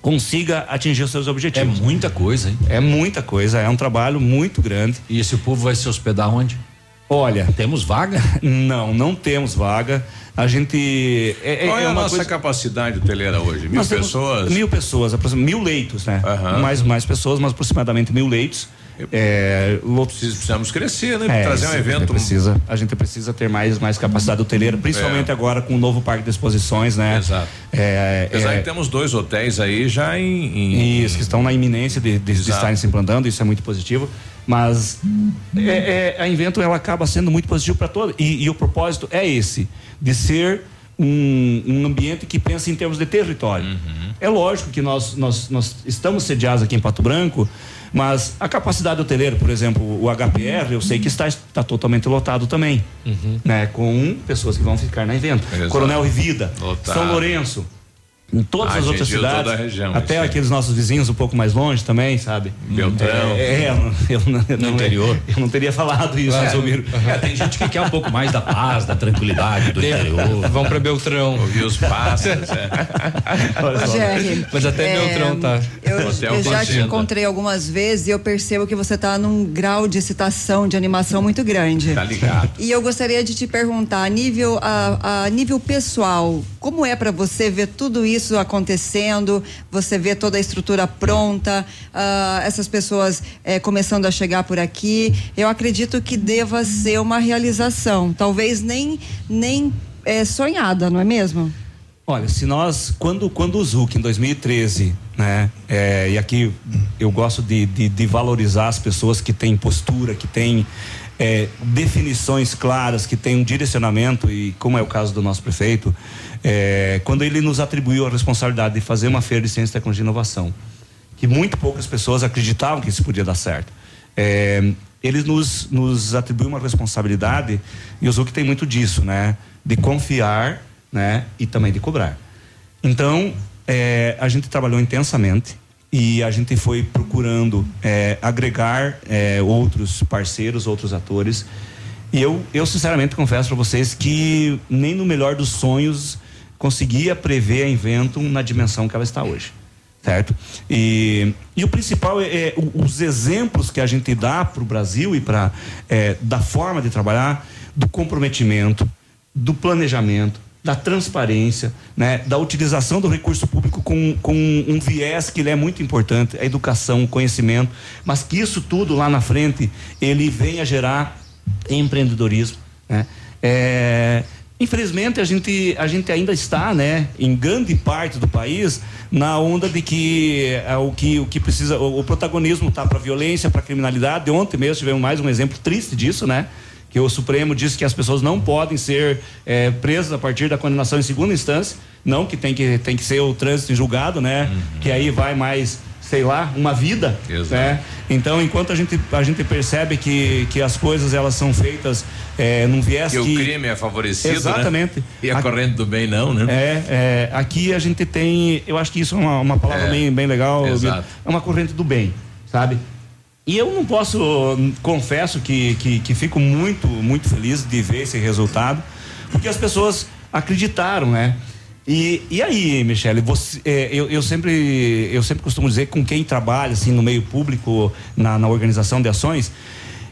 consiga atingir os seus objetivos. É muita coisa, hein? É muita coisa, é um trabalho muito grande. E esse povo vai se hospedar onde? Olha, temos vaga? Não, não temos vaga. A gente. É, Qual é, é a uma nossa coisa... capacidade hoteleira hoje? Mil Nós pessoas? Mil pessoas, aproximadamente mil leitos, né? Mais, mais pessoas, mas aproximadamente mil leitos. É, Precisamos crescer, né? É, Trazer um isso, A gente, evento. precisa, a gente precisa ter mais, mais capacidade hoteleira, principalmente É. agora com o novo parque de exposições, né? Exato. É, Apesar é, que temos dois hotéis aí já em. em- Isso, que estão na iminência de, de, de estarem se implantando, isso é muito positivo. Mas é, é, a Invento ela acaba sendo muito positivo para todos. E, e o propósito é esse, de ser um, um ambiente que pensa em termos de território. É lógico que nós, nós, nós estamos sediados aqui em Pato Branco, mas a capacidade hoteleira, por exemplo, o HPR, eu sei que está, está totalmente lotado também. Né, com pessoas que vão ficar na evento. Exato. Coronel Rivida. São Lourenço, em todas Ah, as outras cidades, toda a região, até aí. aqueles nossos vizinhos um pouco mais longe também, sabe? Beltrão. É, é, eu, eu, não- eu não- interior. Eu não teria falado isso, É. Zumiro. É, tem gente que quer um pouco mais da paz, da tranquilidade do interior. Vão para Beltrão. Ouvir os pássaros, é. Mas até é, Beltrão tá. Eu, já te encontrei algumas vezes e eu percebo que você está num grau de excitação, de animação muito grande. Tá ligado. E eu gostaria de te perguntar, a nível, a, a nível pessoal, como é para você ver tudo isso acontecendo? Você vê toda a estrutura pronta, ah, essas pessoas eh, começando a chegar por aqui. Eu acredito que deva ser uma realização, talvez nem, nem eh, sonhada, não é mesmo? Olha, se nós, quando, quando o Zuc em 2013, né, é, e aqui eu gosto de, de, de valorizar as pessoas que têm postura, que têm é, definições claras, que têm um direcionamento, e como é o caso do nosso prefeito, é, quando ele nos atribuiu a responsabilidade de fazer uma feira de ciência, tecnologia e inovação, que muito poucas pessoas acreditavam que isso podia dar certo. É, ele nos, nos atribuiu uma responsabilidade, e o Zuc tem muito disso, né? De confiar, né? E também de cobrar. Então, é, a gente trabalhou intensamente e a gente foi procurando é, agregar é, outros parceiros, outros atores. E eu, eu sinceramente confesso para vocês que nem no melhor dos sonhos conseguia prever a Inventum na dimensão que ela está hoje. Certo? E, e o principal é, é os exemplos que a gente dá para o Brasil e para da forma de trabalhar, do comprometimento, do planejamento, da transparência, né, da utilização do recurso público com, com um viés que ele é muito importante, a educação, o conhecimento, mas que isso tudo lá na frente ele venha gerar empreendedorismo, né? É, infelizmente a gente a gente ainda está, né, em grande parte do país na onda de que é, o que o que precisa o, o protagonismo está para violência, para criminalidade. Ontem mesmo tivemos mais um exemplo triste disso, né? Que o Supremo disse que as pessoas não podem ser é, presas a partir da condenação em segunda instância, não que tem que tem que ser o trânsito em julgado, né? Que aí vai mais sei lá, uma vida, Exato. né? Então, enquanto a gente a gente percebe que, que as coisas elas são feitas é, num viés Que que, o crime é favorecido, Exatamente. né? E a Aqui- corrente do bem não, né? É, é, aqui a gente tem, eu acho que isso é uma, uma palavra É, bem, bem legal. exato. É uma corrente do bem, sabe? E eu não posso, confesso que, que, que fico muito, muito feliz de ver esse resultado, porque as pessoas acreditaram, né? E, e aí, Michele, você, é, eu, eu sempre eu sempre costumo dizer com quem trabalha assim no meio público, na, na organização de ações,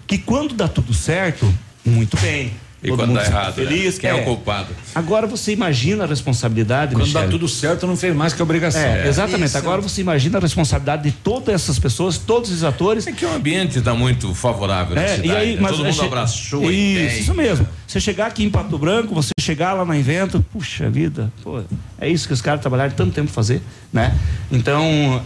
que quando dá tudo certo, muito bem. E todo quando mundo dá errado, né? feliz. Quem é o culpado? Agora você imagina a responsabilidade, Quando dá Michele. tudo certo, não fez mais que obrigação. É, exatamente. Isso. Agora você imagina a responsabilidade de todas essas pessoas, todos os atores. É que o ambiente está muito favorável na É, cidade. e aí, né? mas Todo é mundo abraçou isso, isso mesmo. Você chegar aqui em Pato Branco, você chegar lá na Invento, puxa vida, pô, é isso que os caras trabalharam tanto tempo fazer, né? Então,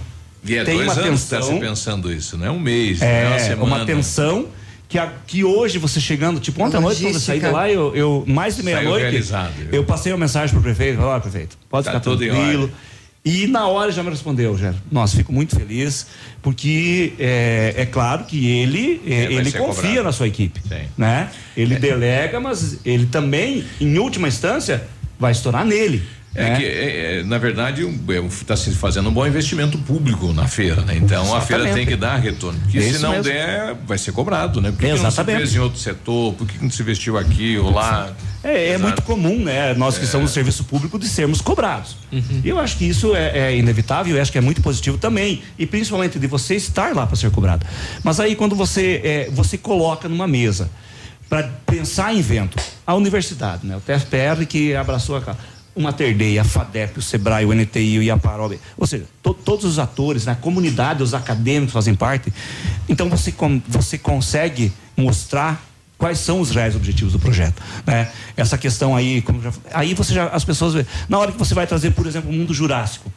E é tem dois uma anos que tá tensão. se pensando isso, não é um mês, não é uma É, semana. uma tensão que, a- que hoje você chegando, tipo, ontem à noite, quando eu saí de lá, eu, eu mais de meia-noite, eu passei uma mensagem pro prefeito, falei, ó, prefeito, pode Tá ficar tranquilo. E na hora ele já me respondeu, já. Nossa, fico muito feliz, porque é, é claro que ele, é, vai ele ser confia cobrado. na sua equipe. Sim. Né? Ele delega, mas ele também, em última instância, vai estourar nele. É né? que, é, é, na verdade, está se fazendo um bom investimento público na feira, né? Então a feira Exatamente. tem que dar retorno. Porque Isso se não mesmo. der, vai ser cobrado, né? Por que, que não se Exatamente. fez em outro setor? Por que, não se investiu aqui ou lá? É, é muito comum, né? Nós que É. somos do serviço público de sermos cobrados. E eu acho que isso é, é inevitável, eu acho que é muito positivo também. E principalmente de você estar lá para ser cobrado. Mas aí quando você, é, você coloca numa mesa para pensar em evento, a universidade, né? O TFPR que abraçou a casa. Uma Terdei, a FADEP, o SEBRAE, o NTI, o IAPAROB, ou seja, to- todos os atores, né? a comunidade, os acadêmicos fazem parte. Então você, você consegue mostrar quais são os reais objetivos do projeto, né? Essa questão aí, como já, aí você já as pessoas vê- na hora que você vai trazer, por exemplo, o mundo jurássico,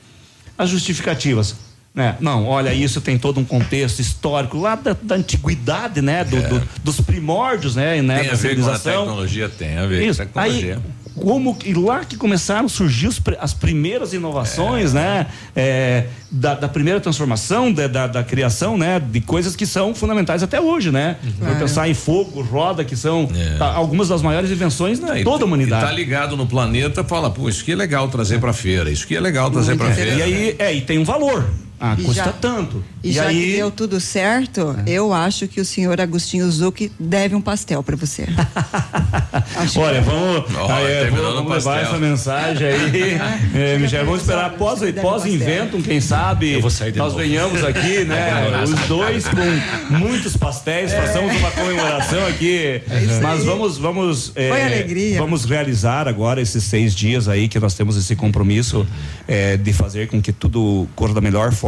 as justificativas, né? Não, olha isso tem todo um contexto histórico lá da, da antiguidade, né? Do- do- dos primórdios, né? né? É. Tem da a ver com a tecnologia, tem a ver Isso. com a tecnologia. Aí, como e lá que começaram a surgir os as primeiras inovações, né? É, da, da primeira transformação, da, da, da criação, né? De coisas que são fundamentais até hoje, né? Vou Claro. pensar em fogo, roda, que são tá, algumas das maiores invenções de É. Toda a humanidade. E tá ligado no planeta, fala, pô, isso que é legal trazer pra feira, isso que é legal trazer pra feira. E aí, é, e tem um valor. Ah, E custa já- tanto. E, já que deu tudo certo, eu acho que o senhor Agostinho Zucchi deve um pastel para você. Acho Olha, que- vamos, Ó, aí, é, vamos, vamos levar essa mensagem aí. É, Michel, vamos esperar pós, pós inventum, quem sabe Eu vou sair de nós novo. venhamos aqui, né? Os dois com muitos pastéis, façamos uma comemoração aqui. Mas vamos, vamos, é, Foi alegria. vamos realizar agora esses seis dias aí que nós temos esse compromisso é, de fazer com que tudo corra da melhor forma.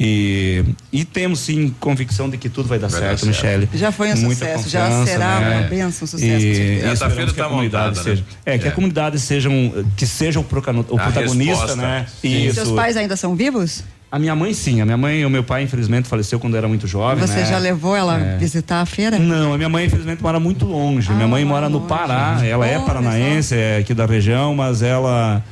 E, e temos sim convicção de que tudo vai dar Vai dar certo, certo. Michele. Já foi um Muita sucesso, já será né? uma bênção, um sucesso. E, e Essa feira tá comunidade montada, seja. né? É, que É. a comunidade seja um, que seja o, procano- o protagonista, resposta. né? Sim. Isso. Seus pais ainda são vivos? A minha mãe sim, a minha mãe e o meu pai infelizmente faleceu quando eu era muito jovem, Você né? já levou ela É. visitar a feira? Não, a minha mãe infelizmente mora muito longe. minha mãe mora no Pará. Ela é Olha paranaense, é aqui da região, mas ela,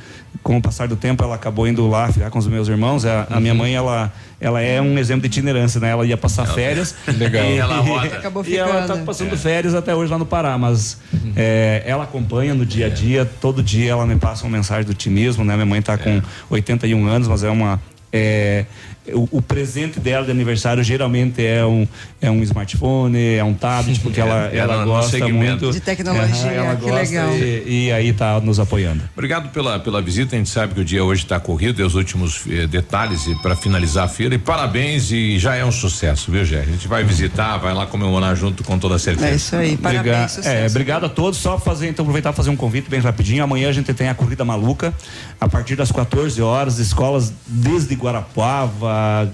com o passar do tempo, ela acabou indo lá ficar com os meus irmãos. A, a minha mãe, ela, ela é um exemplo de itinerância, né? Ela ia passar férias. Legal. E, Ela roda. Acabou e ela tá passando férias até hoje lá no Pará, mas é, ela acompanha no dia a dia, todo dia ela me passa uma mensagem do otimismo, né? Minha mãe tá com 81 anos, mas é uma. é, o, o presente dela de aniversário geralmente é um, é um smartphone, é um tablet, porque ela, É, ela ela no gosta muito. De tecnologia, ela que gosta legal. E, e aí tá nos apoiando. Obrigado pela, pela visita. A gente sabe que o dia hoje está corrido, e os últimos eh, detalhes para finalizar a feira. E parabéns, e já é um sucesso, viu, Gé? A gente vai visitar, vai lá comemorar junto com toda certeza. É isso aí, parabéns, Obriga- sucesso. é, obrigado a todos. Só fazer, então, aproveitar e fazer um convite bem rapidinho. Amanhã a gente tem a Corrida Maluca, a partir das 14 horas, escolas desde Guarapuava,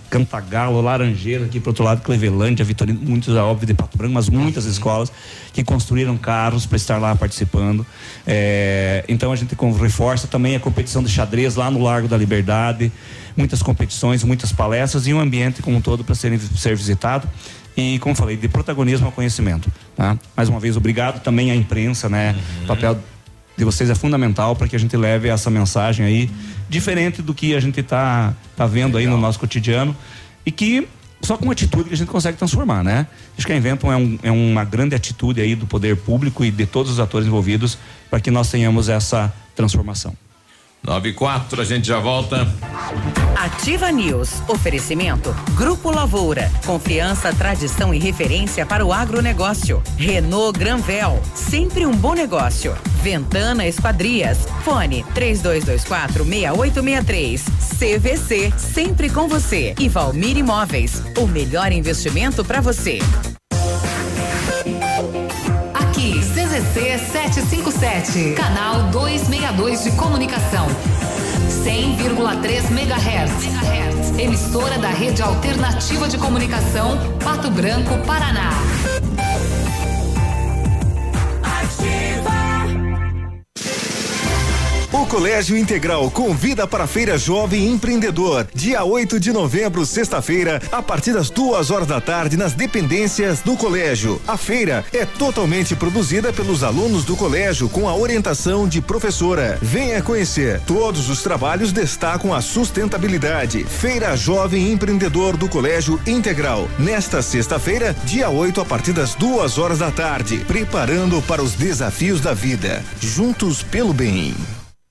Cantagalo, Laranjeira, aqui pro outro lado, Clevelândia, Vitorino, muitos, é óbvio, de Pato Branco, mas muitas escolas que construíram carros para estar lá participando. É, então a gente reforça também a competição de xadrez lá no Largo da Liberdade, muitas competições, muitas palestras e um ambiente como um todo para ser visitado. E como falei de protagonismo ao conhecimento tá? mais uma vez obrigado também à imprensa né? O papel de vocês é fundamental para que a gente leve essa mensagem aí diferente do que a gente tá tá vendo aí no nosso cotidiano e que só com atitude que a gente consegue transformar, né? Acho que a Inventum é, um- é uma grande atitude aí do poder público e de todos os atores envolvidos para que nós tenhamos essa transformação. 9 e 4, a gente já volta. Ativa News. Oferecimento. Grupo Lavoura. Confiança, tradição e referência para o agronegócio. Renault Granvel. Sempre um bom negócio. Ventana Esquadrias. Fone 3224 6863. CVC. Sempre com você. E Valmir Imóveis. O melhor investimento para você. Aqui, CZC 757, canal 262 de comunicação. 100,3 MHz. Emissora da Rede Alternativa de Comunicação, Pato Branco, Paraná. O Colégio Integral convida para a Feira Jovem Empreendedor, dia 8 de novembro, sexta-feira, a partir das duas horas da tarde, nas dependências do colégio. A feira é totalmente produzida pelos alunos do colégio com a orientação de professora. Venha conhecer. Todos os trabalhos destacam a sustentabilidade. Feira Jovem Empreendedor do Colégio Integral. Nesta sexta-feira, dia 8, a partir das duas horas da tarde, preparando para os desafios da vida. Juntos pelo bem.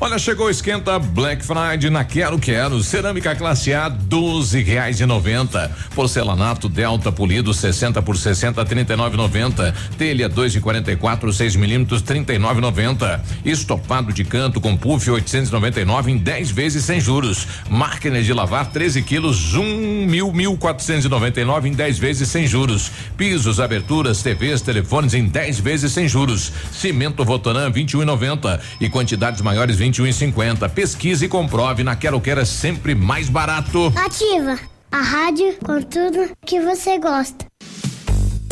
Olha, chegou esquenta Black Friday na Quero Quero. Cerâmica classe A, doze reais e noventa. Porcelanato Delta polido 60 por 60, trinta e nove noventa. Telha 2 e 44, 6 milímetros, trinta e nove noventa. Estopado de canto com puff 899 em 10 vezes sem juros. Máquina de lavar 13 quilos, um mil mil quatrocentos e noventa e nove em 10 vezes sem juros. Pisos, aberturas, TVs, telefones em 10 vezes sem juros. Cimento Votoran 21 e noventa e quantidades maiores 20 21 e 50. Pesquise e comprove. Na Quero Quero é sempre mais barato. Ativa a rádio com tudo que você gosta.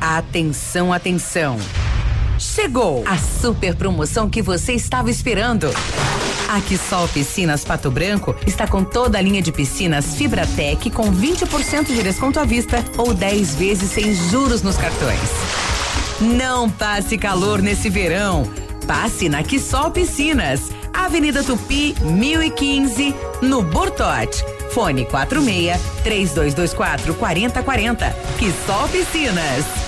Atenção, atenção. Chegou a super promoção que você estava esperando. A Quissol Piscinas Pato Branco está com toda a linha de piscinas Fibratec com 20% de desconto à vista ou 10 vezes sem juros nos cartões. Não passe calor nesse verão. Passe na Quissol Piscinas, Avenida Tupi, 1015, no Bortote. Fone 46 3224 4040. Que só piscinas.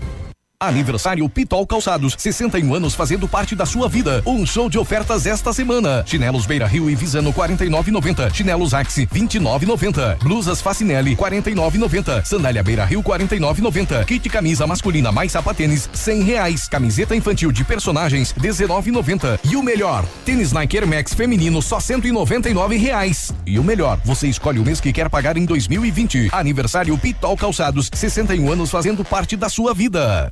Aniversário Pitol Calçados, 61 anos fazendo parte da sua vida. Um show de ofertas esta semana. Chinelos Beira Rio e Visano 49,90. Chinelos Axi 29,90. Blusas Facinelli 49,90. Sandália Beira Rio 49,90. Kit camisa masculina mais sapatênis 100 reais. Camiseta infantil de personagens 19,90. E o melhor, tênis Nike Air Max feminino só 199 reais. E o melhor, você escolhe o mês que quer pagar em 2020. Aniversário Pitol Calçados, 61 anos fazendo parte da sua vida.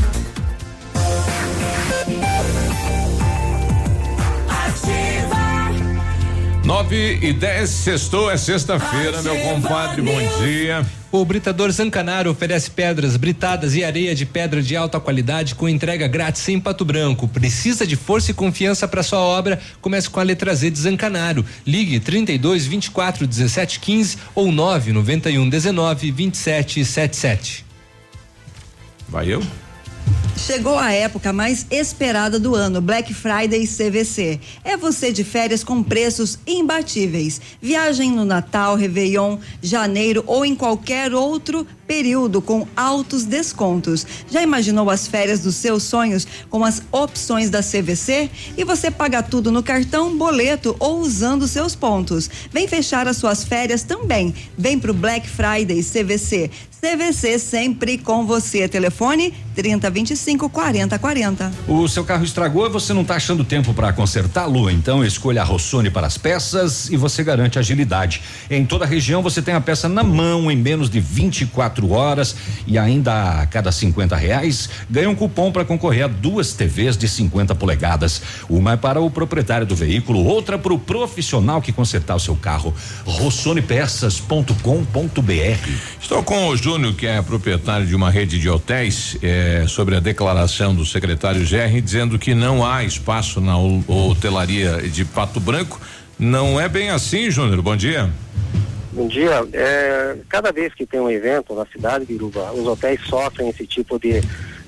9 e 10, sextou, é sexta-feira, meu compadre, bom dia. O Britador Zancanaro oferece pedras britadas e areia de pedra de alta qualidade com entrega grátis em Pato Branco. Precisa de força e confiança para sua obra? Comece com a letra Z de Zancanaro. Ligue 32 24 17 15 ou 9 91 19 27 77. Vai eu? Chegou a época mais esperada do ano, Black Friday CVC. É você de férias com preços imbatíveis. Viagem no Natal, Réveillon, janeiro ou em qualquer outro período com altos descontos. Já imaginou as férias dos seus sonhos com as opções da CVC? E você paga tudo no cartão, boleto ou usando seus pontos. Vem fechar as suas férias também. Vem pro Black Friday CVC. CVC sempre com você. Telefone 3025 4040. O seu carro estragou e você não está achando tempo para consertá-lo? Então escolha a Rossoni para as peças e você garante agilidade. Em toda a região você tem a peça na mão em menos de 24 horas e ainda a cada 50 reais ganha um cupom para concorrer a duas TVs de 50 polegadas. Uma é para o proprietário do veículo, outra para o profissional que consertar o seu carro. rossonepeças.com.br. Estou com o Júnior, que é proprietário de uma rede de hotéis, eh, sobre a declaração do secretário GR, dizendo que não há espaço na hotelaria de Pato Branco. Não é bem assim, Júnior. Bom dia. Bom dia. É, cada vez que tem um evento na cidade de Iruba, os hotéis sofrem esse tipo de,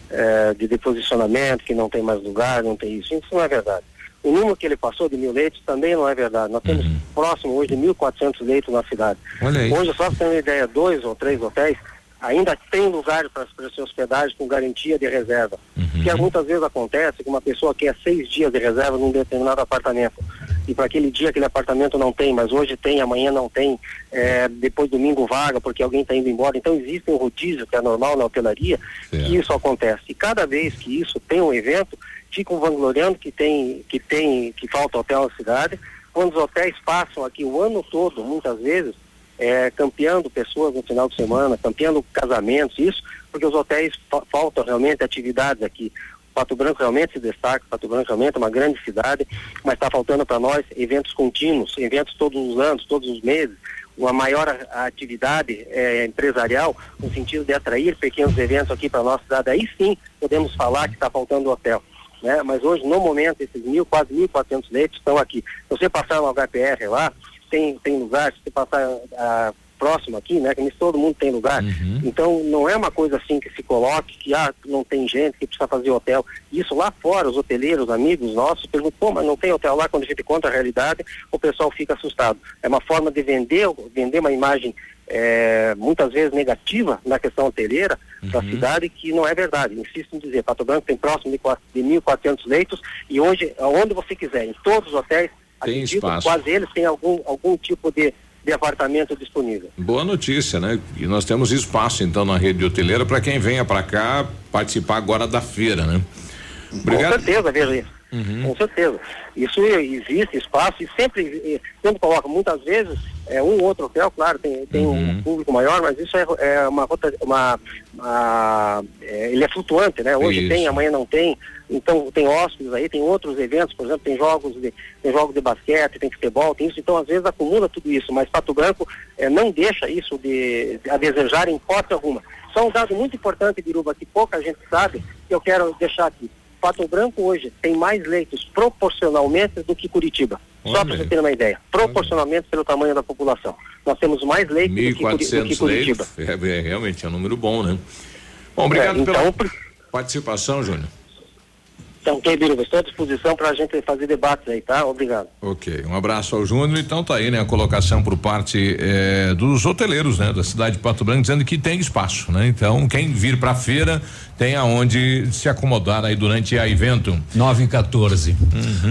é, de deposicionamento, que não tem mais lugar, não tem isso. Isso não é verdade. O número que ele passou de mil leitos também não é verdade. Nós temos próximo hoje de 1.400 leitos na cidade. Hoje, só para ter uma ideia, dois ou três hotéis ainda tem lugar para ser hospedagem com garantia de reserva. Que muitas vezes acontece que uma pessoa quer seis dias de reserva num determinado apartamento. E para aquele dia aquele apartamento não tem, mas hoje tem, amanhã não tem, é, depois domingo vaga, porque alguém está indo embora. Então existe um rodízio que é normal na hotelaria, que isso acontece. E cada vez que isso tem um evento, ficam vangloriando que tem, que tem, que falta hotel na cidade. Quando os hotéis passam aqui o ano todo, muitas vezes, é, campeando pessoas no final de semana, campeando casamentos, isso, porque os hotéis fa faltam realmente atividades aqui. Pato Branco realmente se destaca, Pato Branco realmente é uma grande cidade, mas está faltando para nós eventos contínuos, eventos todos os anos, todos os meses, uma maior a- atividade eh, empresarial, no sentido de atrair pequenos eventos aqui para nossa cidade. Aí sim podemos falar que está faltando hotel. Né? Mas hoje, no momento, esses mil, quase 1.400 leitos estão aqui. Se você passar no HPR lá, tem, tem lugar, se você passar ah, próximo aqui, né? Que nem todo mundo tem lugar. Então, não é uma coisa assim que se coloque, que ah, não tem gente, que precisa fazer hotel. Isso lá fora, os hoteleiros, amigos nossos, perguntam, pô, mas não tem hotel lá, quando a gente conta a realidade, o pessoal fica assustado. É uma forma de vender, vender uma imagem eh, muitas vezes negativa na questão hoteleira da cidade, que não é verdade. Insisto em dizer, Pato Branco tem próximo de, de 1.400 leitos e hoje, aonde você quiser, em todos os hotéis, Tem acredito, espaço. quase eles têm algum, algum tipo de, de apartamento disponível. Boa notícia, né? E nós temos espaço então na rede hoteleira para quem venha para cá participar agora da feira, né? Obrigado. Com certeza, veja. Com certeza. Isso existe espaço e sempre, sempre coloca, muitas vezes, é um ou outro hotel, claro, tem, tem um público maior, mas isso é, é uma rota, uma, uma- é, ele é flutuante, né? Hoje Isso. tem, amanhã não tem. Então tem hóspedes aí, tem outros eventos, por exemplo, tem jogos de, tem jogos de basquete, tem futebol, tem isso, então às vezes acumula tudo isso, mas Pato Branco eh, não deixa isso de, a desejar em hipótese alguma. Só um dado muito importante, Biruba, que pouca gente sabe, que eu quero deixar aqui. Pato Branco hoje tem mais leitos proporcionalmente do que Curitiba. Só para Olha. você ter uma ideia. Proporcionalmente pelo tamanho da população. Nós temos mais leitos do que, Curi- do que 1.400 Curitiba. leitos. É, é, realmente é um número bom, né? Bom, obrigado É, então, pela participação, Júnior. Então, ok, Biruba, estou à disposição para a gente fazer debates aí, tá? Obrigado. Ok, um abraço ao Júnior. Então tá aí, né, a colocação por parte eh, dos hoteleiros, né, da cidade de Pato Branco, dizendo que tem espaço, né? Então, quem vir pra feira tem aonde se acomodar aí durante a evento. 9 e 14.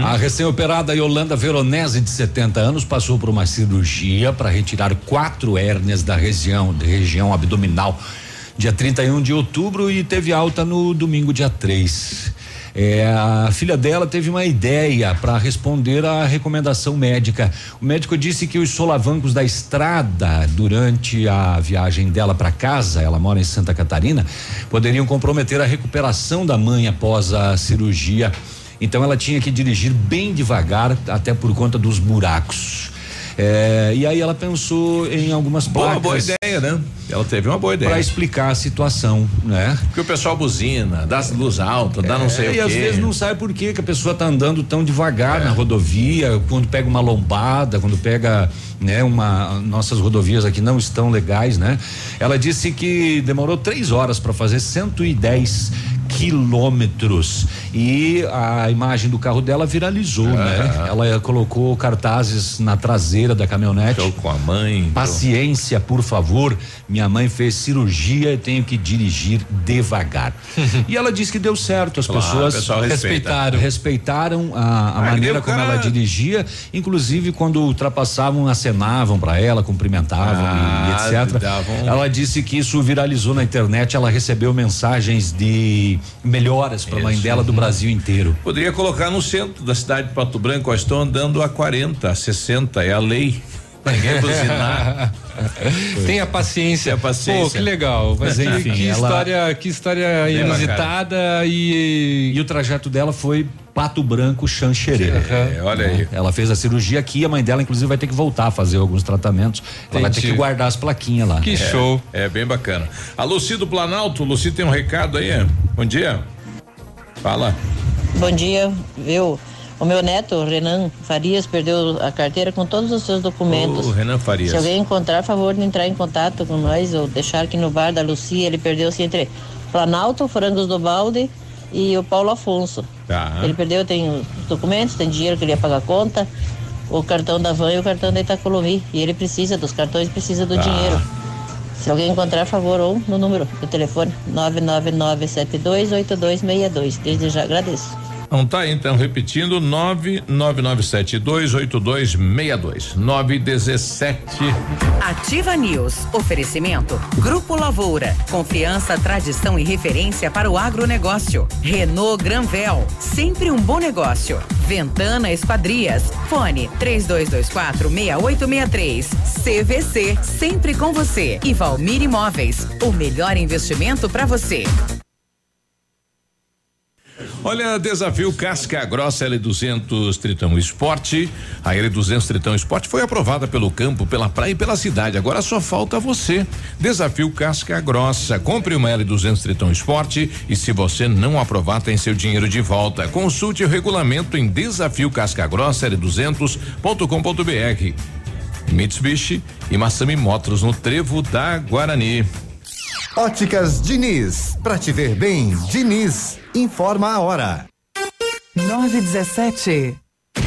A recém-operada Yolanda Veronese, de 70 anos, passou por uma cirurgia para retirar quatro hérnias da região, da região abdominal, dia 31 de outubro e teve alta no domingo, dia 3. É, a filha dela teve uma ideia para responder à recomendação médica. O médico disse que os solavancos da estrada durante a viagem dela para casa, ela mora em Santa Catarina, poderiam comprometer a recuperação da mãe após a cirurgia. Então ela tinha que dirigir bem devagar, até por conta dos buracos. É, e aí ela pensou em algumas placas. Boa, boa ideia, né? Ela teve uma boa ideia. Para explicar a situação, né? Porque o pessoal buzina, dá luz alta, dá não sei É, o e quê. às vezes não sabe por que que a pessoa tá andando tão devagar na rodovia, quando pega uma lombada, quando pega, né, uma nossas rodovias aqui não estão legais, né? Ela disse que demorou três horas para fazer 110 quilômetros e a imagem do carro dela viralizou, né? Ela colocou cartazes na traseira da caminhonete. Estou com a mãe. Paciência, por favor. Minha mãe fez cirurgia e tenho que dirigir devagar. e ela disse que deu certo. As Claro, pessoas respeita. respeitaram, respeitaram a, a maneira como cara- ela dirigia. Inclusive, quando ultrapassavam, acenavam para ela, cumprimentavam Ah, e, etc. davam- Ela disse que isso viralizou na internet. Ela recebeu mensagens de melhoras para a mãe dela do Brasil inteiro. Poderia colocar no centro da cidade de Pato Branco, ó, estou andando a 40, a 60, é a lei. Ninguém buzinar. Tenha paciência. Tenha paciência. Pô, que legal. Mas enfim, que, ela- história, que história inusitada e E o trajeto dela foi Pato Branco Xanxerê. É, olha aí. Ela fez a cirurgia aqui, a mãe dela inclusive vai ter que voltar a fazer alguns tratamentos. Ela vai ter Entendi. que guardar as plaquinhas lá. Que É, show. É bem bacana. A Luci do Planalto, Luci tem um recado aí. Bom dia. Fala. Bom dia, viu? O meu neto, o Renan Farias, perdeu a carteira com todos os seus documentos. O Renan Farias. Se alguém encontrar, favor de entrar em contato com nós ou deixar aqui no bar da Lucia. Ele perdeu-se entre Planalto, Frangos do Balde e o Paulo Afonso. Tá. Ele perdeu, tem os documentos, tem dinheiro que ele ia pagar a conta, o cartão da Van e o cartão da Itacolomi. E ele precisa dos cartões, precisa do Tá. dinheiro. Se alguém encontrar, favor, ou no número do telefone 999728262. Desde já agradeço. Não tá aí, então, repetindo, 999728262. 917. Ativa News. Oferecimento. Grupo Lavoura. Confiança, tradição e referência para o agronegócio. Renault Granvel. Sempre um bom negócio. Ventana Esquadrias. Fone 3224 6863. CVC. Sempre com você. E Valmir Imóveis. O melhor investimento para você. Olha, desafio Casca Grossa L200 Tritão Esporte. A L200 Tritão Esporte foi aprovada pelo campo, pela praia e pela cidade. Agora só falta você. Desafio Casca Grossa. Compre uma L200 Tritão Esporte e se você não aprovar, tem seu dinheiro de volta. Consulte o regulamento em desafio Casca Grossa L200.com.br. Mitsubishi e Massami Motors no Trevo da Guarani. Óticas Diniz, pra te ver bem, Diniz, informa a hora. 917.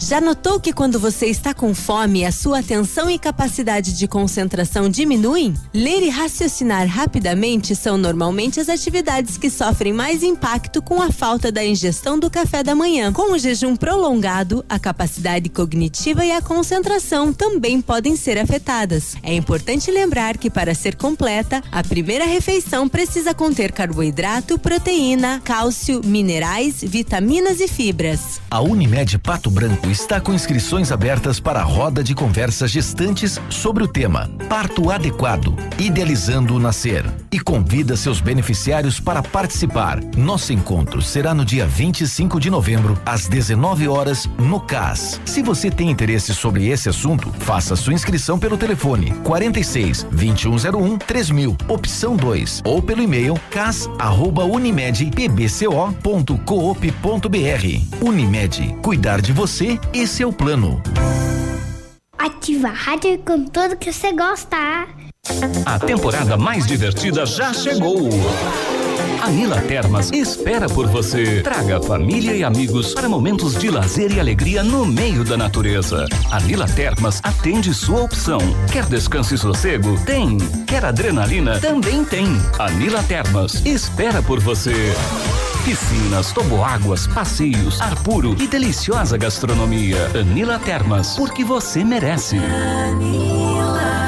Já notou que quando você está com fome, a sua atenção e capacidade de concentração diminuem? Ler e raciocinar rapidamente são normalmente as atividades que sofrem mais impacto com a falta da ingestão do café da manhã. Com o jejum prolongado, a capacidade cognitiva e a concentração também podem ser afetadas. É importante lembrar que para ser completa, a primeira refeição precisa conter carboidrato, proteína, cálcio, minerais, vitaminas e fibras. A Unimed Pato Branco está com inscrições abertas para a roda de conversas gestantes sobre o tema Parto Adequado, Idealizando o Nascer. E convida seus beneficiários para participar. Nosso encontro será no dia 25 de novembro, às 19 horas, no CAS. Se você tem interesse sobre esse assunto, faça sua inscrição pelo telefone 46 2101 3000, opção 2, ou pelo e-mail cas@unimedpbco.coop.br. Unimed, cuidar de você, esse é o plano. Ativa a rádio com tudo que você gosta. A temporada mais divertida já chegou. A Nila Termas espera por você. Traga família e amigos para momentos de lazer e alegria no meio da natureza. A Nila Termas atende sua opção. Quer descanso e sossego? Tem. Quer adrenalina? Também tem. A Nila Termas espera por você. Piscinas, toboáguas, passeios, ar puro e deliciosa gastronomia. Anila Termas, porque você merece. Black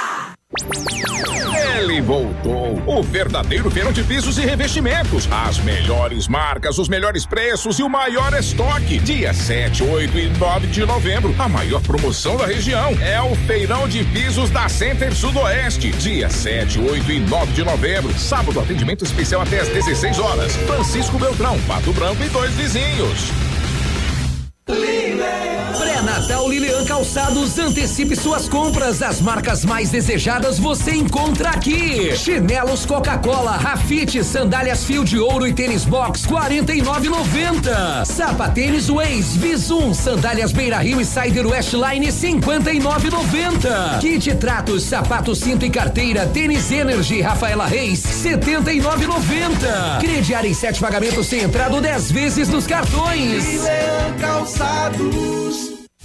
Ele voltou, o verdadeiro feirão de pisos e revestimentos. As melhores marcas, os melhores preços e o maior estoque. Dia 7, 8 e 9 de novembro. A maior promoção da região é o feirão de pisos da Center Sudoeste. Dia 7, 8 e 9 de novembro. Sábado, atendimento especial até às 16 horas. Francisco Beltrão, Pato Branco e dois vizinhos. Pré-Natal Lilian Calçados, antecipe suas compras. As marcas mais desejadas você encontra aqui. Chinelos Coca-Cola, Rafite, sandálias fio de ouro e tênis box 49,90. Sapatênis Waze, Visum, sandálias Beira Rio e Cider Westline 59,90. Kit Tratos, sapato, cinto e carteira, tênis Energy, Rafaela Reis 79,90. Crediar em sete pagamentos sem entrada 10 vezes nos cartões. Lilian Calçados calçados.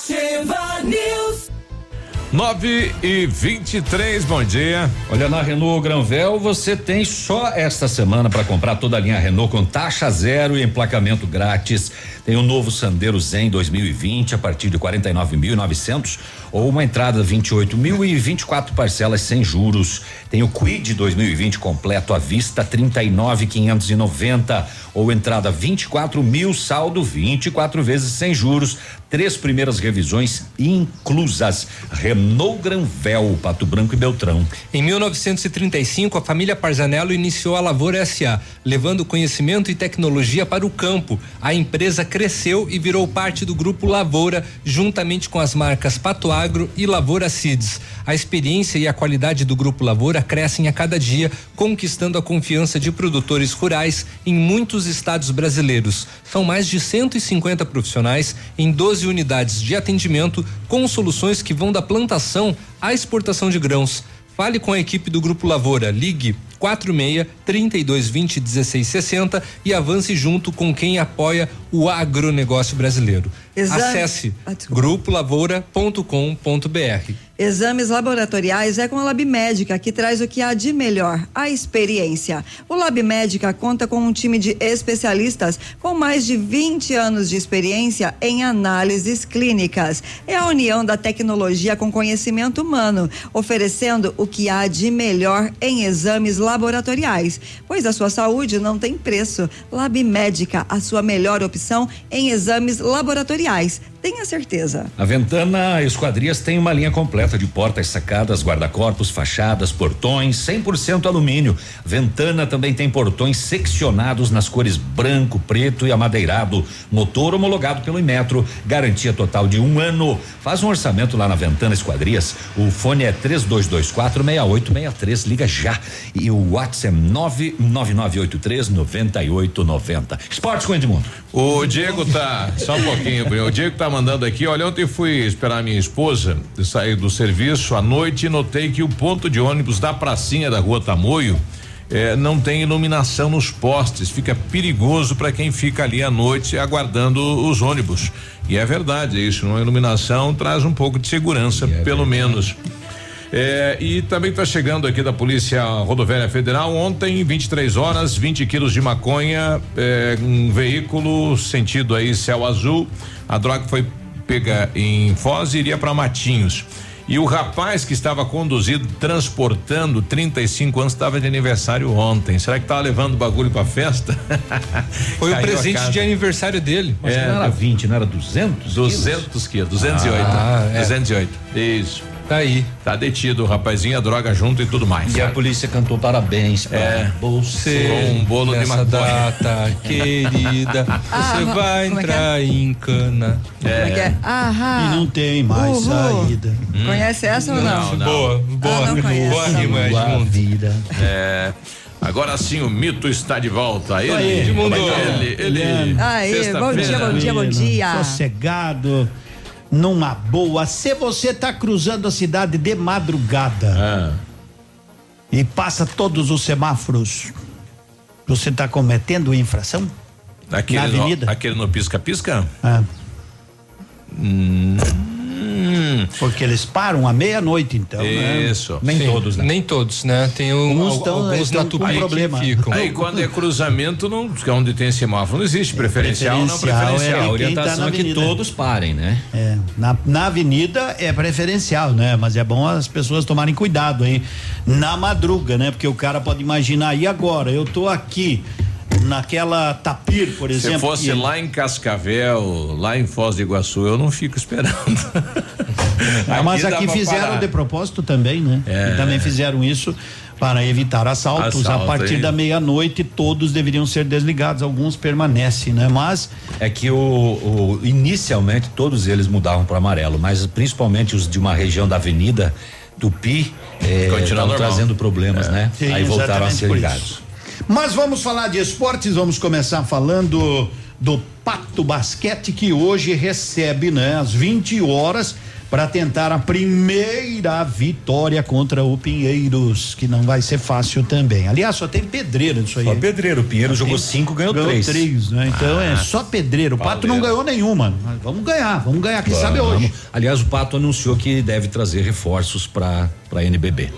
Ativa News. 9 e 23, bom dia. Olha, na Renault Granvel você tem só esta semana para comprar toda a linha Renault com taxa zero e emplacamento grátis. Tem o novo Sandero Zen 2020 a partir de 49.900 ou uma entrada 28 mil e 24 parcelas sem juros. Tem o Quid 2020 completo à vista 39.590 ou entrada 24 mil saldo 24 vezes sem juros. Três primeiras revisões inclusas. Renault Granvel, Pato Branco e Beltrão. Em 1935, a família Parzanello iniciou a Lavoura SA, levando conhecimento e tecnologia para o campo. A empresa cresceu e virou parte do grupo Lavoura, juntamente com as marcas Pato Agro e Lavoura Seeds. A experiência e a qualidade do grupo Lavoura crescem a cada dia, conquistando a confiança de produtores rurais em muitos estados brasileiros. São mais de 150 profissionais em 12 unidades de atendimento com soluções que vão da plantação à exportação de grãos. Fale com a equipe do Grupo Lavoura. Ligue 46 3220 1660 e avance junto com quem apoia o agronegócio brasileiro. Exa- Acesse Ah, grupolavoura.com.br. Exames laboratoriais é com a Lab Médica, que traz o que há de melhor, a experiência. O Lab Médica conta com um time de especialistas com mais de 20 anos de experiência em análises clínicas. É a união da tecnologia com conhecimento humano, oferecendo o que há de melhor em exames laboratoriais, pois a sua saúde não tem preço. Lab Médica, a sua melhor opção em exames laboratoriais. Tenha certeza. A Ventana Esquadrias tem uma linha completa de portas sacadas, guarda-corpos, fachadas, portões, 100% alumínio. Ventana também tem portões seccionados nas cores branco, preto e amadeirado. Motor homologado pelo Imetro, garantia total de um ano. Faz um orçamento lá na Ventana Esquadrias. O fone é 3224 6863. Liga já. E o WhatsApp é 99983 9890. Esportes com Edmundo. O Diego tá, só um pouquinho, o Diego tá mandando aqui, olha, ontem fui esperar minha esposa sair do serviço à noite e notei que o ponto de ônibus da pracinha da rua Tamoio eh, não tem iluminação nos postes, fica perigoso para quem fica ali à noite aguardando os ônibus. E é verdade isso, uma iluminação traz um pouco de segurança, pelo menos. É, e também está chegando aqui da Polícia Rodoviária Federal. Ontem, 23 horas, 20 quilos de maconha, é, um veículo sentido aí céu azul. A droga foi pega em Foz e iria para Matinhos. E o rapaz que estava conduzido, transportando 35 anos, estava de aniversário ontem. Será que estava levando bagulho para festa? Foi o presente de aniversário dele. Mas É, não era 20, não era 200? 200 quilos, 208. Ah, é. 208. Isso. Tá aí. Tá detido o rapazinho, a droga junto e tudo mais. E a polícia cantou parabéns pra É. você. Com um bolo de maconha. data, querida, você vai é que é? entrar em cana. Como é que é? Ahá. E não tem mais Uhul. saída. Conhece essa ou não? Não, não. Boa, boa, Ah, não boa rima, Edmundo. vida. É. Agora sim o mito está de volta. Ele. Edmundo. ele, ele. Eliane. Aê, bom dia, bom dia, bom dia. Sossegado, numa boa. Se você tá cruzando a cidade de madrugada Ah, e passa todos os semáforos, você tá cometendo infração? aquele, Na avenida? No, aquele no pisca-pisca? Ah, Hum, porque eles param à meia-noite, então, né? isso. Nem Sim, todos, né? Nem todos, né? Tem um, Uns al- tão- alguns estão na Tupi problema. que ficam. Aí quando é cruzamento, não, que é onde tem semáforo, não existe preferencial, não preferencial, preferencial. é A orientação tá é que todos parem, né? É, na, na avenida é preferencial, né? Mas é bom as pessoas tomarem cuidado, hein? Na madruga, né? Porque o cara pode imaginar, e agora? Eu tô aqui naquela tapir, por Se exemplo. fosse que- lá em Cascavel, lá em Foz do Iguaçu, eu não fico esperando. Ah, mas aqui fizeram parar. de propósito também, né? É. E também fizeram isso para evitar assaltos. Assalto, a partir hein? da meia-noite, todos deveriam ser desligados. Alguns permanecem, né? Mas É que o, o- inicialmente todos eles mudavam para amarelo, mas principalmente os de uma região da Avenida Tupi eh, estavam normal. trazendo problemas, né? Sim, Aí voltaram a ser ligados. Isso. Mas vamos falar de esportes, vamos começar falando do Pato Basquete que hoje recebe, né, às 20 horas para tentar a primeira vitória contra o Pinheiros, que não vai ser fácil também. Aliás, só tem pedreiro nisso aí. Só pedreiro, o Pinheiro jogou Tem- cinco, ganhou, ganhou três. três, né? Então Ah, é só pedreiro. O Pato não ganhou nenhuma. Mas vamos ganhar, vamos ganhar, quem sabe Vamos. hoje. Aliás, o Pato anunciou que deve trazer reforços para para NBB.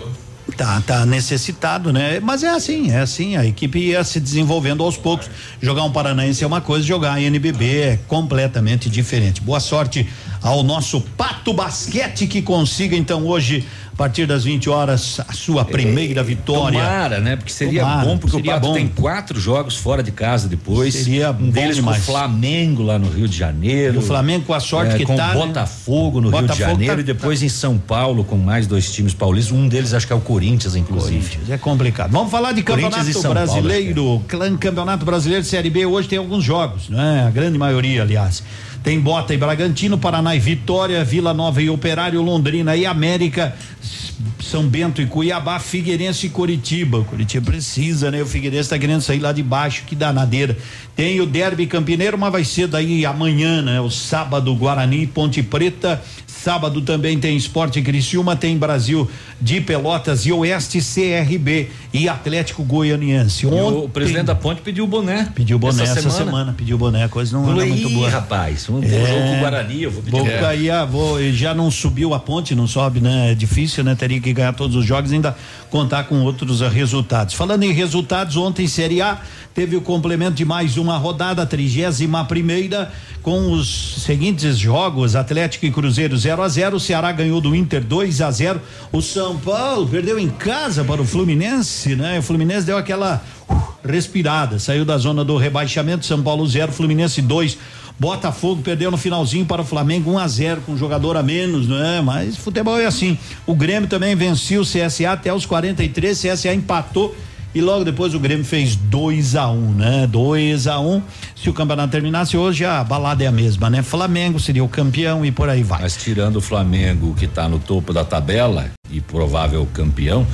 Tá, tá necessitado, né? Mas é assim, é assim, a equipe ia se desenvolvendo aos poucos. Jogar um Paranaense é uma coisa, jogar em NBB é completamente diferente. Boa sorte ao nosso Pato Basquete que consiga então hoje, a partir das 20 horas, a sua primeira vitória. Tomara, né? Porque seria Tomara, bom, porque seria o Pato bom. tem quatro jogos fora de casa depois. Seria um bom deles com o demais. Flamengo lá no Rio de Janeiro. E o Flamengo com a sorte É, que com tá, o né? Botafogo no Rio de Botafogo Janeiro tá- e depois em São Paulo com mais dois times paulistas. Um deles acho que é o Corinthians, inclusive. Corinthians, é complicado. Vamos falar de Corinthians campeonato Paulo, brasileiro. Clã Campeonato Brasileiro Série B hoje tem alguns jogos, né? A grande maioria, aliás. Tem Bota e Bragantino, Paraná e Vitória, Vila Nova e Operário, Londrina e América, São Bento e Cuiabá, Figueirense e Curitiba. Curitiba precisa, né? O Figueirense tá querendo sair lá de baixo, que danadeira. Tem o Derby Campineiro, mas vai ser daí amanhã, né? O sábado, Guarani, Ponte Preta. Sábado também tem Esporte Criciúma, tem Brasil de Pelotas e Oeste CRB. E Atlético Goianiense. Ontem, o presidente da Ponte pediu o boné. Pediu o boné essa, essa semana. semana. pediu o boné, a coisa não anda muito boa. rapaz, um é, jogo com o Guarani, eu vou pedir. Vou é. cair, vou, já não subiu a ponte, não sobe, né? É difícil, né? Teria que ganhar todos os jogos e ainda contar com outros resultados. Falando em resultados, ontem Série A teve o complemento de mais uma rodada, trigésima primeira, com os seguintes jogos: Atlético e Cruzeiro 0 a 0 o Ceará ganhou do Inter 2 a 0 o São Paulo perdeu em casa para o Fluminense, né? O Fluminense deu aquela uh, respirada, saiu da zona do rebaixamento, São Paulo 0, Fluminense 2. Botafogo perdeu no finalzinho para o Flamengo 1 um a 0 com um jogador a menos, não é? Mas futebol é assim. O Grêmio também venceu o CSA até os 43, CSA empatou e logo depois o Grêmio fez 2 a 1 um, né? 2 a 1 um. Se o campeonato terminasse hoje, a balada é a mesma, né? Flamengo seria o campeão e por aí vai. Mas tirando o Flamengo que está no topo da tabela e provável campeão,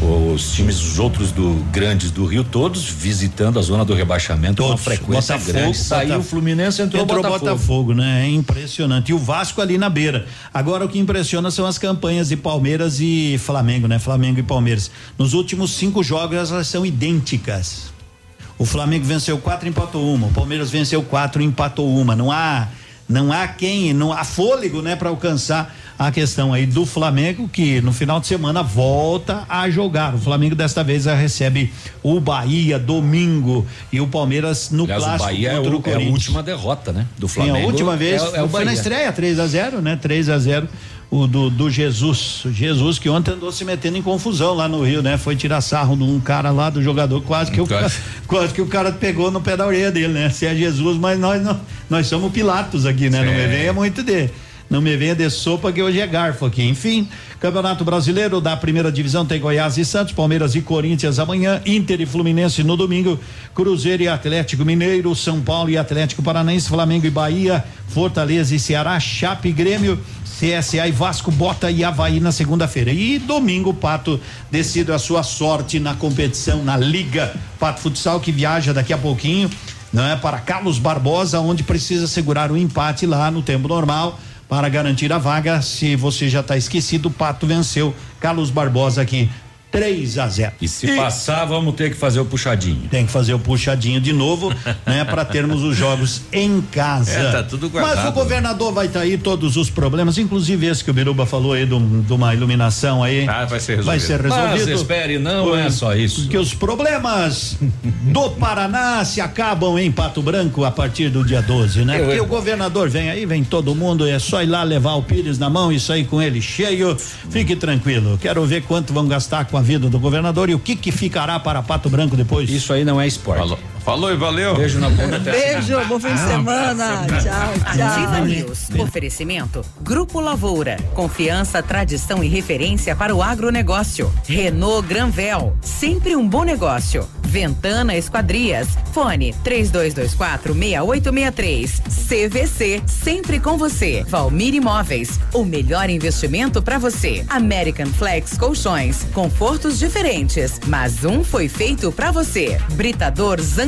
os times os outros do grandes do Rio todos visitando a zona do rebaixamento todos. com uma frequência Botafogo, grande. Saiu o Fluminense entrou, entrou Botafogo. Botafogo, né? É impressionante. E o Vasco ali na beira. Agora o que impressiona são as campanhas de Palmeiras e Flamengo, né? Flamengo e Palmeiras. Nos últimos cinco jogos elas são idênticas. O Flamengo venceu quatro, empatou uma. O Palmeiras venceu quatro, empatou uma. Não há não há quem, não há fôlego, né, para alcançar a questão aí do Flamengo que no final de semana volta a jogar. O Flamengo desta vez recebe o Bahia domingo e o Palmeiras no Aliás, clássico o Bahia é, o, é, a última derrota, né, do Flamengo. Sim, a última vez é, é foi na estreia 3 a 0, né? 3 a 0 o do, do Jesus. Jesus que ontem andou se metendo em confusão lá no Rio, né? Foi tirar sarro de um cara lá do jogador, quase que, o, quase que o cara pegou no pé da orelha dele, né? Se é Jesus, mas nós não, nós somos Pilatos aqui, né? Não me venha muito de não me venha de sopa que hoje é garfo aqui. Enfim, Campeonato Brasileiro da primeira divisão tem Goiás e Santos, Palmeiras e Corinthians amanhã, Inter e Fluminense no domingo, Cruzeiro e Atlético Mineiro, São Paulo e Atlético Paranaense, Flamengo e Bahia, Fortaleza e Ceará, Chape e Grêmio, CSA e Vasco, Bota e Havaí na segunda-feira. E domingo, Pato decide a sua sorte na competição, na Liga Pato Futsal, que viaja daqui a pouquinho, não é? Para Carlos Barbosa, onde precisa segurar o empate lá no tempo normal para garantir a vaga. Se você já está esquecido, o Pato venceu Carlos Barbosa aqui 3 a 0. E se e passar, vamos ter que fazer o puxadinho. Tem que fazer o puxadinho de novo, né, para termos os jogos em casa. É, tá tudo guardado. Mas o governador vai estar tá aí todos os problemas, inclusive esse que o Biruba falou aí de uma iluminação aí. Ah, vai ser resolvido. Vai ser resolvido. Mas espere, não é só isso. Porque os problemas do Paraná se acabam em Pato Branco a partir do dia 12, né? Eu, porque eu... o governador vem aí, vem todo mundo, é só ir lá levar o Pires na mão e sair com ele cheio. Fique tranquilo. Quero ver quanto vão gastar com a vida do governador e o que que ficará para Pato Branco depois. Isso aí não é esporte. Falou, Falou e valeu. Beijo na boca. Beijo, bom fim de semana. Tchau, tchau. Ativa News. Oferecimento. Grupo Lavoura. Confiança, tradição e referência para o agronegócio. Renault Granvel. Sempre um bom negócio. Ventana Esquadrias. Fone 3224 6863. CVC. Sempre com você. Valmir Imóveis. O melhor investimento para você. American Flex Colchões. Confortos diferentes, mas um foi feito para você. Britador Zanca